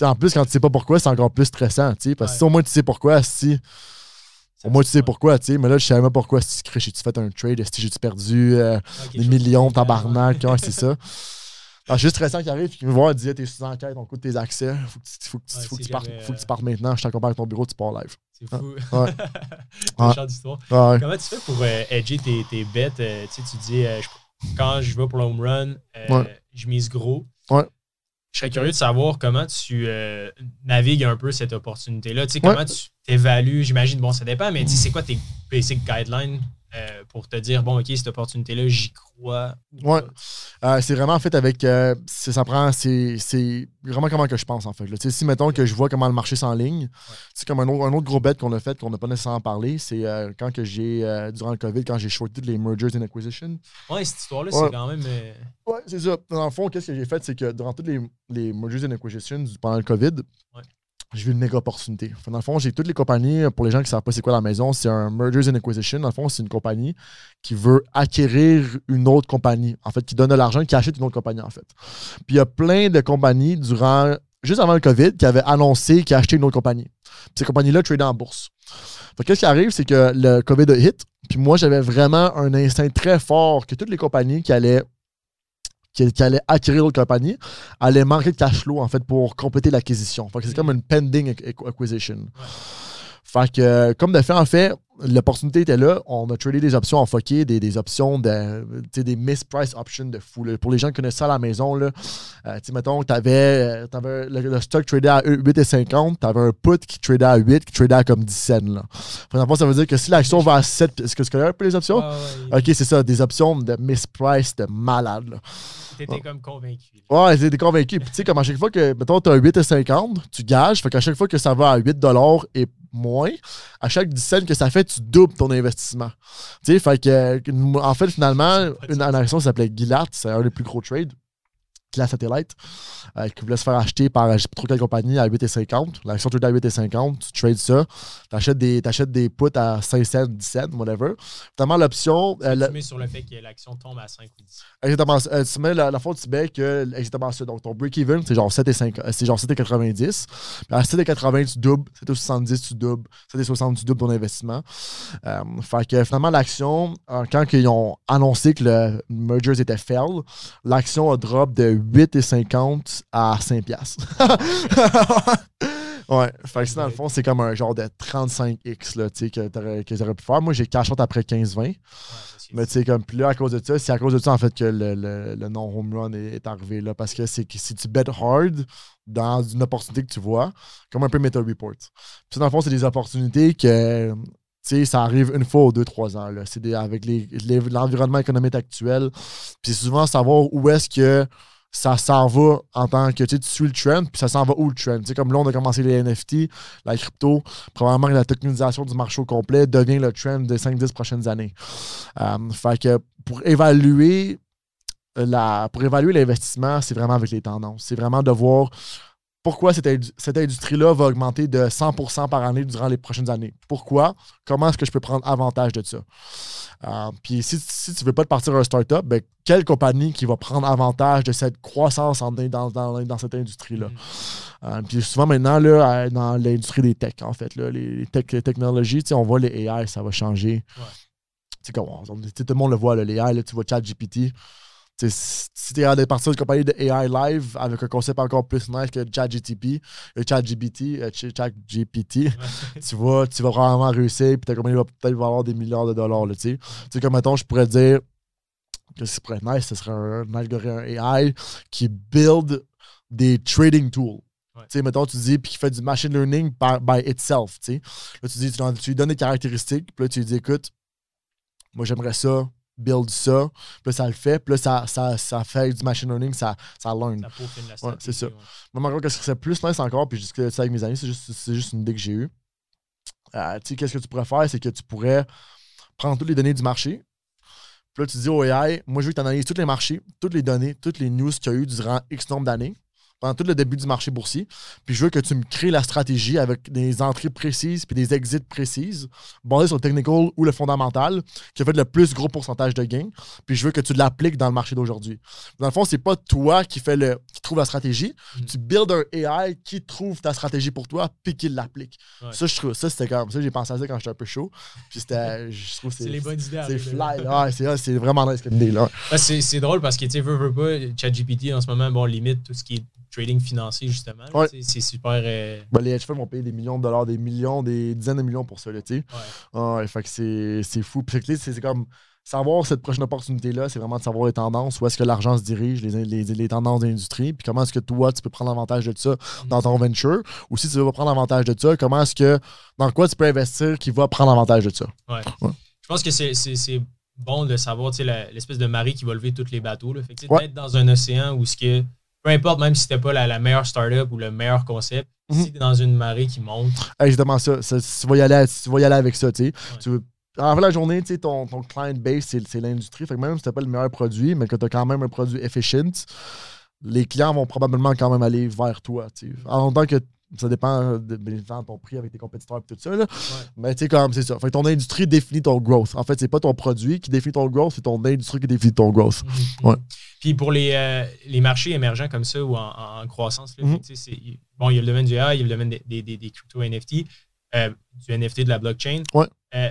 [SPEAKER 2] en plus, quand tu sais pas pourquoi, c'est encore plus stressant. Parce que si au moins tu sais pourquoi, si au moins, tu sais pourquoi, tu sais. Mais là, je savais pas pourquoi. Si tu j'ai-tu fait un trade? Si j'ai-tu perdu euh, des millions, tabarnak? ouais, c'est ça. Alors, juste récent qui arrive, qui me voit, dit T'es sous enquête, on coûte tes accès. Faut que tu, faut que, faut que tu, partes, faut que tu partes maintenant. Je t'accompagne à ton bureau, tu pars live.
[SPEAKER 1] C'est fou. Ouais. ouais. d'histoire. Comment tu fais pour euh, edger tes, tes bêtes? Euh, tu dis, quand je vais pour le home run, je mise gros. Je serais curieux de savoir comment tu euh, navigues un peu cette opportunité-là. Tu sais, comment tu t'évalues, j'imagine, bon, ça dépend, mais c'est quoi tes basic guidelines? Euh, pour te dire, bon, OK, cette opportunité-là, j'y crois.
[SPEAKER 2] Ouais. Euh, c'est vraiment en fait avec. Euh, ça prend. C'est vraiment comment que je pense en fait. Là. Si mettons que je vois comment le marché s'enligne, c'est comme un autre, un autre gros bet qu'on a fait qu'on n'a pas nécessairement parlé, c'est quand que j'ai, durant le COVID, quand j'ai shorté les mergers and acquisitions.
[SPEAKER 1] Ouais, cette histoire-là, c'est quand même.
[SPEAKER 2] Ouais, c'est ça. Dans le fond, qu'est-ce que j'ai fait, c'est que durant toutes les, les mergers and acquisitions pendant le COVID, j'ai vu une méga opportunité. dans le fond, j'ai toutes les compagnies, pour les gens qui ne savent pas c'est quoi la maison, c'est un Mergers and Acquisition. Dans le fond, c'est une compagnie qui veut acquérir une autre compagnie, en fait, qui donne de l'argent, qui achète une autre compagnie, en fait. Puis il y a plein de compagnies durant, juste avant le COVID, qui avaient annoncé qu'ils achetaient une autre compagnie. ces compagnies-là tradaient en bourse. Qu'est-ce qui arrive, c'est que le COVID a hit, puis moi, j'avais vraiment un instinct très fort que toutes les compagnies qui allaient qui, allait acquérir l'autre compagnie, allait manquer de cash flow en fait pour compléter l'acquisition. c'est comme une pending acquisition. Fait que, comme de fait, en fait, l'opportunité était là. On a tradé des options en des, des options de, des misprice options de fou. Pour les gens qui connaissent ça à la maison, là, euh, mettons, tu avais, euh, le, stock tradé à 8,50, tu avais un put qui tradait à 8, qui tradait à comme 10 cents. Là. ça veut dire que si l'action va à 7, est-ce que tu connais un peu les options? Ok, c'est ça, des options de misprice de malade. Là.
[SPEAKER 1] T'étais comme convaincu. Ouais,
[SPEAKER 2] j'étais convaincu. Puis tu sais, comme à chaque fois que, mettons, tu as 8,50, tu gages. Fait qu'à chaque fois que ça va à 8 et moins, à chaque 10 cents que ça fait, tu doubles ton investissement. Tu sais, fait que, en fait, finalement, une, action qui s'appelait Gillard, c'est un des plus gros trades. Class Satellite, euh, qui voulait se faire acheter par je sais pas trop quelle compagnie à 8,50. L'action trade à 8,50, tu trades ça, tu achètes des, achètes des puts à 5 cents, 10 cents, whatever. Finalement, l'option.
[SPEAKER 1] Euh, tu mets sur le fait que l'action tombe à 5 ou 10.
[SPEAKER 2] Exactement. Euh, tu mets la, la fois, tu mets que. Exactement ça. Donc, ton break-even, c'est genre 7,90. À 7,80, tu doubles. 7,70, tu doubles. 7,60, tu doubles ton investissement. fait que finalement, l'action, quand ils ont annoncé que le merger était fail, l'action a drop de 8,50 à 5 ouais. Fait que dans le fond, c'est comme un genre de 35X là, que tu aurais pu faire. Moi, j'ai cash out après 15-20. mais tu sais, comme, puis là, à cause de ça, c'est à cause de ça, en fait, que le, le, non-home run est, arrivé, là, parce que c'est que si tu bet hard dans une opportunité que tu vois, comme un peu Metal Report. Puis dans le fond, c'est des opportunités que, tu sais, ça arrive une fois ou deux, trois ans, là. C'est avec l'environnement économique actuel. Puis souvent savoir où est-ce que ça s'en va en tant que tu suis le trend, puis ça s'en va où le trend? comme là, on a commencé les NFT, la crypto, probablement la tokenisation du marché au complet devient le trend des 5-10 prochaines années. Euh, fait que pour évaluer la, pour évaluer l'investissement, c'est vraiment avec les tendances. C'est vraiment de voir pourquoi cette, cette industrie-là va augmenter de 100% par année durant les prochaines années. Pourquoi? Comment est-ce que je peux prendre avantage de ça? Euh, puis si, si tu ne veux pas te partir un startup, ben, quelle compagnie qui va prendre avantage de cette croissance en, dans, dans, cette industrie-là? Mm. Euh, puis souvent maintenant, là, dans l'industrie des tech, en fait, là, les, tech, technologies, on voit les AI, ça va changer. Ouais. Comme, tout le monde le voit, là, les AI, là, tu vois ChatGPT si tu es à partir d'une compagnie de AI Live avec un concept encore plus nice que ChatGPT, euh, ChatGPT, euh, ChatGPT, tu vas, tu vas vraiment réussir puis ta compagnie va peut-être avoir des milliards de dollars. Tu sais, comme mettons, je pourrais dire que ce être nice, ce serait un, algorithme AI qui build des trading tools. Tu sais, mettons, tu dis, puis qui fait du machine learning by, itself. Là, tu dis, tu, tu, lui donnes des caractéristiques, puis là, tu lui dis, écoute, moi, j'aimerais ça build ça, puis là, ça le fait, puis là, ça, ça, ça fait du machine learning, ça, ça learn. Ça ouais, c'est ça. Moi, encore, qu'est-ce que c'est plus nice encore, puis je discute ça avec mes amis, c'est juste, juste une idée que j'ai eue. Euh, tu sais, qu'est-ce que tu pourrais faire, c'est que tu pourrais prendre toutes les données du marché, puis là, tu dis au AI, moi, je veux que tu analyses tous les marchés, toutes les données, toutes les news qu'il y a eu durant X nombre d'années pendant tout le début du marché boursier. Puis je veux que tu me crées la stratégie avec des entrées précises puis des exits précises, basées sur le technical ou le fondamental, qui a fait le plus gros pourcentage de gains. Puis je veux que tu l'appliques dans le marché d'aujourd'hui. Dans le fond, c'est pas toi qui fait le qui trouve la stratégie. Mm. Tu builds un AI qui trouve ta stratégie pour toi puis qui l'applique. Ça, je trouve ça, c'était comme ça. J'ai pensé à ça quand j'étais un peu chaud. Puis c'était. Je trouve
[SPEAKER 1] c'est les bonnes idées.
[SPEAKER 2] C'est fly. c'est vraiment nice comme idée. là.
[SPEAKER 1] c'est drôle parce que tu sais, veux, veux pas, ChatGPT en ce moment, bon, limite tout ce qui est trading financier, justement. C'est super. Euh,
[SPEAKER 2] ben, les hedge funds vont payer des millions de dollars, des millions, des dizaines de millions pour ça. Là, ouais. Ah, fait que c'est fou. c'est comme savoir cette prochaine opportunité-là, c'est vraiment de savoir les tendances, où est-ce que l'argent se dirige, les, les, les tendances d'industrie, puis comment est-ce que toi, tu peux prendre avantage de ça mm-hmm. dans ton venture, ou si tu veux prendre avantage de ça, comment est-ce que, dans quoi tu peux investir qui va prendre avantage de ça?
[SPEAKER 1] Ouais. Je pense que c'est bon de savoir l'espèce de marée qui va lever tous les bateaux. Fait que, être dans un océan où ce que peu importe, même si c'était pas la, meilleure startup ou le meilleur concept, mhm. si tu es dans une marée qui monte.
[SPEAKER 2] Exactement ça. tu, vas y aller, tu vas y aller avec ça. Tu sais. En la journée, ton, ton client base, c'est l'industrie. Fait que même si tu pas le meilleur produit, mais que tu as quand même un produit efficient, les clients vont probablement quand même aller vers toi. En tant que ça dépend de, ton prix avec tes compétiteurs et tout ça. Là. Mais tu sais, comme c'est ça. Fait ton industrie définit ton growth. En fait, c'est pas ton produit qui définit ton growth, c'est ton industrie qui définit ton growth. Mhm. ouais.
[SPEAKER 1] Puis pour les, euh, les marchés émergents comme ça ou en, croissance, là, mhm. bon, il y a le domaine du AI, il y a le domaine des, des, des, crypto NFT, euh, du NFT de la blockchain.
[SPEAKER 2] Ouais.
[SPEAKER 1] Euh,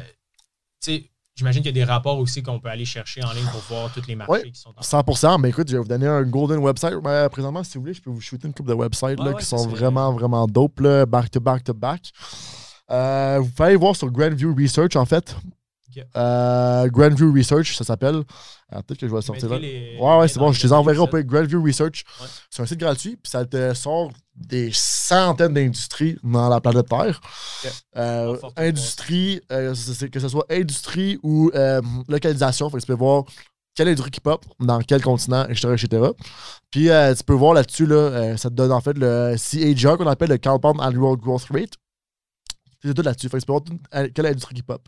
[SPEAKER 1] J'imagine qu'il y a des rapports aussi qu'on peut aller chercher en ligne pour voir tous les marchés qui sont en 100%.
[SPEAKER 2] Mais écoute, je vais vous donner un golden website. présentement, si vous voulez, je peux vous shooter une couple de websites là, qui sont vraiment, vraiment dope, là, back to back to back. Euh, vous pouvez aller voir sur Grandview Research, en fait. Euh, Grandview Research, ça s'appelle. Peut-être que je vais sortir là. ouais, ouais, c'est bon. Je les enverrai au peu. Grandview Research. C'est un site gratuit, puis ça te sort des centaines d'industries dans la planète Terre. Euh, industrie, euh, que ce soit industrie ou euh, localisation, que tu peux voir quelle industrie qui pop, dans quel continent, etc. etc. Puis tu peux voir là-dessus, là, ça te donne en fait le CAGR qu'on appelle le Compound Annual Growth Rate C'est tout là-dessus. Fait que tu peux voir quelle industrie qui pop.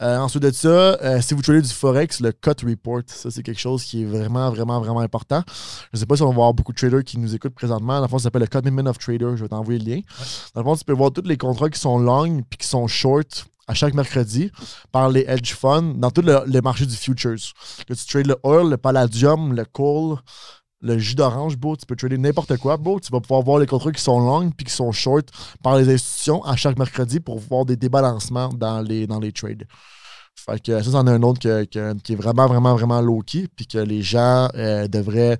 [SPEAKER 2] Euh, ensuite de ça, euh, si vous tradez du Forex, le cut report, ça c'est quelque chose qui est vraiment, vraiment, vraiment important. Je ne sais pas si on va avoir beaucoup de traders qui nous écoutent présentement. Dans le fond, ça s'appelle le Commitment of Trader. Je vais t'envoyer le lien. Dans le fond, tu peux voir tous les contrats qui sont long puis qui sont short à chaque mercredi par les hedge funds dans tous les marchés du futures. Que tu trades le oil, le palladium, le coal, le jus d'orange, beau, tu peux trader n'importe quoi, beau. Tu vas pouvoir voir les contrats qui sont longs puis qui sont short par les institutions à chaque mercredi pour voir des débalancements dans les, dans les trades. Fait que ça, c'en est un autre qui est vraiment, vraiment, vraiment low-key, puis que les gens euh, devraient,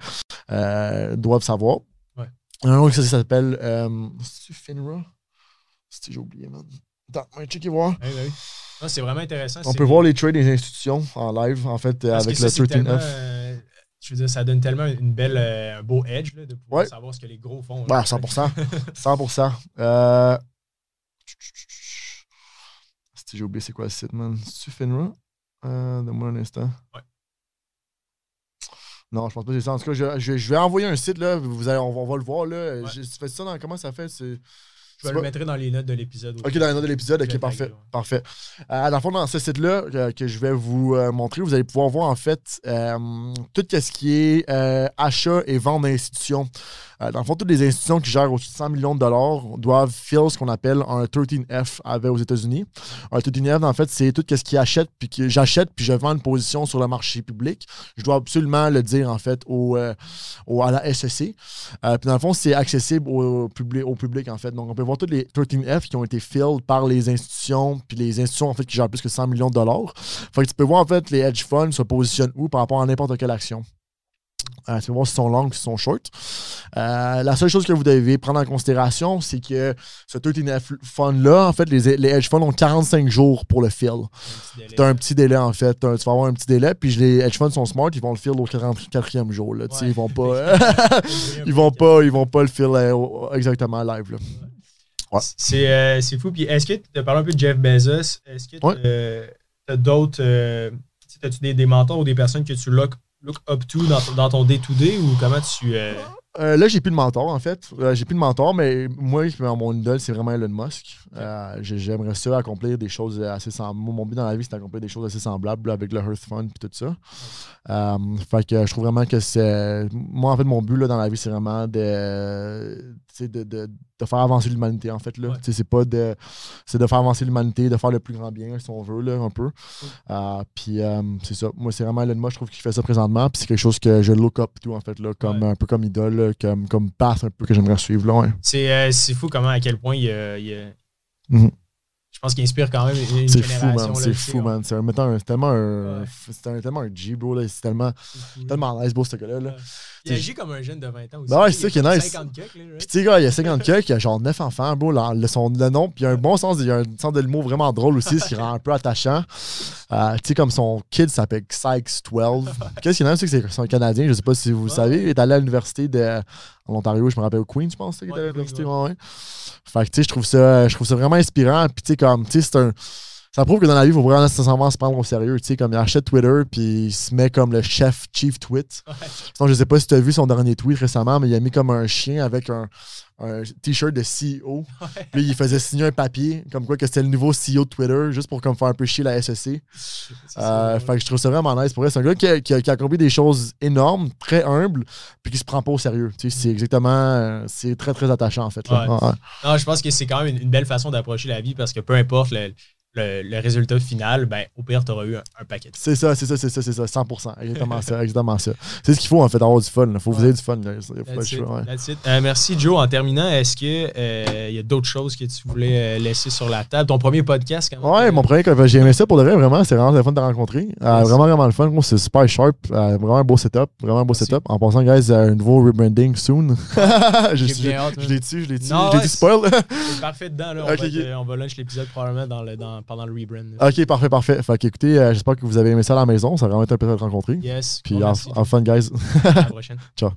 [SPEAKER 2] euh, doivent savoir.
[SPEAKER 1] Ouais.
[SPEAKER 2] Un autre, ça, s'appelle. Euh, c'est Finra? Si j'ai oublié, man. Attends, on va checker voir.
[SPEAKER 1] Oui. C'est vraiment intéressant.
[SPEAKER 2] On peut voir les trades des institutions en live, en fait, avec le 13F
[SPEAKER 1] je veux dire, ça donne tellement une belle, un beau edge là, de pouvoir savoir ce que les gros font.
[SPEAKER 2] Ouais, 100%. 100%. Euh... J'ai oublié c'est quoi le site, man. C'est-tu Finra? Euh, Donne-moi un instant.
[SPEAKER 1] Ouais.
[SPEAKER 2] Non, je pense pas que c'est ça. En tout cas, je, je, vais envoyer un site, là. Vous allez, on, va, le voir, là. Ouais. fais ça dans comment ça fait? C'est.
[SPEAKER 1] Je vais le mettre dans les notes de l'épisode.
[SPEAKER 2] Ok, dans les notes de l'épisode. Ok, parfait. Parfait. Euh, dans le fond, dans ce site-là euh, que je vais vous euh, montrer, vous allez pouvoir voir en fait euh, tout ce qui est achat et vente d'institutions. Euh, dans le fond, toutes les institutions qui gèrent au-dessus de 100 millions de dollars doivent fill ce qu'on appelle un 13F avec aux États-Unis. Un 13F, en fait, c'est tout ce qui achète, puis que j'achète, puis je vends une position sur le marché public. Je dois absolument le dire, en fait, au, euh, à la SEC. Euh, puis dans le fond, c'est accessible au, public, au public, en fait. Donc, on peut voir tous les 13F qui ont été filled par les institutions, puis les institutions, en fait, qui gèrent plus que 100 millions de dollars. Fait que tu peux voir, en fait, les hedge funds se positionnent où par rapport à n'importe quelle action. Euh, vas voir si sont longues, si sont short. Euh, la seule chose que vous devez prendre en considération, c'est que ce 13F fund-là, en fait, les, les, hedge funds ont 45 jours pour le fill. C'est un petit délai, en fait. Tu vas avoir un petit délai, puis les hedge funds sont smart, ils vont le fill au 44e jour. Là, Ils vont pas. ils vont pas. Ils vont pas le fill euh, exactement live. Là.
[SPEAKER 1] Ouais. C'est fou. Puis est-ce que tu parlé un peu de Jeff Bezos? Est-ce que tu as d'autres. As-tu des, des mentors ou des personnes que tu lock look up to dans, ton day-to-day ou comment tu. Euh...
[SPEAKER 2] Euh, là, j'ai plus de mentor, en fait. Euh, j'ai plus de mentor, mais moi, mon idole, c'est vraiment Elon Musk. Euh, j'aimerais ça accomplir des choses assez semblables. Mon but dans la vie, c'est d'accomplir des choses assez semblables avec le Earth Fund et tout ça. fait que je trouve vraiment que c'est. Moi, en fait, mon but là, dans la vie, c'est vraiment de, de, de, de, faire avancer l'humanité, en fait. Là. C'est pas de. C'est de faire avancer l'humanité, de faire le plus grand bien, si on veut, là, un peu. puis c'est ça. Moi, c'est vraiment Elon Musk, je trouve qu'il fait ça présentement. Puis c'est quelque chose que je look up tout, en fait, là, comme, un peu comme idole comme, comme passe un peu que j'aimerais suivre loin.
[SPEAKER 1] Euh, c'est fou comment, à quel point il a. Mhm. Je pense qu'il inspire quand même une génération.
[SPEAKER 2] C'est fou, man. C'est tellement un, c'est tellement un G, bro. C'est tellement, tellement nice, bro, ce gars-là. Là.
[SPEAKER 1] Il agit comme un jeune de 20 ans aussi.
[SPEAKER 2] Ben ouais, c'est ça qui est nice. 50 Puis tu sais, il y a 50 cucks, il y a genre 9 enfants, bro. Le, son, le nom, puis il y a un bon sens, il y a un sens de l'humour vraiment drôle aussi, ce qui rend un peu attachant. Euh, tu sais, comme son kid s'appelle Sykes12. Qu'est-ce qu'il y en a, c'est que c'est un Canadien, je sais pas si vous le savez. Il est allé à l'université de l'Ontario, je me rappelle, au Queen, je pense, qu'il allé à l'université. Ouais, Fait que tu sais, je trouve ça, je trouve ça vraiment inspirant. Puis tu sais, comme, tu sais, c'est un ça prouve que dans la vie, il faut vraiment nécessairement se prendre au sérieux. Tu sais, comme il achète Twitter, puis il se met comme le chef chief tweet. Ouais. je sais pas si tu as vu son dernier tweet récemment, mais il a mis comme un chien avec un, t-shirt de CEO. Puis il faisait signer un papier, comme quoi que c'était le nouveau CEO de Twitter, juste pour comme faire un peu chier la SEC. Euh, fait que je trouve ça vraiment nice pour vrai. C'est un gars qui a, accompli des choses énormes, très humbles, puis qui se prend pas au sérieux. Tu sais, c'est exactement. Euh, c'est très, très attachant, en fait.
[SPEAKER 1] Non, je pense que c'est quand même une, belle façon d'approcher la vie parce que peu importe le, le, résultat final, ben, au pire, tu auras eu un, paquet.
[SPEAKER 2] C'est ça, c'est ça, c'est ça, c'est ça, 100%. Exactement ça, exactement ça. C'est ce qu'il faut, en fait, avoir du fun. Il faut vous ayez du fun.
[SPEAKER 1] Euh, merci, Joe. En terminant, est-ce qu'il euh, y a d'autres choses que tu voulais euh, laisser sur la table? Ton premier podcast,
[SPEAKER 2] quand même? Ouais, mon premier, j'ai aimé ça pour de vrai, vraiment. C'est vraiment le fun de te rencontrer. vraiment, vraiment le fun. C'est super sharp. vraiment un beau setup. Vraiment un beau setup. En pensant, guys, un nouveau rebranding soon.
[SPEAKER 1] je
[SPEAKER 2] l'ai tu je l'ai tu je l'ai spoil.
[SPEAKER 1] C'est parfait dedans. Là. On, va, lunch l'épisode probablement dans le, dans, pendant le rebrand.
[SPEAKER 2] Ok, parfait, parfait. Fait écoutez, euh, j'espère que vous avez aimé ça à la maison. Ça va vraiment être un plaisir de te rencontrer.
[SPEAKER 1] Yes.
[SPEAKER 2] Puis, fun, guys.
[SPEAKER 1] à la prochaine.
[SPEAKER 2] Ciao.